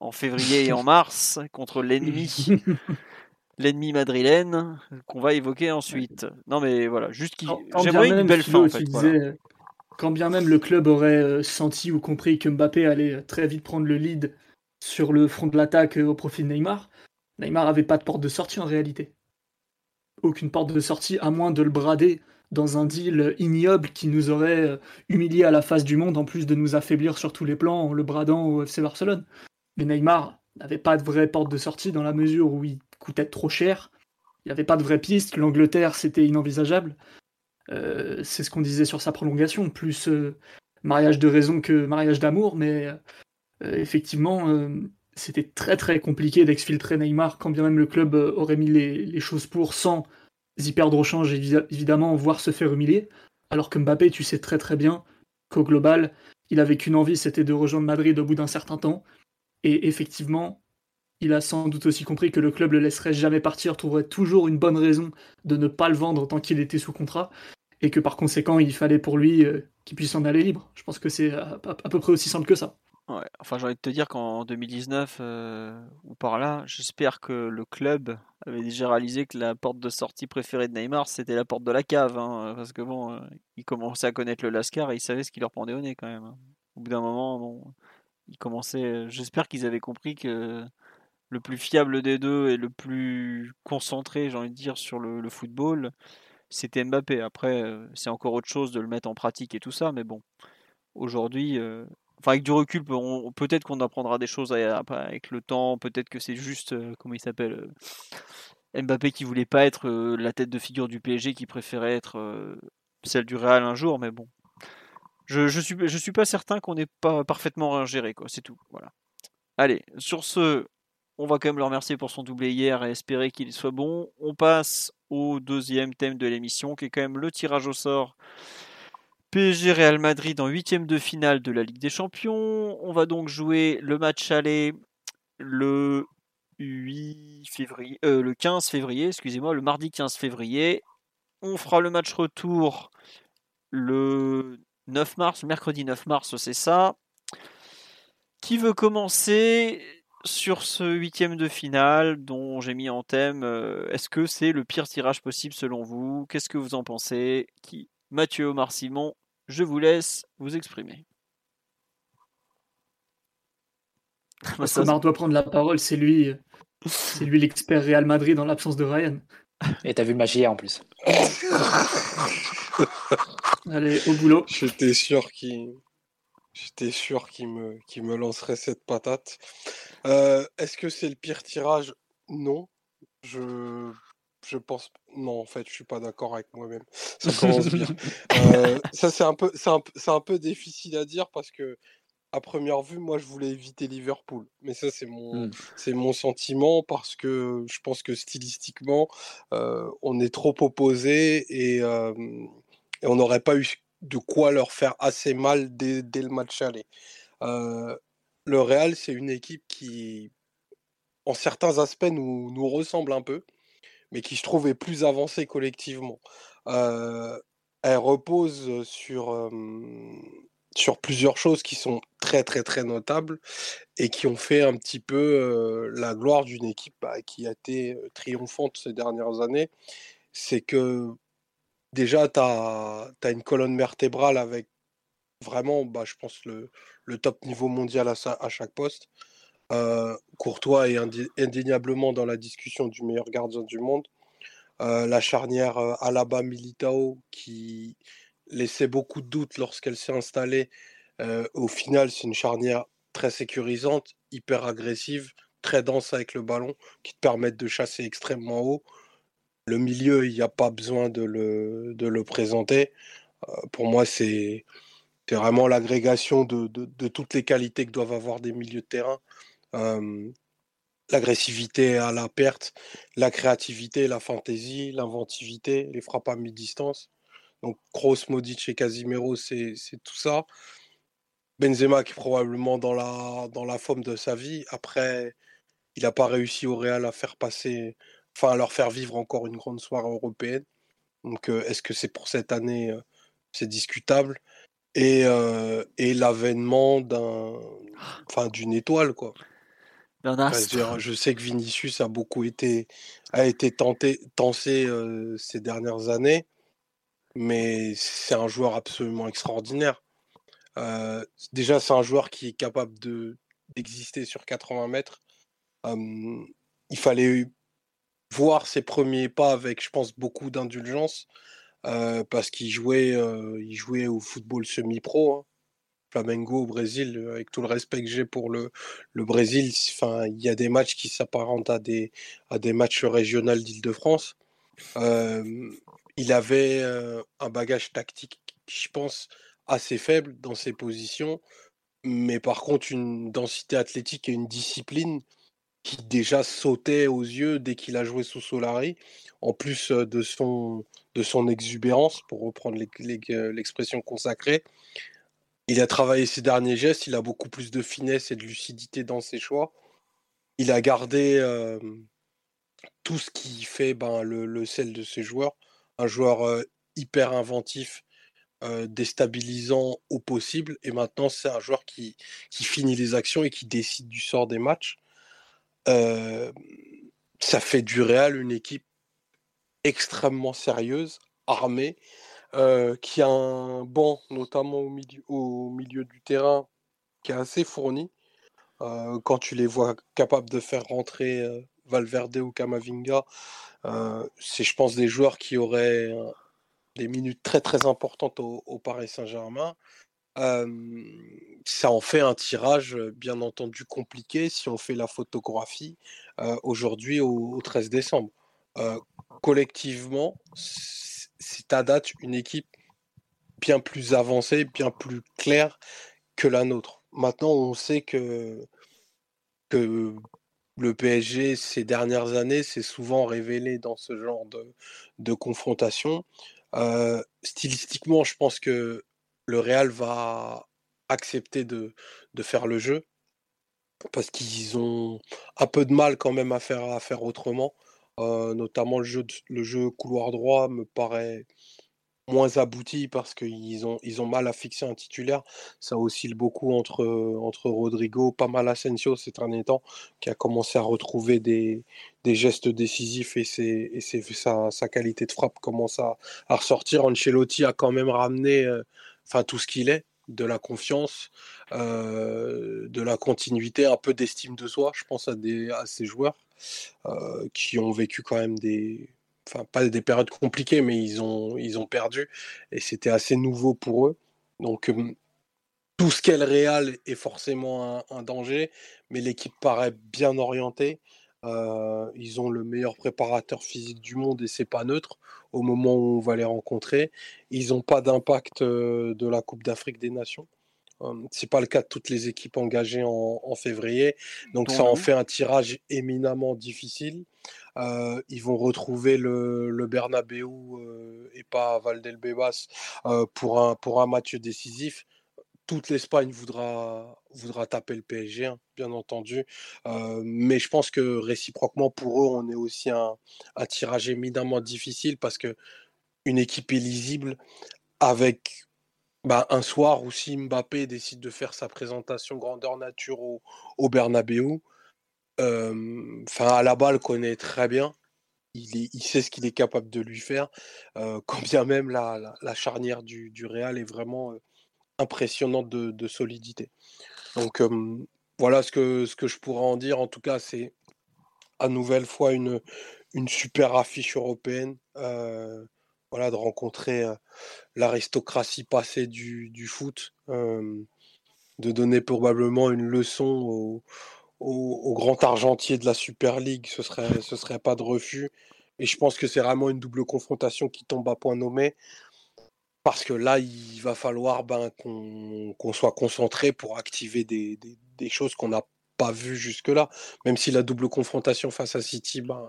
en février et en mars contre l'ennemi. l'ennemi madrilène qu'on va évoquer ensuite. Non mais voilà, juste qu'il j'aimerais une belle fin en fait, Quand bien même le club aurait euh, senti ou compris que Mbappé allait très vite prendre le lead sur le front de l'attaque euh, au profit de Neymar, Neymar avait pas de porte de sortie en réalité. Aucune porte de sortie, à moins de le brader dans un deal ignoble qui nous aurait humilié à la face du monde, en plus de nous affaiblir sur tous les plans en le bradant au FC Barcelone. Mais Neymar n'avait pas de vraie porte de sortie dans la mesure où il coûtait trop cher. Il n'y avait pas de vraie piste. L'Angleterre, c'était inenvisageable. Euh, c'est ce qu'on disait sur sa prolongation, plus euh, mariage de raison que mariage d'amour, mais euh, effectivement, c'était très très compliqué d'exfiltrer Neymar, quand bien même le club aurait mis les, choses pour, sans y perdre au change, évidemment, voire se faire humilier. Alors que Mbappé, tu sais très très bien qu'au global, il avait qu'une envie, c'était de rejoindre Madrid au bout d'un certain temps. Et effectivement, il a sans doute aussi compris que le club le laisserait jamais partir, trouverait toujours une bonne raison de ne pas le vendre tant qu'il était sous contrat, et que par conséquent, il fallait pour lui euh, qu'il puisse en aller libre. Je pense que c'est à, peu près aussi simple que ça. Ouais, enfin, j'ai envie de te dire qu'en 2019 euh, ou par là, j'espère que le club avait déjà réalisé que la porte de sortie préférée de Neymar, c'était la porte de la cave, hein, parce que bon, euh, il commençait à connaître le Lascar et il savait ce qu'il leur pendait au nez quand même. Hein. Au bout d'un moment, bon, commençait. J'espère qu'ils avaient compris que le plus fiable des deux et le plus concentré, j'ai envie de dire, sur le football, c'était Mbappé. Après, euh, c'est encore autre chose de le mettre en pratique et tout ça, mais bon, aujourd'hui, euh, enfin avec du recul, peut-être qu'on apprendra des choses avec le temps, peut-être que c'est juste, euh, comment il s'appelle, Mbappé qui voulait pas être la tête de figure du PSG, qui préférait être celle du Real un jour, mais bon. Je, je, suis, pas certain qu'on n'ait pas parfaitement géré, quoi, c'est tout. Voilà. Allez, sur ce, on va quand même le remercier pour son doublé hier et espérer qu'il soit bon. On passe au deuxième thème de l'émission, qui est quand même le tirage au sort. PSG Real Madrid en huitième de finale de la Ligue des Champions. On va donc jouer le match aller le 8 février, euh, le 15 février, excusez-moi, le mardi 15 février. On fera le match retour le 9 mars, mercredi 9 mars, c'est ça. Qui veut commencer sur ce huitième de finale dont j'ai mis en thème, euh, est-ce que c'est le pire tirage possible selon vous? Qu'est-ce que vous en pensez? Qui Mathieu Omar Simon, je vous laisse vous exprimer. Omar doit prendre la parole, c'est lui, c'est lui l'expert Real Madrid dans l'absence de Ryan. Et t'as vu le match en plus. Allez, au boulot. J'étais sûr qu'il J'étais sûr qu'il me, me lancerait cette patate. Euh, est-ce que c'est le pire tirage? Non. Je, je pense. Non, en fait, je suis pas d'accord avec moi-même. Ça commence bien. Euh, ça, c'est un, peu, un, un, peu difficile à dire parce que, à première vue, moi, je voulais éviter Liverpool. Mais ça, c'est mon, c'est mon sentiment parce que je pense que stylistiquement, euh, on est trop opposés et, et on n'aurait pas eu de quoi leur faire assez mal dès, le match aller. le Real, c'est une équipe qui, en certains aspects, nous, nous ressemble un peu, mais qui, je trouve, est plus avancée collectivement. elle repose sur, sur plusieurs choses qui sont très, très, très notables et qui ont fait un petit peu la gloire d'une équipe bah, qui a été triomphante ces dernières années. C'est que déjà, tu as, une colonne vertébrale avec vraiment, bah, je pense, le, top niveau mondial à, chaque poste. Euh, Courtois est indéniablement dans la discussion du meilleur gardien du monde. Euh, la charnière euh, Alaba-Militao qui laissait beaucoup de doutes lorsqu'elle s'est installée. au final, c'est une charnière très sécurisante, hyper agressive, très dense avec le ballon, qui te permettent de chasser extrêmement haut. Le milieu, il n'y a pas besoin de le, de le présenter. Euh, pour moi, c'est vraiment l'agrégation de, de, toutes les qualités que doivent avoir des milieux de terrain. Euh, l'agressivité à la perte, la créativité, la fantaisie, l'inventivité, les frappes à mi-distance. Donc Kroos, Modric et Casimiro, c'est tout ça. Benzema qui est probablement dans la, dans la forme de sa vie. Après, il n'a pas réussi au Real à faire passer enfin leur faire vivre encore une grande soirée européenne. Donc est-ce que c'est pour cette année C'est discutable? Et, et l'avènement d'un, enfin d'une étoile quoi. je sais que Vinicius a beaucoup été a été tenté tensé ces dernières années, mais c'est un joueur absolument extraordinaire. déjà, c'est un joueur qui est capable de d'exister sur 80 mètres. il fallait voir ses premiers pas avec, je pense, beaucoup d'indulgence. parce qu'il jouait, il jouait au football semi-pro. Hein. Flamengo au Brésil, avec tout le respect que j'ai pour le, le Brésil, il y a des matchs qui s'apparentent à des, à des matchs régionaux d'Île-de-France. il avait un bagage tactique, je pense, assez faible dans ses positions, mais par contre une densité athlétique et une discipline qui déjà sautait aux yeux dès qu'il a joué sous Solari, en plus de son, de son exubérance, pour reprendre l'expression consacrée. Il a travaillé ses derniers gestes, il a beaucoup plus de finesse et de lucidité dans ses choix. Il a gardé tout ce qui fait ben, le, sel de ses joueurs. Un joueur hyper inventif, déstabilisant au possible. Et maintenant, c'est un joueur qui, qui, finit les actions et qui décide du sort des matchs. Ça fait du Real une équipe extrêmement sérieuse, armée, euh, qui a un banc, notamment au milieu, du terrain, qui est assez fourni. Euh, quand tu les vois capables de faire rentrer euh, Valverde ou Camavinga, c'est, je pense, des joueurs qui auraient des minutes très très importantes au, Paris Saint-Germain. Ça en fait un tirage, bien entendu, compliqué si on fait la photographie aujourd'hui au, au, 13 décembre. collectivement, c'est à date une équipe bien plus avancée, bien plus claire que la nôtre. Maintenant, on sait que, que le PSG, ces dernières années, s'est souvent révélé dans ce genre de, de confrontation. Stylistiquement, je pense que le Real va accepter de, faire le jeu parce qu'ils ont un peu de mal quand même à faire, autrement notamment le jeu, couloir droit me paraît moins abouti parce qu'ils ont, ils mal à fixer un titulaire. Ça oscille beaucoup entre, Rodrigo, pas mal Asensio ces derniers temps, qui a commencé à retrouver des, gestes décisifs et, et sa, qualité de frappe commence à, à, ressortir. Ancelotti a quand même ramené enfin tout ce qu'il est, de la confiance, de la continuité, un peu d'estime de soi, je pense à, ces joueurs. Euh, qui ont vécu quand même des, enfin pas des périodes compliquées, mais ils ont, ils ont perdu et c'était assez nouveau pour eux. Donc tout ce qu'est le Real est forcément un, danger, mais l'équipe paraît bien orientée. Euh, ils ont le meilleur préparateur physique du monde et c'est pas neutre au moment où on va les rencontrer. Ils n'ont pas d'impact euh, de la Coupe d'Afrique des Nations. C'est pas le cas de toutes les équipes engagées en, février. Donc ça en fait un tirage éminemment difficile. ils vont retrouver le, le Bernabeu et pas Valdelbebas pour, un, pour un match décisif. Toute l'Espagne voudra, taper le PSG, hein, bien entendu. mais je pense que réciproquement pour eux, on est aussi un, tirage éminemment difficile parce que une équipe illisible avec bah, un soir où si Mbappé décide de faire sa présentation grandeur nature au, au Bernabeu, enfin à la balle connaît très bien. Il, sait ce qu'il est capable de lui faire, quand bien même la, charnière du, du, Real est vraiment impressionnante de, solidité. Donc voilà ce que, ce que je pourrais en dire. En tout cas, c'est à nouvelle fois une, une super affiche européenne voilà, de rencontrer l'aristocratie passée du, du foot, de donner probablement une leçon au, au, grand argentier de la Super League, ce serait, ce serait pas de refus. Et je pense que c'est vraiment une double confrontation qui tombe à point nommé. Parce que là, il va falloir ben, qu'on soit concentré pour activer des, choses qu'on n'a pas vues jusque-là. Même si la double confrontation face à City, ben,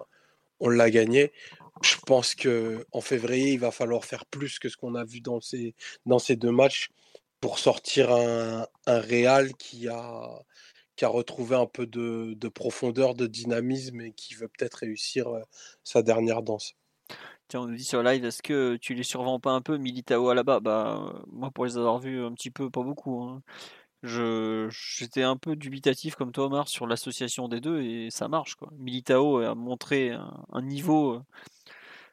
on l'a gagné je pense que en février, il va falloir faire plus que ce qu'on a vu dans ces, deux matchs pour sortir un, Real qui a, retrouvé un peu de, de, profondeur, de dynamisme et qui veut peut-être réussir euh, sa dernière danse. Tiens, on nous dit sur live, est-ce que tu les survends pas un peu, Militao là-bas Bah, moi, pour les avoir vus un petit peu, pas beaucoup. Hein. Je, j'étais un peu dubitatif comme toi, Omar, sur l'association des deux et ça marche. Quoi. Militao a montré un, un niveau euh,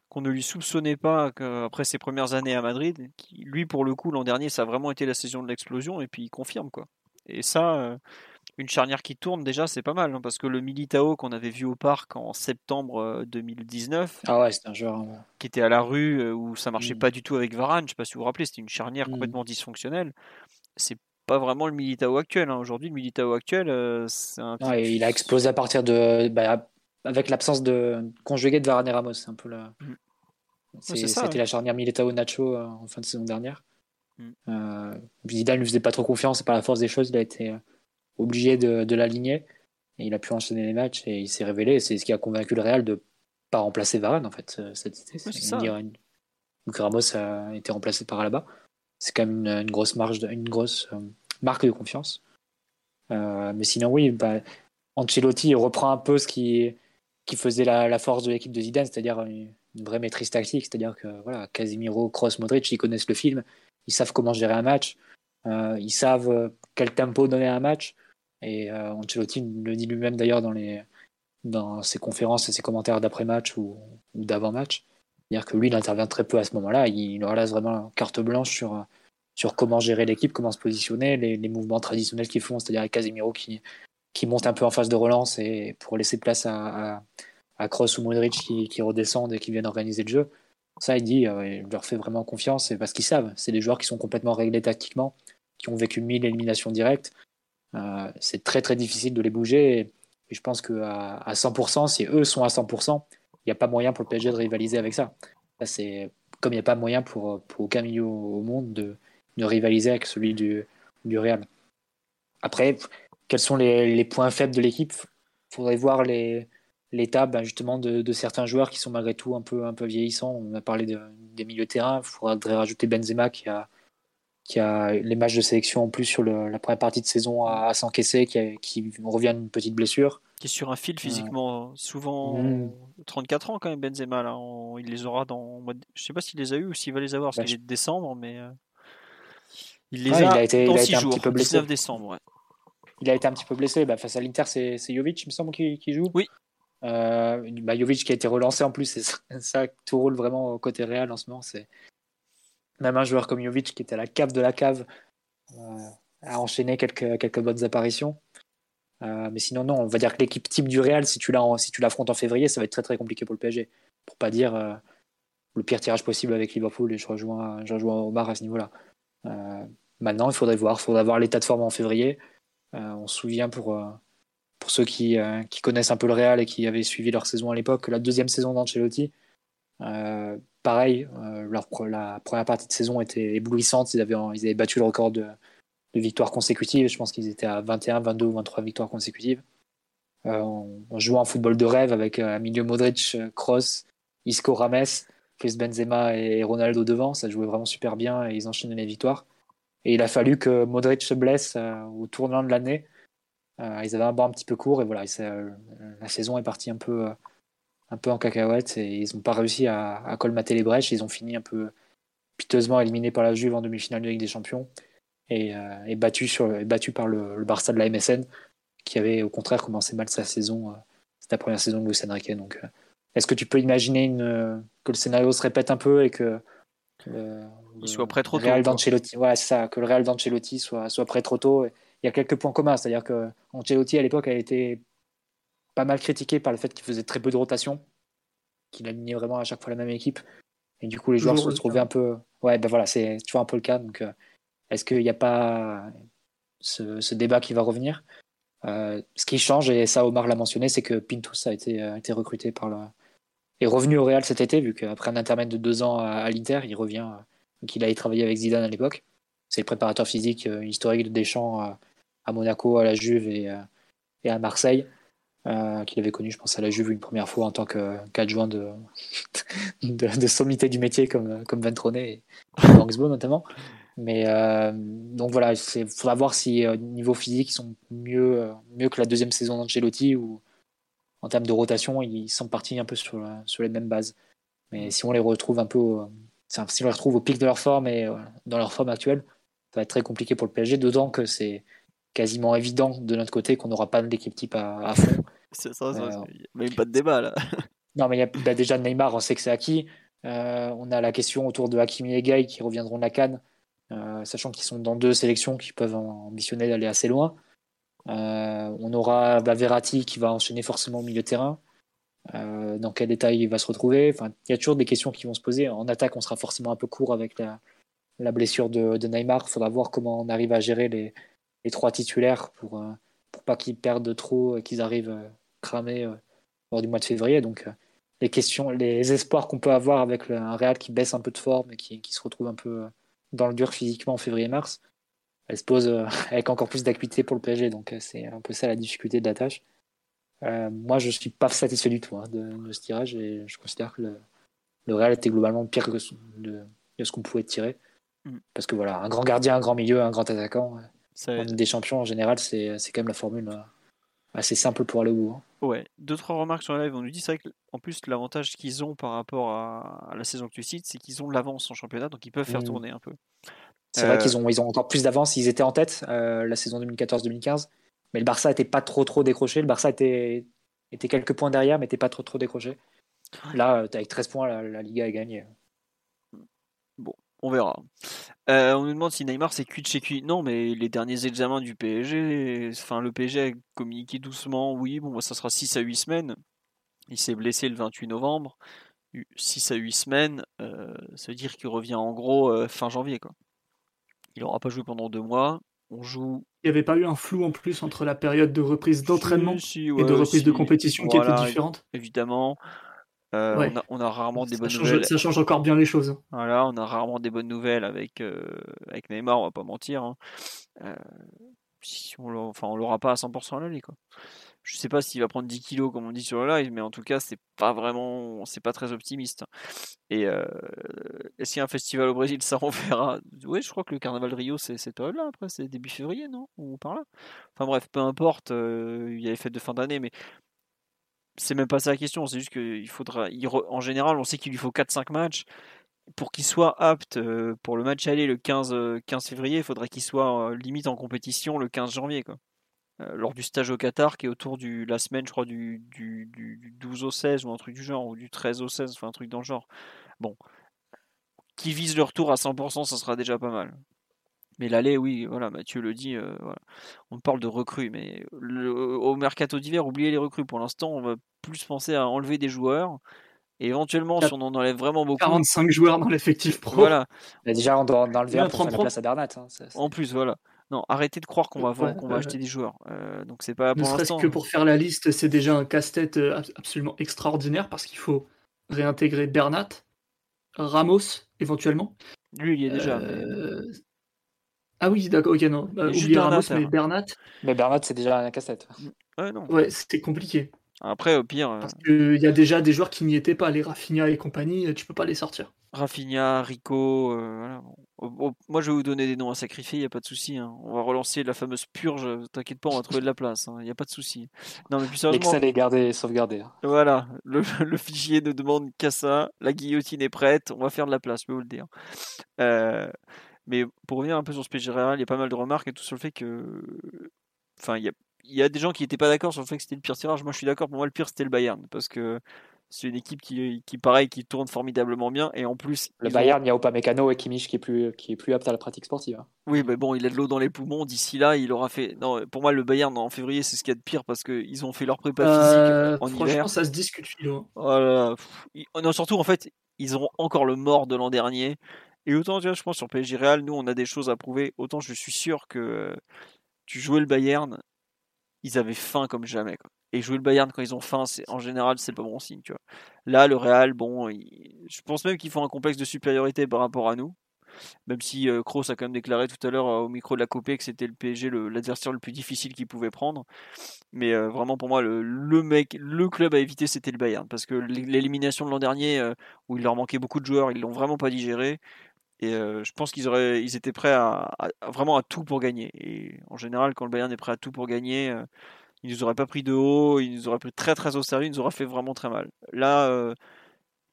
qu'on ne lui soupçonnait pas après ses premières années à Madrid. Lui, pour le coup, l'an dernier, ça a vraiment été la saison de l'explosion et puis il confirme quoi. Et ça, euh, une charnière qui tourne, déjà, c'est pas mal. hein, parce que le Militao qu'on avait vu au parc en septembre euh, 2019, Ah ouais, un joueur. euh, qui était à la rue, euh, où ça marchait Mm. pas du tout avec Varane, je sais pas si vous vous rappelez, c'était une charnière Mm. complètement dysfonctionnelle. C'est pas vraiment le Militao actuel. hein. Aujourd'hui, le Militao actuel, euh, c'est un. il a explosé à partir de. bah, avec l'absence de conjugué de Varane et Ramos. C'est un peu la. Mm. C'était ouais. la charnière Militao-Nacho euh, en fin de saison dernière. Euh, Zidane lui faisait pas trop confiance et par la force des choses, il a été euh, obligé de, de l'aligner. Et il a pu enchaîner les matchs et il s'est révélé. C'est ce qui a convaincu le Real de pas remplacer Varane en fait euh, cet été. Ouais, que Ramos a été remplacé par là-bas. C'est quand même une, une grosse marge, de- une grosse euh, marque de confiance. Euh, mais sinon, oui, bah, Ancelotti reprend un peu ce qui, qui faisait la, la force de l'équipe de Zidane, c'est-à-dire une, une vraie maîtrise tactique. C'est-à-dire que voilà, Casemiro, Kroos, Modric, ils connaissent le film, ils savent comment gérer un match, euh, ils savent quel tempo donner à un match. Et euh, Ancelotti le dit lui-même d'ailleurs dans, dans ses conférences et ses commentaires d'après-match ou, d'avant-match. C'est-à-dire que lui, il intervient très peu à ce moment-là. Il, il laisse vraiment carte blanche sur, sur comment gérer l'équipe, comment se positionner, les, mouvements traditionnels qu'ils font, c'est-à-dire Casemiro qui, qui monte un peu en phase de relance et pour laisser place à, à, à ou Modric qui, qui redescendent et qui viennent organiser le jeu. Ça, il dit, euh, il leur fait vraiment confiance parce qu'ils savent. C'est des joueurs qui sont complètement réglés tactiquement, qui ont vécu mille éliminations directes. Euh, c'est très très difficile de les bouger et, je pense qu'à à 100%, si eux sont à 100%, il n'y a pas moyen pour le PSG de rivaliser avec ça. c'est comme il n'y a pas moyen pour, aucun milieu au monde de, rivaliser avec celui du, Real. Après, quels sont les, points faibles de l'équipe? Il faudrait voir les, l'état ben, justement de, certains joueurs qui sont malgré tout un peu, un peu vieillissants. On a parlé de, des milieux de terrain. Il faudrait rajouter Benzema qui a, qui a les matchs de sélection en plus sur le, la première partie de saison à, à s'encaisser, qui, a, qui revient d'une petite blessure. Qui est sur un fil physiquement, euh... souvent mmh. 34 ans quand même Benzema. Là. On, il les aura dans. Je sais pas s'il les a eu ou s'il va les avoir, parce bah, qu'il je... est de décembre, mais. Euh... Il les a, il a été, dans il a 6 été un jours, petit peu blessé. 19 décembre. Ouais. Il a été un petit peu blessé. Bah, face à l'Inter, c'est Jovic, il me semble, qui, qui joue. Oui. Euh, bah, Jovic qui a été relancé en plus, c'est ça, ça, tout roule vraiment au côté réel en ce moment. C'est même un joueur comme Jovic qui était à la cave de la cave euh, a enchaîné quelques, bonnes apparitions. Euh, mais sinon, non, on va dire que l'équipe type du Real, si tu l'affrontes en février, ça va être très très compliqué pour le PSG. Pour pas dire euh, le pire tirage possible avec Liverpool, et je rejoins, je Omar à ce niveau-là. Maintenant, il faudrait voir, il faudrait voir l'état de forme en février. On se souvient pour, ceux qui, connaissent un peu le Real et qui avaient suivi leur saison à l'époque, la deuxième saison d'Ancelotti, pareil, leur, la première partie de saison était éblouissante. Ils avaient, battu le record de, victoires consécutives. Je pense qu'ils étaient à 21, 22 ou 23 victoires consécutives. Euh, on, on jouait un football de rêve avec euh, Emilio Modric, Kroos, Isco, Rames, plus Benzema et Ronaldo devant. Ça jouait vraiment super bien et ils enchaînaient les victoires. Et il a fallu que Modric se blesse euh, au tournant de l'année. Euh, ils avaient un banc un petit peu court et voilà, la saison est partie un peu, un peu en cacahuète et ils n'ont pas réussi à, à, colmater les brèches. Ils ont fini un peu piteusement éliminés par la Juve en demi-finale de Ligue des Champions et, euh, et battu, sur, et battu par le, le, Barça de la MSN qui avait au contraire commencé mal sa saison. Euh, C'était la première saison de Luis Enrique. Donc, euh, est-ce que tu peux imaginer une, que le scénario se répète un peu et que il soit prêt trop tôt Real d'Ancelotti, voilà, c'est ça, que le Real d'Ancelotti soit, soit prêt trop tôt. Il y a quelques points communs, c'est-à-dire que Ancelotti à l'époque a été pas mal critiqué par le fait qu'il faisait très peu de rotation, qu'il alignait vraiment à chaque fois la même équipe. Et du coup, les joueurs se retrouvaient un peu. Ouais, ben voilà, c'est toujours un peu le cas. Donc, euh, est-ce qu'il n'y a pas ce, ce, débat qui va revenir? Euh, Ce qui change, et ça Omar l'a mentionné, c'est que Pintus a été, a été recruté par le. est revenu au Real cet été, vu qu'après un intermède de deux ans à, à l'Inter, il revient. Donc, il a travaillé avec Zidane à l'époque. C'est le préparateur physique euh, historique de Deschamps à, à, Monaco, à la Juve et, euh, et à Marseille. Euh, qu'il avait connu, je pense, à la Juve une première fois en tant qu'adjoint de, de, de, sommité du métier comme, comme Ventrone et Banksbo notamment. Mais euh, donc voilà, il faudra voir si euh, niveau physique ils sont mieux, euh, mieux que la deuxième saison d'Ancelotti ou en termes de rotation, ils sont partis un peu sur, la, sur les mêmes bases. Mais si on les retrouve un peu, au, si on les retrouve au pic de leur forme et dans leur forme actuelle, ça va être très compliqué pour le PSG, d'autant que c'est quasiment évident de notre côté qu'on n'aura pas l'équipe type à, à fond. C'est ça, ça euh, même pas de débat là. non, mais il y a bah, déjà Neymar, on sait que c'est acquis. Euh, on a la question autour de Hakimi et Gay qui reviendront de la Cannes, euh, sachant qu'ils sont dans deux sélections qui peuvent ambitionner d'aller assez loin. Euh, on aura bah, Verratti qui va enchaîner forcément au milieu de terrain. Euh, dans quel état il va se retrouver enfin, Il y a toujours des questions qui vont se poser. En attaque, on sera forcément un peu court avec la, la blessure de, de Neymar. Il faudra voir comment on arrive à gérer les, les trois titulaires pour, euh, pour pas qu'ils perdent trop et qu'ils arrivent euh, cramés euh, lors du mois de février. Donc, les questions, les espoirs qu'on peut avoir avec le- un Real qui baisse un peu de forme et qui, qui se retrouve un peu dans le dur physiquement en février-mars, elle se pose avec encore plus d'acuité pour le PSG. Donc, c'est un peu ça la difficulté de la tâche. Euh, moi, je suis pas satisfait du tout hein, de, de ce tirage et je considère que le, le Real était globalement pire que ce, de, de ce qu'on pouvait tirer. Mm. Parce que voilà, un grand gardien, un grand milieu, un grand attaquant, Ça des champions en général, c'est quand même la formule euh, assez simple pour aller au bout. hein. Ouais, deux trois remarques sur la live. On nous dit c'est vrai que en plus l'avantage qu'ils ont par rapport à, la saison que tu cites, c'est qu'ils ont l'avance en championnat, donc ils peuvent faire Mm. tourner un peu. C'est Euh, vrai qu'ils ont, ils ont encore plus d'avance. Ils étaient en tête euh, la saison 2014-2015, mais le Barça était pas trop trop décroché. Le Barça était, était quelques points derrière, mais était pas trop trop décroché. Là, euh, avec 13 points, la, la Liga a gagné. On verra. Euh, on nous demande si Neymar c'est cuit de chez cuit. Non, mais les derniers examens du PSG, enfin le PSG a communiqué doucement. Oui, bon, bah, ça sera 6 à 8 semaines. Il s'est blessé le 28 novembre. 6 à 8 semaines, euh, ça veut dire qu'il revient en gros euh, fin janvier. Quoi. Il n'aura pas joué pendant deux mois. On joue Il n'y avait pas eu un flou en plus entre la période de reprise d'entraînement Si, si, et de reprise de compétition qui était différente? Évidemment. Euh, Ouais. on, a, on a rarement des Ça bonnes change, nouvelles. ça change encore bien les choses. hein. Voilà, on a rarement des bonnes nouvelles avec, euh, avec Neymar, on va pas mentir. hein. Euh, si on enfin, on l'aura pas à 100% à l'aller, quoi. Je sais pas s'il va prendre 10 kilos comme on dit sur le live, mais en tout cas, c'est pas vraiment, c'est pas très optimiste. Et est-ce qu'il y a un festival au Brésil? Ça, on verra. Oui, je crois que le Carnaval de Rio, c'est cette période-là, après, c'est début février, non? Ou par là? Enfin bref, peu importe, il y a les fêtes de fin d'année, mais c'est même pas ça la question, c'est juste qu'il faudra. en général, on sait qu'il lui faut 4-5 matchs. Pour qu'il soit apte euh, pour le match aller le 15, euh, 15 février, il faudrait qu'il soit euh, limite en compétition le 15 janvier. Quoi. Lors du stage au Qatar, qui est autour de la semaine, je crois, du, du- du 12 au 16 ou un truc du genre, ou du 13 au 16, enfin un truc dans le genre. Bon. Qui vise le retour à 100%, ça sera déjà pas mal. Mais l'aller, oui, voilà, Mathieu le dit, euh, voilà. on parle de recrues, mais le- au mercato d'hiver, oubliez les recrues. Pour l'instant, on va plus penser à enlever des joueurs. Et éventuellement, si on en enlève vraiment beaucoup, 45 joueurs dans l'effectif pro. voilà, Mais déjà, on doit en enlever un pour faire la 33. place à Bernat. hein. Ça, en plus, voilà. Non, arrêtez de croire qu'on va, vendre- Ouais, qu'on va ouais, acheter des joueurs. Euh, donc c'est pas Ne pour serait-ce l'instant. que pour faire la liste, c'est déjà un casse-tête euh, ab- absolument extraordinaire parce qu'il faut réintégrer Bernat, Ramos éventuellement. Lui, il y est déjà. mais- Ah oui, d'accord, ok, non. Juste oubliez Bernat, Ramos, mais. Bernat, Mais Bernat, c'est déjà un casse-tête. Ouais, non. ouais, c'était compliqué. Après, au pire, euh, Parce qu'il y a déjà des joueurs qui n'y étaient pas, les Rafinha et compagnie, euh, tu peux pas les sortir. Rafinha, Rico, euh, voilà. au- moi, je vais vous donner des noms à sacrifier, il n'y a pas de souci. hein. On va relancer la fameuse purge, t'inquiète pas, on va trouver de la place, il n'y a pas de souci. Non, mais plus sérieusement, L'excel est gardé et sauvegardé. hein. voilà, le, le fichier ne demande qu'à ça, la guillotine est prête, on va faire de la place, je peux vous le dire. Euh, mais pour revenir un peu sur ce PSG Real, il y a pas mal de remarques et tout sur le fait que. Enfin, il y a, il y a des gens qui n'étaient pas d'accord sur le fait que c'était le pire tirage. Moi, je suis d'accord, pour moi, le pire, c'était le Bayern. Parce que c'est une équipe qui, qui, pareil, qui tourne formidablement bien. Et en plus. Le Bayern, il y a Upamecano et Kimmich qui est plus, qui est plus apte à la pratique sportive. hein. Oui, mais bon, il a de l'eau dans les poumons. D'ici là, il aura fait. Non, pour moi, le Bayern en février, c'est ce qu'il y a de pire parce qu'ils ont fait leur prépa physique Euh, en franchement, hiver. ça se discute, Philo. Voilà. Pff, ils- Non, surtout, en fait, ils auront encore le mort de l'an dernier. Et autant, tu vois, je pense, sur PSG Real, nous, on a des choses à prouver. Autant, je suis sûr que euh, tu jouais le Bayern, ils avaient faim comme jamais. Et jouer le Bayern quand ils ont faim, en général, c'est pas bon signe. Tu vois. Là, le Real, bon, je pense même qu'ils font un complexe de supériorité par rapport à nous. Même si euh, Kroos a quand même déclaré tout à l'heure euh, au micro de la Copé que c'était le PSG l'adversaire le, plus difficile qu'il pouvait prendre. Mais vraiment pour moi le, mec, le club à éviter c'était le Bayern parce que l'é- l'élimination de l'an dernier où il leur manquait beaucoup de joueurs, ils l'ont vraiment pas digéré. Et euh, je pense qu'ils auraient, ils étaient prêts à, à- à- vraiment à tout pour gagner. Et en général, quand le Bayern est prêt à tout pour gagner, euh, ils nous auraient pas pris de haut, ils nous auraient pris très très au sérieux, ils nous auraient fait vraiment très mal. Là, euh,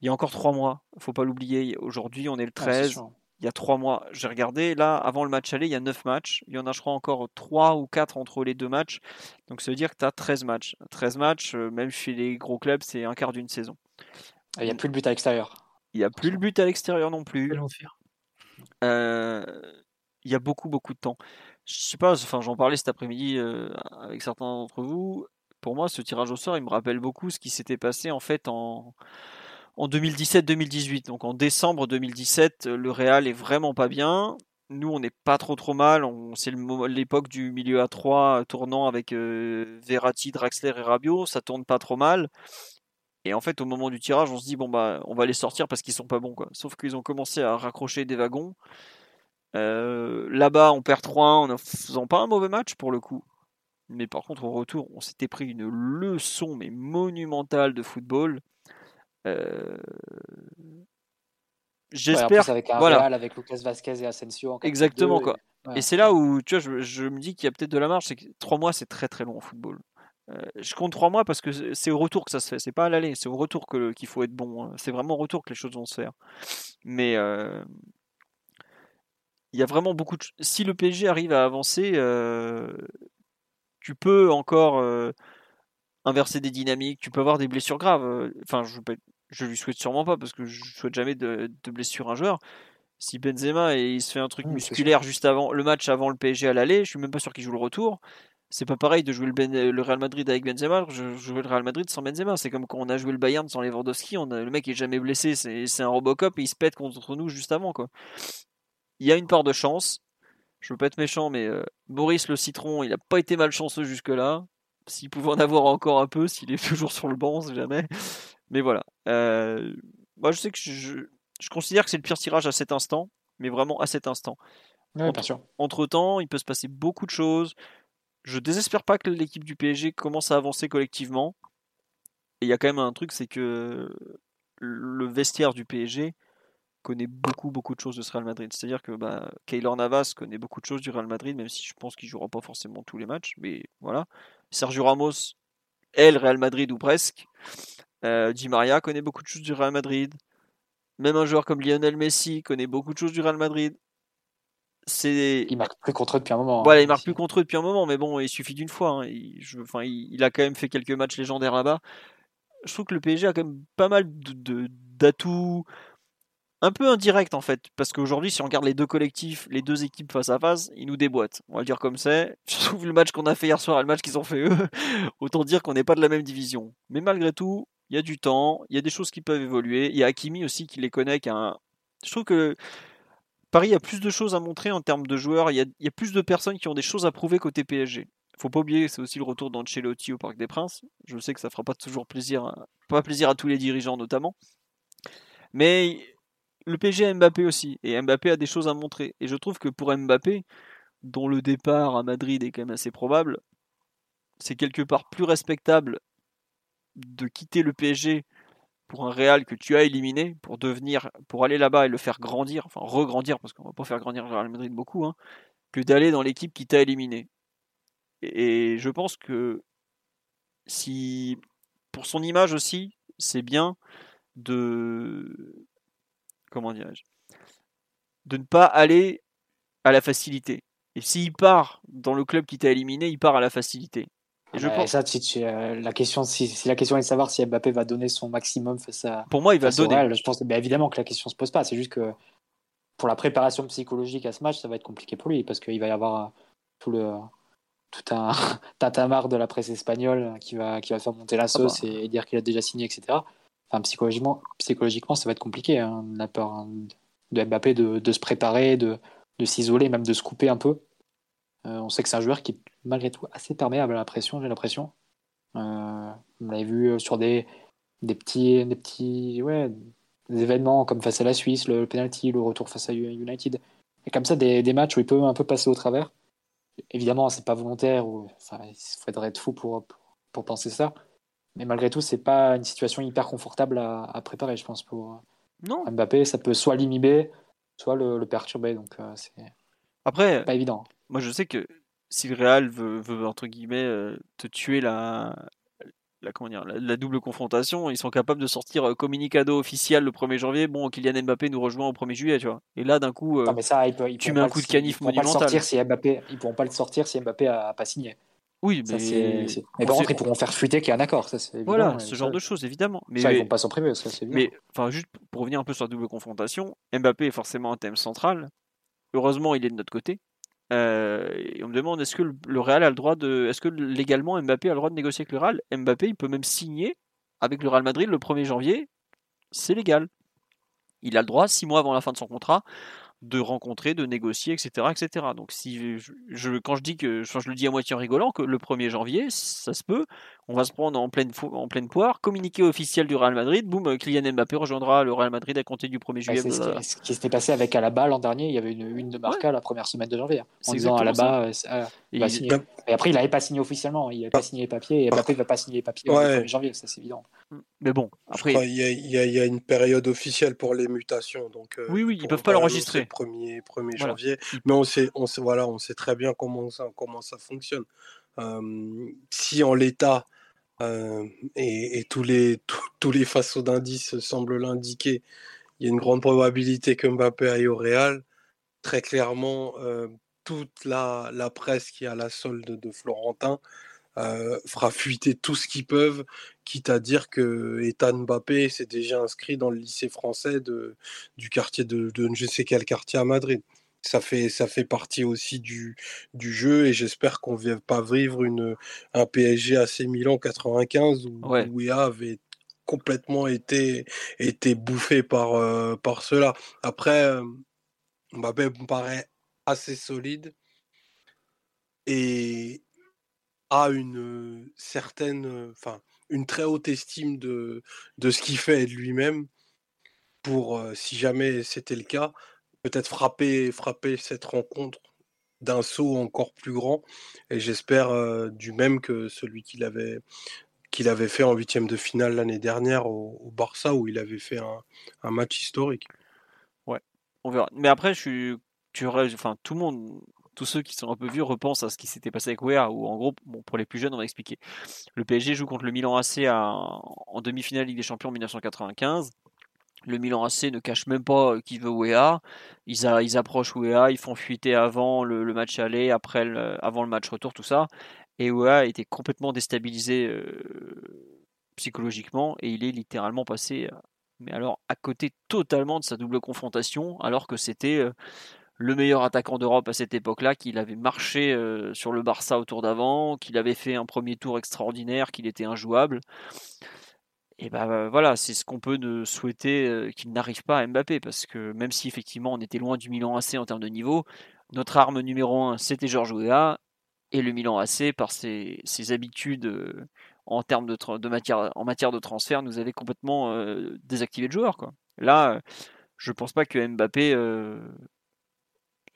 il y a encore trois mois, faut pas l'oublier. Aujourd'hui, on est le Ah, c'est 13 sûr. il y a trois mois. J'ai regardé, là, avant le match aller, il y a 9 matchs. Il y en a, je crois, encore 3 ou 4 entre les deux matchs. Donc ça veut dire que tu as 13 matchs. 13 matchs, euh, même chez les gros clubs, c'est un quart d'une saison. Il n'y a plus le but à l'extérieur. Il n'y a plus le but à l'extérieur non plus. Euh, il y a beaucoup, beaucoup de temps. je sais pas, enfin, j'en parlais cet après-midi euh, avec certains d'entre vous. Pour moi, ce tirage au sort, il me rappelle beaucoup ce qui s'était passé en fait en, en 2017-2018. Donc en décembre 2017, le Real est vraiment pas bien. Nous, on n'est pas trop trop mal. C'est l'époque du milieu à 3 tournant avec euh, Verratti, Draxler et Rabiot. Ça tourne pas trop mal. Et en fait, au moment du tirage, on se dit bon bah on va les sortir parce qu'ils sont pas bons quoi. Sauf qu'ils ont commencé à raccrocher des wagons. Euh, là-bas, on perd 3 en ne faisant pas un mauvais match pour le coup. Mais par contre, au retour, on s'était pris une leçon mais monumentale de football. Euh... J'espère. avec un voilà. Real, avec Lucas Vasquez et Asensio. Exactement quoi. Et, c'est là où tu vois, je, je me dis qu'il y a peut-être de la marge. C'est que 3 mois, c'est très très long en football. Euh, je compte 3 mois parce que c'est au retour que ça se fait. C'est pas à l'aller. C'est au retour qu'il faut être bon. Hein. C'est vraiment au retour que les choses vont se faire. Mais euh, il y a vraiment beaucoup de. Si le PSG arrive à avancer, euh, tu peux encore euh, inverser des dynamiques, tu peux avoir des blessures graves. Enfin, je, je lui souhaite sûrement pas parce que je souhaite jamais de, de blessure à un joueur. Si Benzema et il se fait un truc musculaire juste avant le match avant le PSG à l'aller, je suis même pas sûr qu'il joue le retour. C'est pas pareil de jouer le, ben, le, Real Madrid avec Benzema, je jouer le Real Madrid sans Benzema. C'est comme quand on a joué le Bayern sans Lewandowski, on a, le mec est jamais blessé, c'est un Robocop et il se pète contre nous juste avant quoi il y a une part de chance. Je veux pas être méchant, mais euh, Boris le citron, il n'a pas été malchanceux jusque-là. S'il pouvait en avoir encore un peu, s'il est toujours sur le banc, on jamais. Mais voilà. Euh, moi, je sais que je, considère que c'est le pire tirage à cet instant, mais vraiment à cet instant. entre, temps, il peut se passer beaucoup de choses. Je désespère pas que l'équipe du PSG commence à avancer collectivement. Et il y a quand même un truc, c'est que le vestiaire du PSG connaît beaucoup beaucoup de choses de ce Real Madrid. C'est-à-dire que bah, Keylor Navas connaît beaucoup de choses du Real Madrid, même si je pense qu'il jouera pas forcément tous les matchs. Mais voilà. Sergio Ramos est le Real Madrid ou presque. Euh, Di Maria connaît beaucoup de choses du Real Madrid. Même un joueur comme Lionel Messi connaît beaucoup de choses du Real Madrid. C'est... Il marque plus contre eux depuis un moment. Hein. Voilà, il marque plus contre eux depuis un moment, mais bon, il suffit d'une fois. Hein. Il, enfin, il, a quand même fait quelques matchs légendaires là-bas. Je trouve que le PSG a quand même pas mal de, d'atouts un peu indirect en fait, parce qu'aujourd'hui, si on regarde les deux collectifs, les deux équipes face à face, ils nous déboîtent. On va le dire comme c'est. trouve le match qu'on a fait hier soir et le match qu'ils ont fait eux, autant dire qu'on n'est pas de la même division. Mais malgré tout, il y a du temps, il y a des choses qui peuvent évoluer. Il y a Hakimi aussi qui les connaît, qui un... Je trouve que Paris a plus de choses à montrer en termes de joueurs. Il y a, plus de personnes qui ont des choses à prouver côté PSG. Faut pas oublier, c'est aussi le retour d'Ancelotti au Parc des Princes. Je sais que ça fera pas toujours plaisir, pas plaisir à tous les dirigeants notamment. Mais le PSG a Mbappé aussi, et Mbappé a des choses à montrer. Et je trouve que pour Mbappé, dont le départ à Madrid est quand même assez probable, c'est quelque part plus respectable de quitter le PSG pour un Real que tu as éliminé, pour devenir, pour aller là-bas et le faire grandir, enfin regrandir, parce qu'on va pas faire grandir le Real Madrid beaucoup, hein, que d'aller dans l'équipe qui t'a éliminé. Et je pense que si, pour son image aussi, c'est bien de comment dirais-je, de ne pas aller à la facilité. Et s'il part dans le club qui t'a éliminé, il part à la facilité. Et je pense... ça, la question, si, la question est de savoir si Mbappé va donner son maximum face à. Pour moi, il va donner. je pense, évidemment que la question se pose pas. C'est juste que pour la préparation psychologique à ce match, ça va être compliqué pour lui parce qu'il va y avoir tout le tout un tatamar de la presse espagnole qui va qui va faire monter la ah sauce bah. et dire qu'il a déjà signé, etc psychologiquement, psychologiquement, ça va être compliqué. Hein. On a peur hein, de Mbappé de, se préparer, de, s'isoler, même de se couper un peu. Euh, on sait que c'est un joueur qui est malgré tout assez perméable à la pression, j'ai l'impression. Euh, on l'avait vu sur des, des petits, des petits ouais, événements comme face à la Suisse, le, penalty, le retour face à United. Et comme ça, des, des, matchs où il peut un peu passer au travers. Évidemment, c'est pas volontaire, ou, enfin, il faudrait être fou pour, pour penser ça. Mais malgré tout, c'est pas une situation hyper confortable à, préparer, je pense, pour non. Mbappé. Ça peut soit l'inhiber, soit le, perturber. Donc, euh, c'est Après, pas évident. Moi, je sais que si le Real veut, entre guillemets, euh, te tuer la, la, comment dire, la, double confrontation, ils sont capables de sortir euh, communicado officiel le 1er janvier. Bon, Kylian Mbappé nous rejoint au 1er juillet, tu vois. Et là, d'un coup, mais ça, tu mets un coup de canif monumental. Pas sortir si Mbappé, ils pourront pas le sortir si Mbappé a pas signé. Oui, mais, mais par contre, ils pourront faire fuiter qu'il y a un accord. Ça, voilà, ce genre de choses, évidemment. Mais ça, ils vont pas s'en priver, ça, Mais enfin, juste pour revenir un peu sur la double confrontation, Mbappé est forcément un thème central. Heureusement, il est de notre côté. Et on me demande est-ce que le Real a le droit de. Est-ce que légalement Mbappé a le droit de négocier avec le Real? Mbappé, il peut même signer avec le Real Madrid le 1er janvier. C'est légal. Il a le droit, six mois avant la fin de son contrat, de rencontrer, de négocier, etc. etc. Donc si je, quand je dis que je le dis à moitié en rigolant, que le 1er janvier, ça se peut, on va se prendre en pleine, en pleine poire, communiqué officiel du Real Madrid, boum, Kylian Mbappé rejoindra le Real Madrid à compter du 1er juillet. c'est ce, qui s'était passé avec Alaba l'an dernier, il y avait une, une de Marca la première semaine de janvier, en disant Alaba, euh, et, et, après il n'avait pas signé officiellement, il n'avait pas signé les papiers, et Mbappé ne va pas signer les papiers le 1er janvier, ça c'est évident. Mais bon, après... Il y, y, a une période officielle pour les mutations, donc... Euh, oui, oui, ils ne peuvent pas l'enregistrer. 1er, 1er janvier, mais on sait, on, sait, voilà, on sait très bien comment ça, comment ça fonctionne. Euh, si en l'état euh, et, tous, les, tous les faceaux d'indices semblent l'indiquer. Il y a une grande probabilité que Mbappé aille au Real. Très clairement, euh, toute la, la, presse qui a la solde de Florentin euh, fera fuiter tout ce qu'ils peuvent, quitte à dire que Ethan Mbappé s'est déjà inscrit dans le lycée français de, du quartier de, de je sais quel quartier à Madrid ça fait, ça fait partie aussi du, du jeu et j'espère qu'on ne va pas vivre une, un PSG AC Milan 95 où, ouais. avait complètement été, été bouffé par, euh, par cela. Après, euh, Mbappé me paraît assez solide et a une certaine, enfin, une très haute estime de, de ce qu'il fait et de lui-même pour, euh, si jamais c'était le cas, peut-être frapper, frapper cette rencontre d'un saut encore plus grand. Et j'espère du même que celui qu'il avait, qu'il avait fait en huitième de finale l'année dernière au, Barça, où il avait fait un, match historique. Ouais, on verra. Mais après, je suis, tu enfin, tout le monde, tous ceux qui sont un peu vieux repensent à ce qui s'était passé avec Wea, où en gros, bon, pour les plus jeunes, on va expliquer. Le PSG joue contre le Milan AC en demi-finale Ligue des Champions en 1995. Le Milan AC ne cache même pas qui veut Wea. Ils, approchent Wea, ils font fuiter avant le, match aller, après avant le match retour, tout ça. Et Wea était complètement déstabilisé euh, psychologiquement et il est littéralement passé, euh, mais alors à côté totalement de sa double confrontation, alors que c'était euh, le meilleur attaquant d'Europe à cette époque-là, qu'il avait marché sur le Barça au tour d'avant, qu'il avait fait un premier tour extraordinaire, qu'il était injouable. Et ben voilà, c'est ce qu'on peut souhaiter euh, qu'il n'arrive pas à Mbappé, parce que même si effectivement on était loin du Milan AC en termes de niveau, notre arme numéro un c'était Georges Weah, et le Milan AC, par ses, habitudes euh, en matière, de transfert, nous avait complètement euh, désactivé le joueur. Là, je pense pas que Mbappé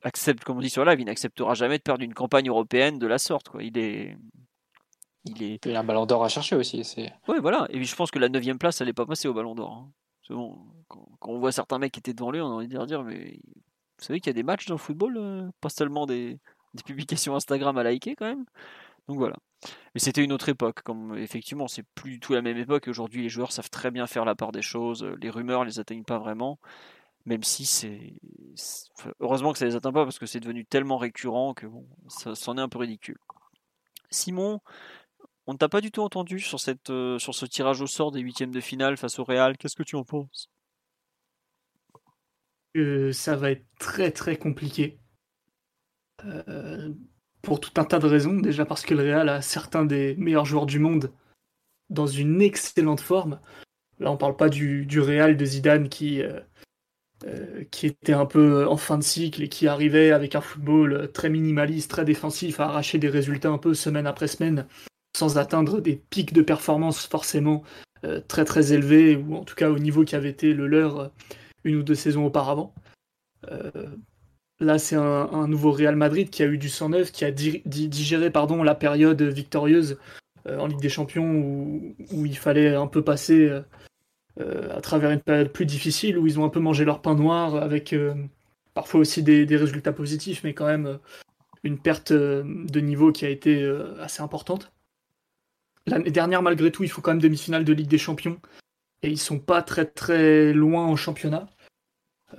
accepte, comme on dit sur live, il n'acceptera jamais de perdre une campagne européenne de la sorte. Quoi. Il est il est. Il y a un ballon d'or à chercher aussi. Ouais, voilà. Et je pense que la 9 place, elle n'est pas passée au ballon d'or. Hein. Bon, quand, on voit certains mecs qui étaient devant lui, on a envie de dire, mais vous savez qu'il y a des matchs dans le football, euh, pas seulement des, publications Instagram à liker quand même. Donc voilà. Mais c'était une autre époque. Comme effectivement, c'est plus du tout la même époque. Aujourd'hui, les joueurs savent très bien faire la part des choses. Les rumeurs les atteignent pas vraiment. Même si c'est. Heureusement que ça les atteint pas parce que c'est devenu tellement récurrent que bon, ça c'en est un peu ridicule. Simon, on ne t'a pas du tout entendu sur, cette, euh, sur ce tirage au sort des huitièmes de finale face au Real. Qu'est-ce que tu en penses? Euh, Ça va être très très compliqué. Euh, pour tout un tas de raisons. Déjà parce que le Real a certains des meilleurs joueurs du monde dans une excellente forme. Là, on parle pas du, du Real de Zidane qui, qui était un peu en fin de cycle et qui arrivait avec un football très minimaliste, très défensif, à arracher des résultats un peu semaine après semaine sans atteindre des pics de performance forcément euh, très très élevés, ou en tout cas au niveau qui avait été le leur euh, une ou deux saisons auparavant. Euh, là, c'est un, nouveau Real Madrid qui a eu du 109, qui a digéré pardon, la période victorieuse en Ligue des Champions où, il fallait un peu passer à travers une période plus difficile, où ils ont un peu mangé leur pain noir avec parfois aussi des, résultats positifs, mais quand même une perte de niveau qui a été assez importante. L'année dernière, malgré tout, ils font quand même demi-finale de Ligue des Champions. Et ils sont pas très très loin en championnat.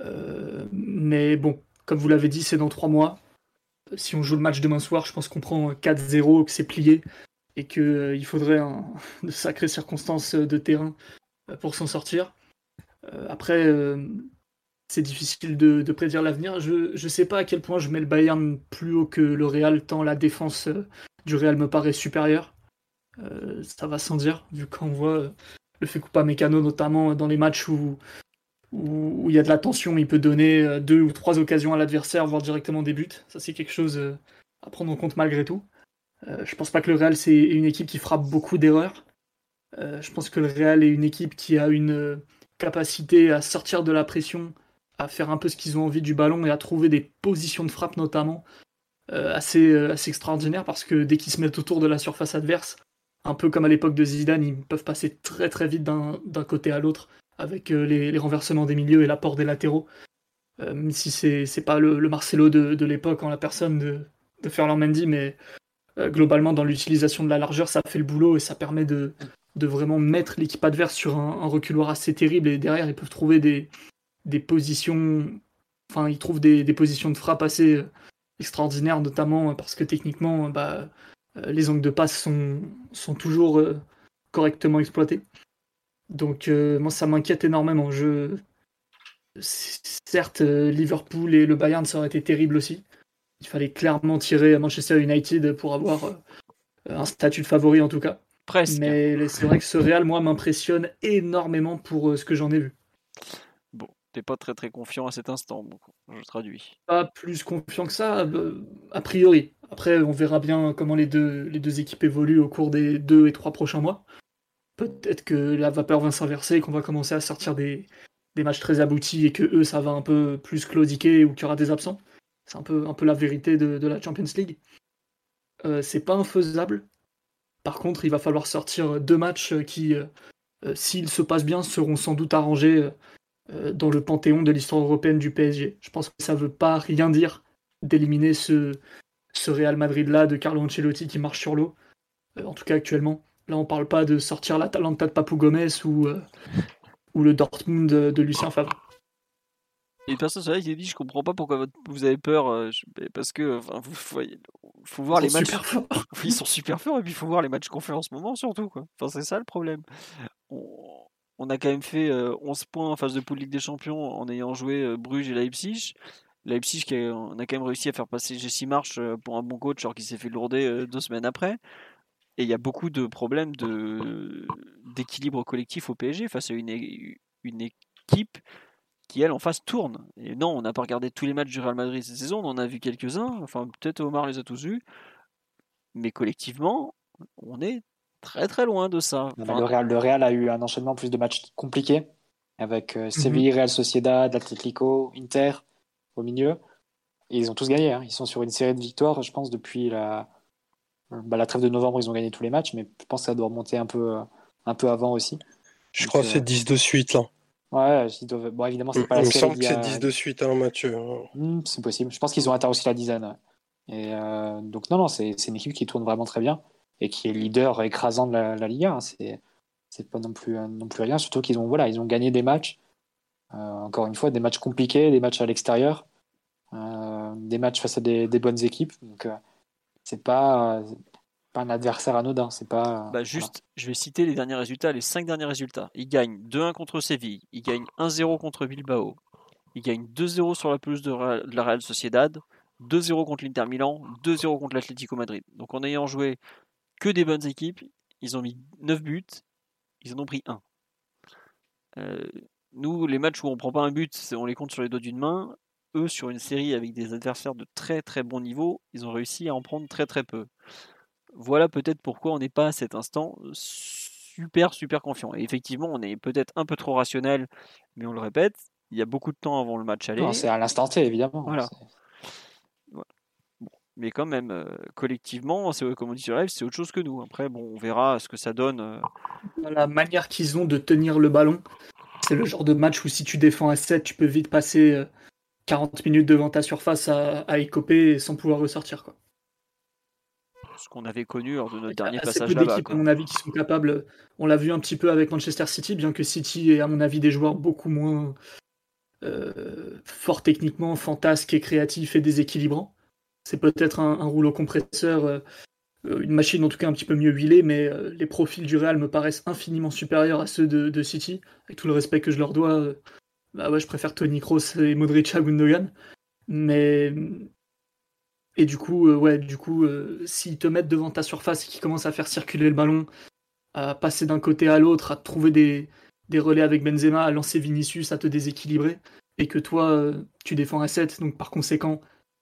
Euh, mais bon, comme vous l'avez dit, c'est dans trois mois. Si on joue le match demain soir, je pense qu'on prend 4-0, que c'est plié. Et qu'il euh, faudrait de sacrées circonstances de terrain euh, pour s'en sortir. après, c'est difficile de, prédire l'avenir. Je ne sais pas à quel point je mets le Bayern plus haut que le Real, tant la défense euh, du Real me paraît supérieure. Euh, ça va sans dire, vu qu'on voit euh, le fait pas Mécano, notamment dans les matchs où, où, il y a de la tension, il peut donner deux ou trois occasions à l'adversaire, voire directement des buts. Ça, c'est quelque chose à prendre en compte malgré tout. je pense pas que le Real, c'est une équipe qui frappe beaucoup d'erreurs. Je pense que le Real est une équipe qui a une capacité à sortir de la pression à faire un peu ce qu'ils ont envie du ballon et à trouver des positions de frappe notamment euh, assez, euh, assez extraordinaires parce que dès qu'ils se mettent autour de la surface adverse, un peu comme à l'époque de Zidane, ils peuvent passer très très vite d'un côté à l'autre avec euh, les, renversements des milieux et l'apport des latéraux. même si c'est pas le, Marcelo de, l'époque en la personne de, de Ferland Mendy, mais globalement dans l'utilisation de la largeur, ça fait le boulot et ça permet de, de vraiment mettre l'équipe adverse sur un, reculoir assez terrible et derrière ils peuvent trouver des, des positions. Enfin, il trouve des, positions de frappe assez euh, extraordinaires, notamment parce que techniquement, bah, euh, les angles de passe sont, sont toujours euh, correctement exploités. Donc, moi, ça m'inquiète énormément. Je... Certes, Liverpool et le Bayern, ça aurait été terrible aussi. Il fallait clairement tirer à Manchester United pour avoir un statut de favori, en tout cas. Presque. Mais c'est vrai que ce Real, moi, m'impressionne énormément pour ce que j'en ai vu pas très très confiant à cet instant, je traduis. Pas plus confiant que ça, euh, a priori. Après, on verra bien comment les deux, les deux équipes évoluent au cours des deux et trois prochains mois. Peut-être que la vapeur va s'inverser, qu'on va commencer à sortir des, des, matchs très aboutis et que eux, ça va un peu plus claudiquer ou qu'il y aura des absents. C'est un peu, un peu la vérité de, la Champions League. Euh, c'est pas infaisable. Par contre, il va falloir sortir deux matchs qui, euh, s'ils se passent bien, seront sans doute arrangés euh, dans le panthéon de l'histoire européenne du PSG. Je pense que ça ne veut pas rien dire d'éliminer ce, ce Real Madrid-là de Carlo Ancelotti qui marche sur l'eau. Euh, en tout cas, actuellement. Là, on ne parle pas de sortir l'Atalanta de Papou Gomez euh, ou le Dortmund de, Lucien Favre. Et personne c'est vrai qui dit je comprends pas pourquoi vous avez peur parce que enfin vous voyez faut voir les matchs ils sont super forts et puis il faut voir les matchs qu'on fait en ce moment surtout quoi enfin c'est ça le problème on a quand même fait 11 euh, points en phase de poule Ligue des Champions en ayant joué euh, Bruges et Leipzig. Leipzig, on a quand même réussi à faire passer Jesse March euh, pour un bon coach alors qu'il s'est fait lourder deux semaines après. Et il y a beaucoup de problèmes d'équilibre collectif au PSG face à une, une équipe qui, elle, en face, tourne. Et non, on n'a pas regardé tous les matchs du Real Madrid cette saison, on en a vu quelques-uns. Enfin, peut-être Omar les a tous vus. Mais collectivement, on est très très loin de ça. le, Real, le, Real, a eu un enchaînement plus de matchs compliqués avec euh, Séville, mhm. Real Sociedad, Atletico, Inter au milieu. Et ils ont tous gagné. Hein. Ils sont sur une série de victoires, je pense, depuis la, bah, la trêve de novembre, ils ont gagné tous les matchs, mais je pense que ça doit remonter un peu, un peu avant aussi. Je crois que c'est 10 euh, de suite là. Ouais, doivent... bon, évidemment, c'est pas la Il me semble que c'est 10 de suite, hein, Mathieu. Hmm, c'est possible. Je pense qu'ils ont atteint aussi la dizaine. Et euh, donc, non, non, c'est une équipe qui tourne vraiment très bien et qui est leader écrasant de la, la Liga. Hein. C'est pas non plus non plus rien. Surtout qu'ils ont voilà, ils ont gagné des matchs. Euh, encore une fois, des matchs compliqués, des matchs à l'extérieur, euh, des matchs face à des, des bonnes équipes. Donc euh, c'est pas pas un adversaire anodin. C'est pas. Bah juste, je vais citer les derniers résultats, les cinq derniers résultats. Ils gagnent 2-1 contre Séville, ils gagnent 1-0 contre Bilbao, ils gagnent 2-0 sur la pelouse de, de la Real Sociedad, 2-0 contre l'Inter Milan, 2-0 contre l'Atlético Madrid. Donc en ayant joué que des bonnes équipes. Ils ont mis 9 buts, ils en ont pris 1. Euh, nous, les matchs où on prend pas un but, on les compte sur les doigts d'une main. Eux, sur une série avec des adversaires de très très bon niveau, ils ont réussi à en prendre très très peu. Voilà peut-être pourquoi on n'est pas à cet instant super super confiant. Et effectivement, on est peut-être un peu trop rationnel, mais on le répète, il y a beaucoup de temps avant le match aller. C'est à l'instant T, évidemment. Voilà mais quand même, euh, collectivement, c'est, comme on dit sur live, c'est autre chose que nous. Après, bon, on verra ce que ça donne. Euh. La manière qu'ils ont de tenir le ballon, c'est le genre de match où si tu défends à 7, tu peux vite passer 40 euh, minutes devant ta surface à, à écoper sans pouvoir ressortir. Quoi. Ce qu'on avait connu lors de notre dernier passage là-bas. à mon avis, qui sont capables. On l'a vu un petit peu avec Manchester City, bien que City est, à mon avis, des joueurs beaucoup moins forts techniquement, fantasques et créatifs et déséquilibrants c'est peut-être un, rouleau compresseur, euh, une machine en tout cas un petit peu mieux huilée, mais euh, les profils du Real me paraissent infiniment supérieurs à ceux de, City, avec tout le respect que je leur dois. Euh, bah ouais, je préfère Tony Kroos et Modric à Gundogan. Mais et du coup, ouais, du coup, s'ils te mettent devant ta surface et qu'ils commencent à faire circuler le ballon, à passer d'un côté à l'autre, à trouver des, relais avec Benzema, à lancer Vinicius, à te déséquilibrer, et que toi, tu défends à 7, donc par conséquent,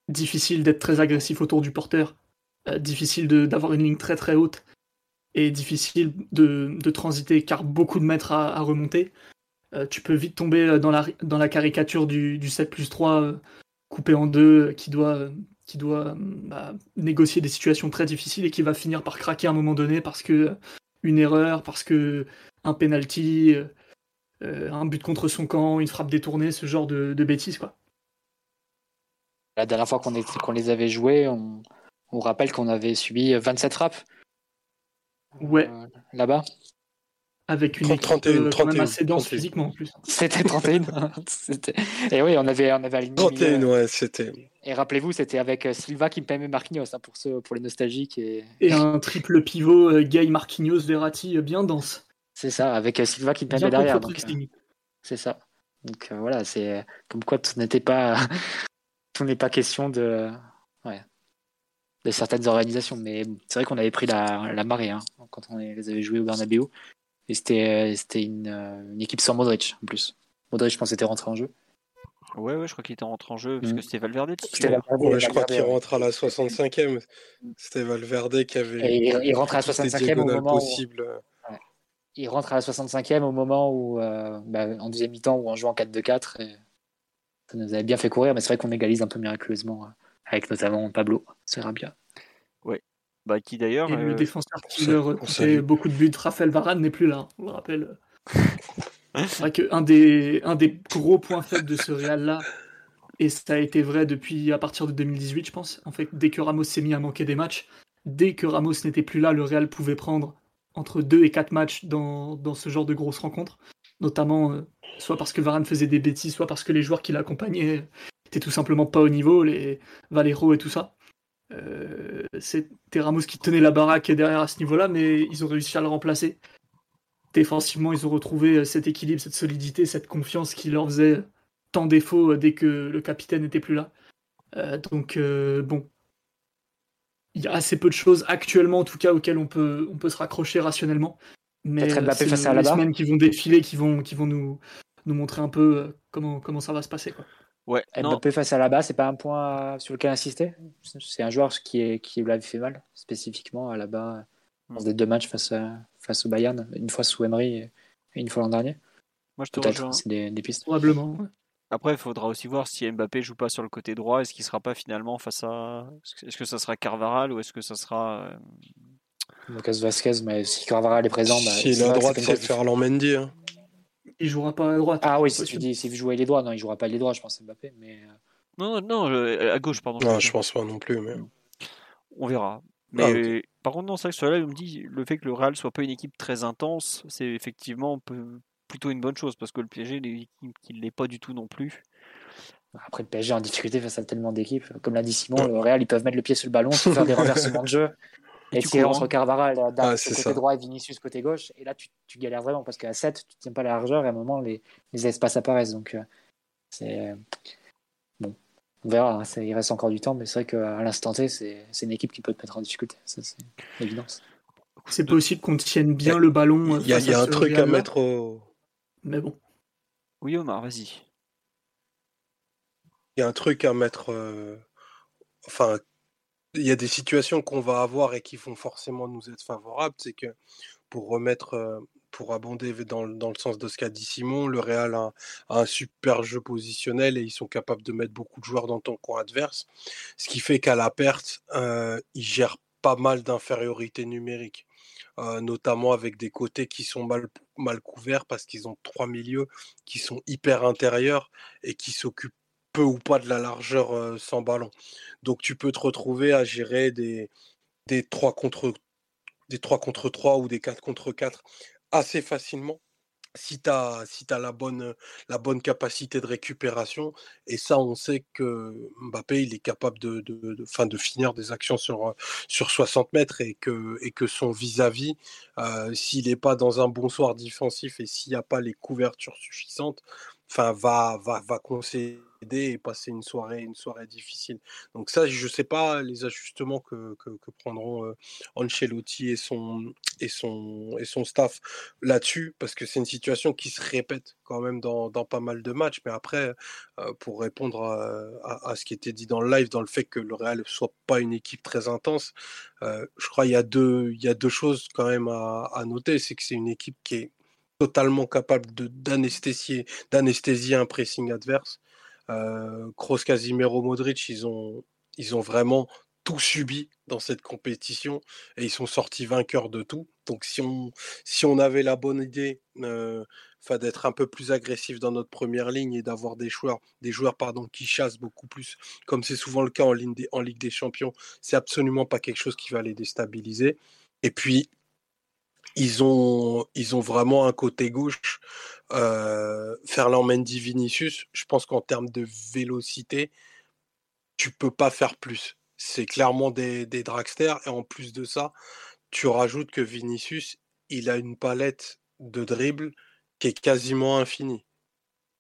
difficile d'être très agressif autour du porteur, difficile d'avoir une ligne très très haute, et difficile de, transiter car beaucoup de mètres à, remonter. Euh, tu peux vite tomber euh, dans la, caricature du, du 7 plus 3 euh, coupé en deux qui doit, qui doit bah, négocier des situations très difficiles et qui va finir par craquer à un moment donné parce que une erreur, parce que un penalty, un but contre son camp, une frappe détournée, ce genre de, de bêtises quoi. La dernière fois qu'on les avait joués, on, on rappelle qu'on avait subi 27 frappes Ouais. Euh, là-bas avec une 30, équipe 31, quand même assez dense physiquement en plus. C'était 31. et oui, on avait, on avait aligné. 31, ouais, c'était. Et rappelez-vous, c'était avec euh, Silva, Kimpembe, Marquinhos, hein, pour, ceux, pour les nostalgiques. Et... et un triple pivot, euh, Gay, Marquinhos, Verratti, bien dense. C'est ça, avec Silva, Kimpembe derrière. C'est ça. Donc voilà, c'est comme quoi tout n'était pas. tout n'est pas question de. Ouais, de certaines organisations. Mais c'est vrai qu'on avait pris la, la marée hein, quand on les avait joués au Bernabeu. Et c'était, c'était une, une, équipe sans Modric en plus. Modric, je pense, était rentré en jeu. Ouais, ouais, je crois qu'il était rentré en jeu parce mm. que c'était Valverde. C'était Valverde ouais, je crois qu'il rentre à la 65e. C'était Valverde qui avait. Et il, rentre à la 65e au moment possible. Où... Ouais. Il rentre à la 65e au moment où, euh, bah, en deuxième mi-temps, où on joue en 4-2-4. Et ça nous avait bien fait courir, mais c'est vrai qu'on égalise un peu miraculeusement. Euh, avec notamment Pablo Serrabia. Bah, qui d'ailleurs. Et le euh, défenseur qui leur fait beaucoup de buts, Raphaël Varane n'est plus là, on le rappelle. C'est vrai qu'un des, un des gros points faibles de ce Real-là, et ça a été vrai depuis à partir de 2018, je pense, en fait, dès que Ramos s'est mis à manquer des matchs, dès que Ramos n'était plus là, le Real pouvait prendre entre 2 et 4 matchs dans, dans ce genre de grosses rencontres, notamment euh, soit parce que Varane faisait des bêtises, soit parce que les joueurs qui l'accompagnaient n'étaient tout simplement pas au niveau, les Valero et tout ça. Euh, C'était Ramos qui tenait la baraque derrière à ce niveau-là, mais ils ont réussi à le remplacer. Défensivement, ils ont retrouvé cet équilibre, cette solidité, cette confiance qui leur faisait tant défaut dès que le capitaine n'était plus là. Euh, donc, euh, bon, il y a assez peu de choses actuellement, en tout cas, auxquelles on peut, on peut se raccrocher rationnellement. Mais c'est les semaines qui vont défiler, qui vont, qui vont nous, nous montrer un peu comment, comment ça va se passer. Quoi. Ouais, Mbappé face à la bas, c'est pas un point sur lequel insister? C'est un joueur qui, est, qui l'avait fait mal, spécifiquement à la bas, dans des deux matchs face, face au Bayern, une fois sous Emery et une fois l'an dernier. Moi, je te rejoins. C'est des, des, pistes. Probablement. Après, il faudra aussi voir si Mbappé joue pas sur le côté droit, est-ce qu'il sera pas finalement face à. Est-ce que ça sera Carvaral ou est-ce que ça sera. Euh, Lucas Vasquez, mais si Carvaral est présent. Bah, si la droite, c'est Ferland Mendy. Hein il jouera pas à droite. Ah oui, si tu dis s'il jouer les droits, non, il jouera pas les droits, je pense Mbappé, mais. Euh. Non, non, à gauche, pardon. Non, je pense pas non plus, mais. On verra. Mais ah, par contre, non, c'est vrai que cela, me dit le fait que le Real soit pas une équipe très intense, c'est effectivement plutôt une bonne chose parce que le PSG, il n'est pas du tout non plus. Après, le PSG en difficulté face à tellement d'équipes, comme l'a dit Simon, le Real, ils peuvent mettre le pied sur le ballon, faire des renversements de jeu. Et tu entre Carvaral ah, côté droit et Vinicius côté gauche. Et là, tu, tu galères vraiment parce qu'à 7, tu tiens pas la largeur et à un moment, les, les espaces apparaissent. Donc, euh, c'est. Bon, on verra. Hein, il reste encore du temps, mais c'est vrai qu'à l'instant T, c'est une équipe qui peut te mettre en difficulté. Ça, c'est évidence. C'est possible qu'on tienne bien le ballon. Il y a, y a un truc à mettre au. Mais bon. Oui, Omar, vas-y. Il y a un truc à mettre. Euh, enfin, il y a des situations qu'on va avoir et qui vont forcément nous être favorables. C'est que pour remettre, euh, pour abonder dans, dans le sens de ce qu'a dit Simon, le Real a, un super jeu positionnel et ils sont capables de mettre beaucoup de joueurs dans ton coin adverse. Ce qui fait qu'à la perte, euh, ils gèrent pas mal d'infériorité numérique. Euh, notamment avec des côtés qui sont mal, mal couverts parce qu'ils ont trois milieux qui sont hyper intérieurs et qui s'occupent ou pas de la largeur sans ballon. Donc tu peux te retrouver à gérer des, des 3 contre des 3 contre 3 ou des 4 contre 4 assez facilement si tu as, si as la, bonne, la bonne capacité de récupération. Et ça, on sait que Mbappé, il est capable de, de, de, fin, de finir des actions sur, sur 60 mètres et que, et que son vis-à-vis, s'il n'est pas dans un bon soir défensif et s'il n'y a pas les couvertures suffisantes, enfin, va, va, va concéder et passer une soirée, une soirée difficile. Donc ça, je ne sais pas les ajustements que, que, prendront Ancelotti et son, et son, et son staff là-dessus, parce que c'est une situation qui se répète quand même dans, dans pas mal de matchs. Mais après, pour répondre à, à, ce qui était dit dans le live, dans le fait que le Real ne soit pas une équipe très intense, je crois qu'il y, a deux, y a deux choses quand même à, à noter. C'est que c'est une équipe qui est totalement capable d'anesthésier un pressing adverse. Euh, Kroos, Casimiro, Modric, ils ont, ils ont vraiment tout subi dans cette compétition et ils sont sortis vainqueurs de tout. Donc si on, si on avait la bonne idée euh, d'être un peu plus agressif dans notre première ligne et d'avoir des joueurs, des joueurs pardon, qui chassent beaucoup plus, comme c'est souvent le cas en, en Ligue des Champions, c'est absolument pas quelque chose qui va les déstabiliser. Et puis, ils ont, vraiment un côté gauche. Euh, Ferland Mendy Vinicius, je pense qu'en termes de vélocité, tu peux pas faire plus. C'est clairement des, dragsters. Et en plus de ça, tu rajoutes que Vinicius, il a une palette de dribble qui est quasiment infinie.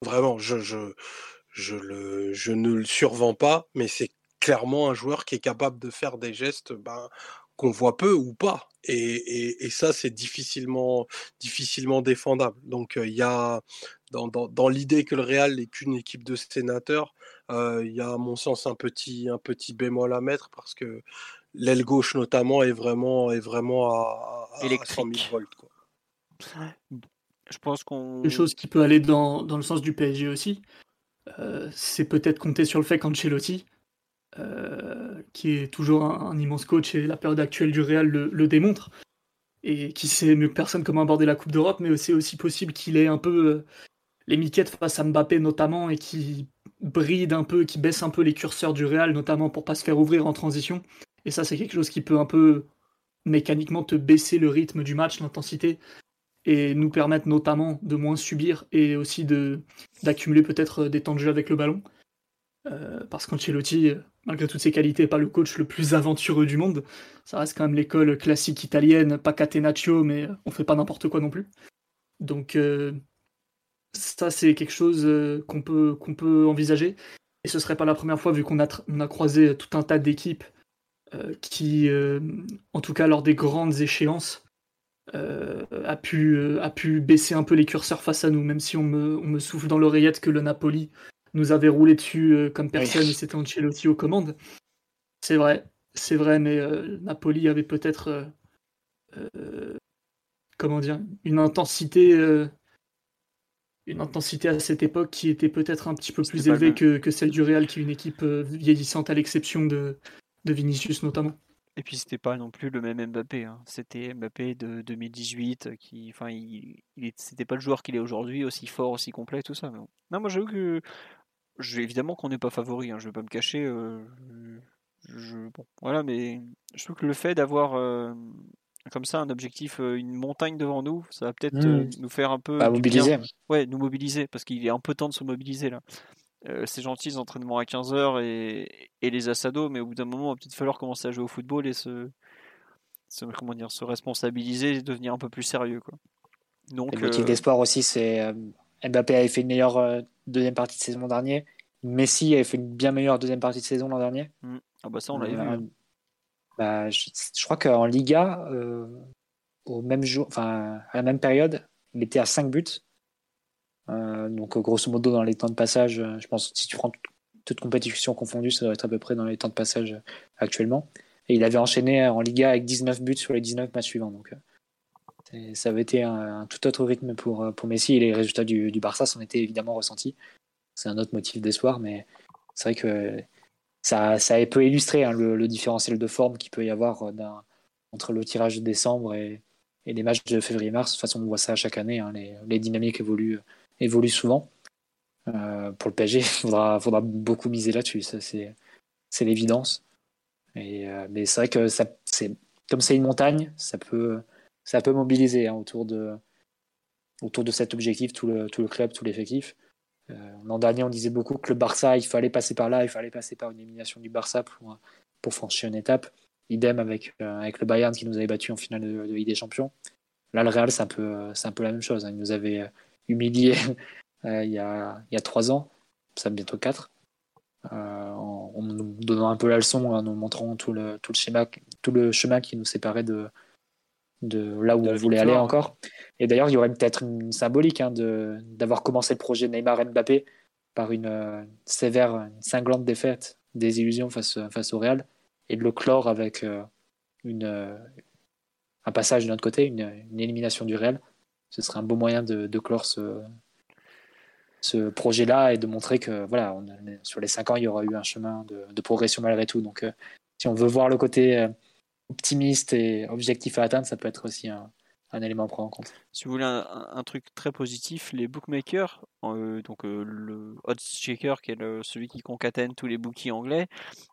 Vraiment, je ne le survends pas, mais c'est clairement un joueur qui est capable de faire des gestes ben, qu'on voit peu ou pas. Et, et, ça, c'est difficilement, difficilement défendable. Donc, il y a dans, dans, dans l'idée que le Real n'est qu'une équipe de sénateurs, il y a à mon sens un petit, un petit bémol à mettre parce que l'aile gauche notamment est vraiment, est vraiment à, à 100 000 volts. Quoi. Je pense qu'on. Une chose qui peut aller dans, dans le sens du PSG aussi, euh, c'est peut-être compter sur le fait qu'Ancelotti, euh, qui est toujours un, immense coach et la période actuelle du Real le, démontre, et qui sait mieux que personne comment aborder la Coupe d'Europe, mais c'est aussi possible qu'il ait un peu euh, les miquettes face à Mbappé notamment, et qui bride un peu, qui baisse un peu les curseurs du Real, notamment pour pas se faire ouvrir en transition. Et ça, c'est quelque chose qui peut un peu mécaniquement te baisser le rythme du match, l'intensité, et nous permettre notamment de moins subir et aussi de d'accumuler peut-être des temps de jeu avec le ballon. Euh, parce qu'Ancelotti, malgré toutes ses qualités, pas le coach le plus aventureux du monde. Ça reste quand même l'école classique italienne, pas catenaccio, mais on fait pas n'importe quoi non plus. Donc euh, ça, c'est quelque chose euh, qu'on peut, qu'on peut envisager. Et ce serait pas la première fois, vu qu'on a, croisé tout un tas d'équipes qui, en tout cas lors des grandes échéances, a, pu, a pu baisser un peu les curseurs face à nous, même si on me, on me souffle dans l'oreillette que le Napoli nous avait roulé dessus euh, comme personne et c'était Ancelotti aux commandes. C'est vrai, c'est vrai, mais euh, Napoli avait peut-être euh, comment dire une intensité une intensité à cette époque qui était peut-être un petit peu plus élevée que, celle du Real, qui est une équipe vieillissante à l'exception de, de Vinicius notamment. Et puis c'était pas non plus le même Mbappé. Hein. C'était Mbappé de 2018 qui, enfin, il, c'était pas le joueur qu'il est aujourd'hui, aussi fort, aussi complet, tout ça. Non, moi j'avoue que évidemment qu'on n'est pas favori, hein, je vais pas me cacher. Euh, bon, voilà, mais je trouve que le fait d'avoir euh, comme ça un objectif, euh, une montagne devant nous, ça va peut-être mmh. nous faire un peu. Bah, mobiliser. Ouais, nous mobiliser, parce qu'il est un peu temps de se mobiliser là. c'est gentil les entraînements à 15h et, et, les assados, mais au bout d'un moment, il va peut-être falloir commencer à jouer au football et se, comment dire, se responsabiliser et devenir un peu plus sérieux. Quoi. Donc, le motif d'espoir aussi, c'est Mbappé avait fait une meilleure deuxième partie de saison dernier. Messi avait fait une bien meilleure deuxième partie de saison l'an dernier. Mm. Ah bah ça on l'avait vu. Euh, bah, je, crois qu'en Liga, euh, au même jour, enfin à la même période, il était à 5 buts. Euh, donc grosso modo dans les temps de passage, je pense si tu prends toute compétition confondue, ça doit être à peu près dans les temps de passage actuellement. Et il avait enchaîné en Liga avec 19 buts sur les 19 matchs suivants. Donc ça avait été un, tout autre rythme pour, pour Messi et les résultats du, du Barça s'en étaient évidemment ressentis. C'est un autre motif d'espoir, mais c'est vrai que ça, ça peut illustrer hein, le, différentiel de forme qu'il peut y avoir euh, entre le tirage de décembre et, et les matchs de février-mars. De toute façon, on voit ça chaque année. Hein, les, les, dynamiques évoluent, évoluent souvent. Euh, pour le PSG, il faudra, faudra beaucoup miser là-dessus. c'est l'évidence. Euh, mais c'est vrai que ça, comme c'est une montagne, ça peut, ça peut mobiliser hein, autour, de, autour de cet objectif tout le, tout le club, tout l'effectif. Euh, l'an dernier, on disait beaucoup que le Barça, il fallait passer par là, il fallait passer par une élimination du Barça pour, pour franchir une étape. Idem avec, euh, avec le Bayern qui nous avait battu en finale de, de Ligue Champions. Là, le Real, c'est un, peu, un peu la même chose. Hein. Il nous avait humilié il, y a, il y a trois ans, ça bientôt quatre, en, en, nous donnant un peu la leçon, en nous montrant tout le, tout le, schéma, tout le chemin qui nous séparait de, de là où De on la voulait aller encore. Et d'ailleurs, il y aurait peut-être une symbolique hein, de- d'avoir commencé le projet Neymar-Mbappé par une euh, sévère, une cinglante défaite des illusions face, face au Real et de le clore avec euh, une, euh, un passage de notre côté, une, une élimination du Real. Ce serait un beau moyen de, de clore ce, ce projet-là et de montrer que voilà, on sur les cinq ans, il y aura eu un chemin de, de progression malgré tout. Donc, euh, si on veut voir le côté euh, optimiste et objectif à atteindre, ça peut être aussi un, un élément à prendre en compte. Si vous voulez un, truc très positif, les bookmakers, euh, donc euh, le odds checker qui est le- celui qui concatène tous les bookies anglais,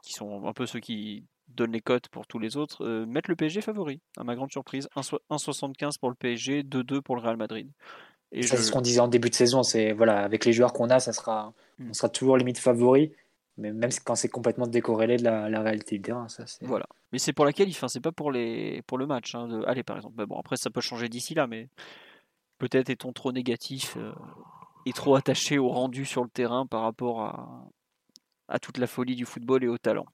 qui sont un peu ceux qui donnent les cotes pour tous les autres, euh, mettent le PSG favori, à ma grande surprise. 1,so- 1,75 pour le PSG, 2,2 pour le Real Madrid. Et ça, c'est ce qu'on disait en début de saison. C'est voilà, avec les joueurs qu'on a, ça sera, Mm. on sera toujours limite favori, mais même quand c'est complètement décorrélé de la, réalité du terrain, ça. Voilà. Mais c'est pour la qualif, enfin, c'est pas pour, les... pour le match. Hein. Allez, par exemple. Bon, après, ça peut changer d'ici là, mais peut-être est-on trop négatif euh, et trop attaché au rendu sur le terrain par rapport à... à toute la folie du football et au talent.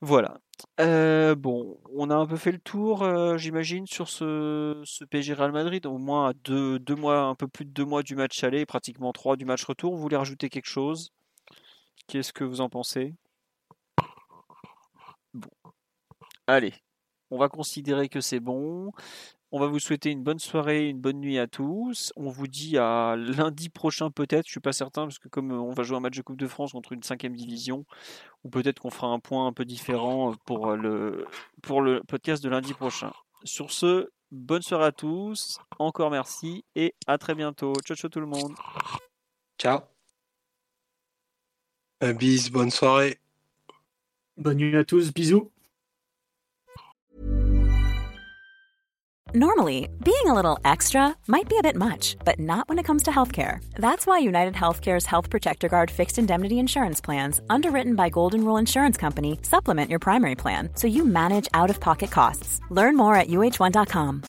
Voilà. Euh, bon, on a un peu fait le tour, euh, j'imagine, sur ce, ce PSG Real Madrid, au moins deux, deux mois, un peu plus de deux mois du match aller, pratiquement trois du match retour. Vous voulez rajouter quelque chose? Qu'est-ce que vous en pensez? Bon. Allez, on va considérer que c'est bon. On va vous souhaiter une bonne soirée, une bonne nuit à tous. On vous dit à lundi prochain peut-être, je suis pas certain, parce que comme euh, on va jouer un match de Coupe de France contre une cinquième division, ou peut-être qu'on fera un point un peu différent pour euh, le, pour le podcast de lundi prochain. Sur ce, bonne soirée à tous, encore merci et à très bientôt. Ciao ciao tout le monde. Ciao. Un bis, bonne soirée. Bonne nuit à tous, bisous. Normally, being a little extra might be a bit much, but not when it comes to healthcare. That's why United Healthcare's Health Protector Guard fixed indemnity insurance plans, underwritten by Golden Rule Insurance Company, supplement your primary plan so you manage out of pocket costs. Learn more at uh1.com.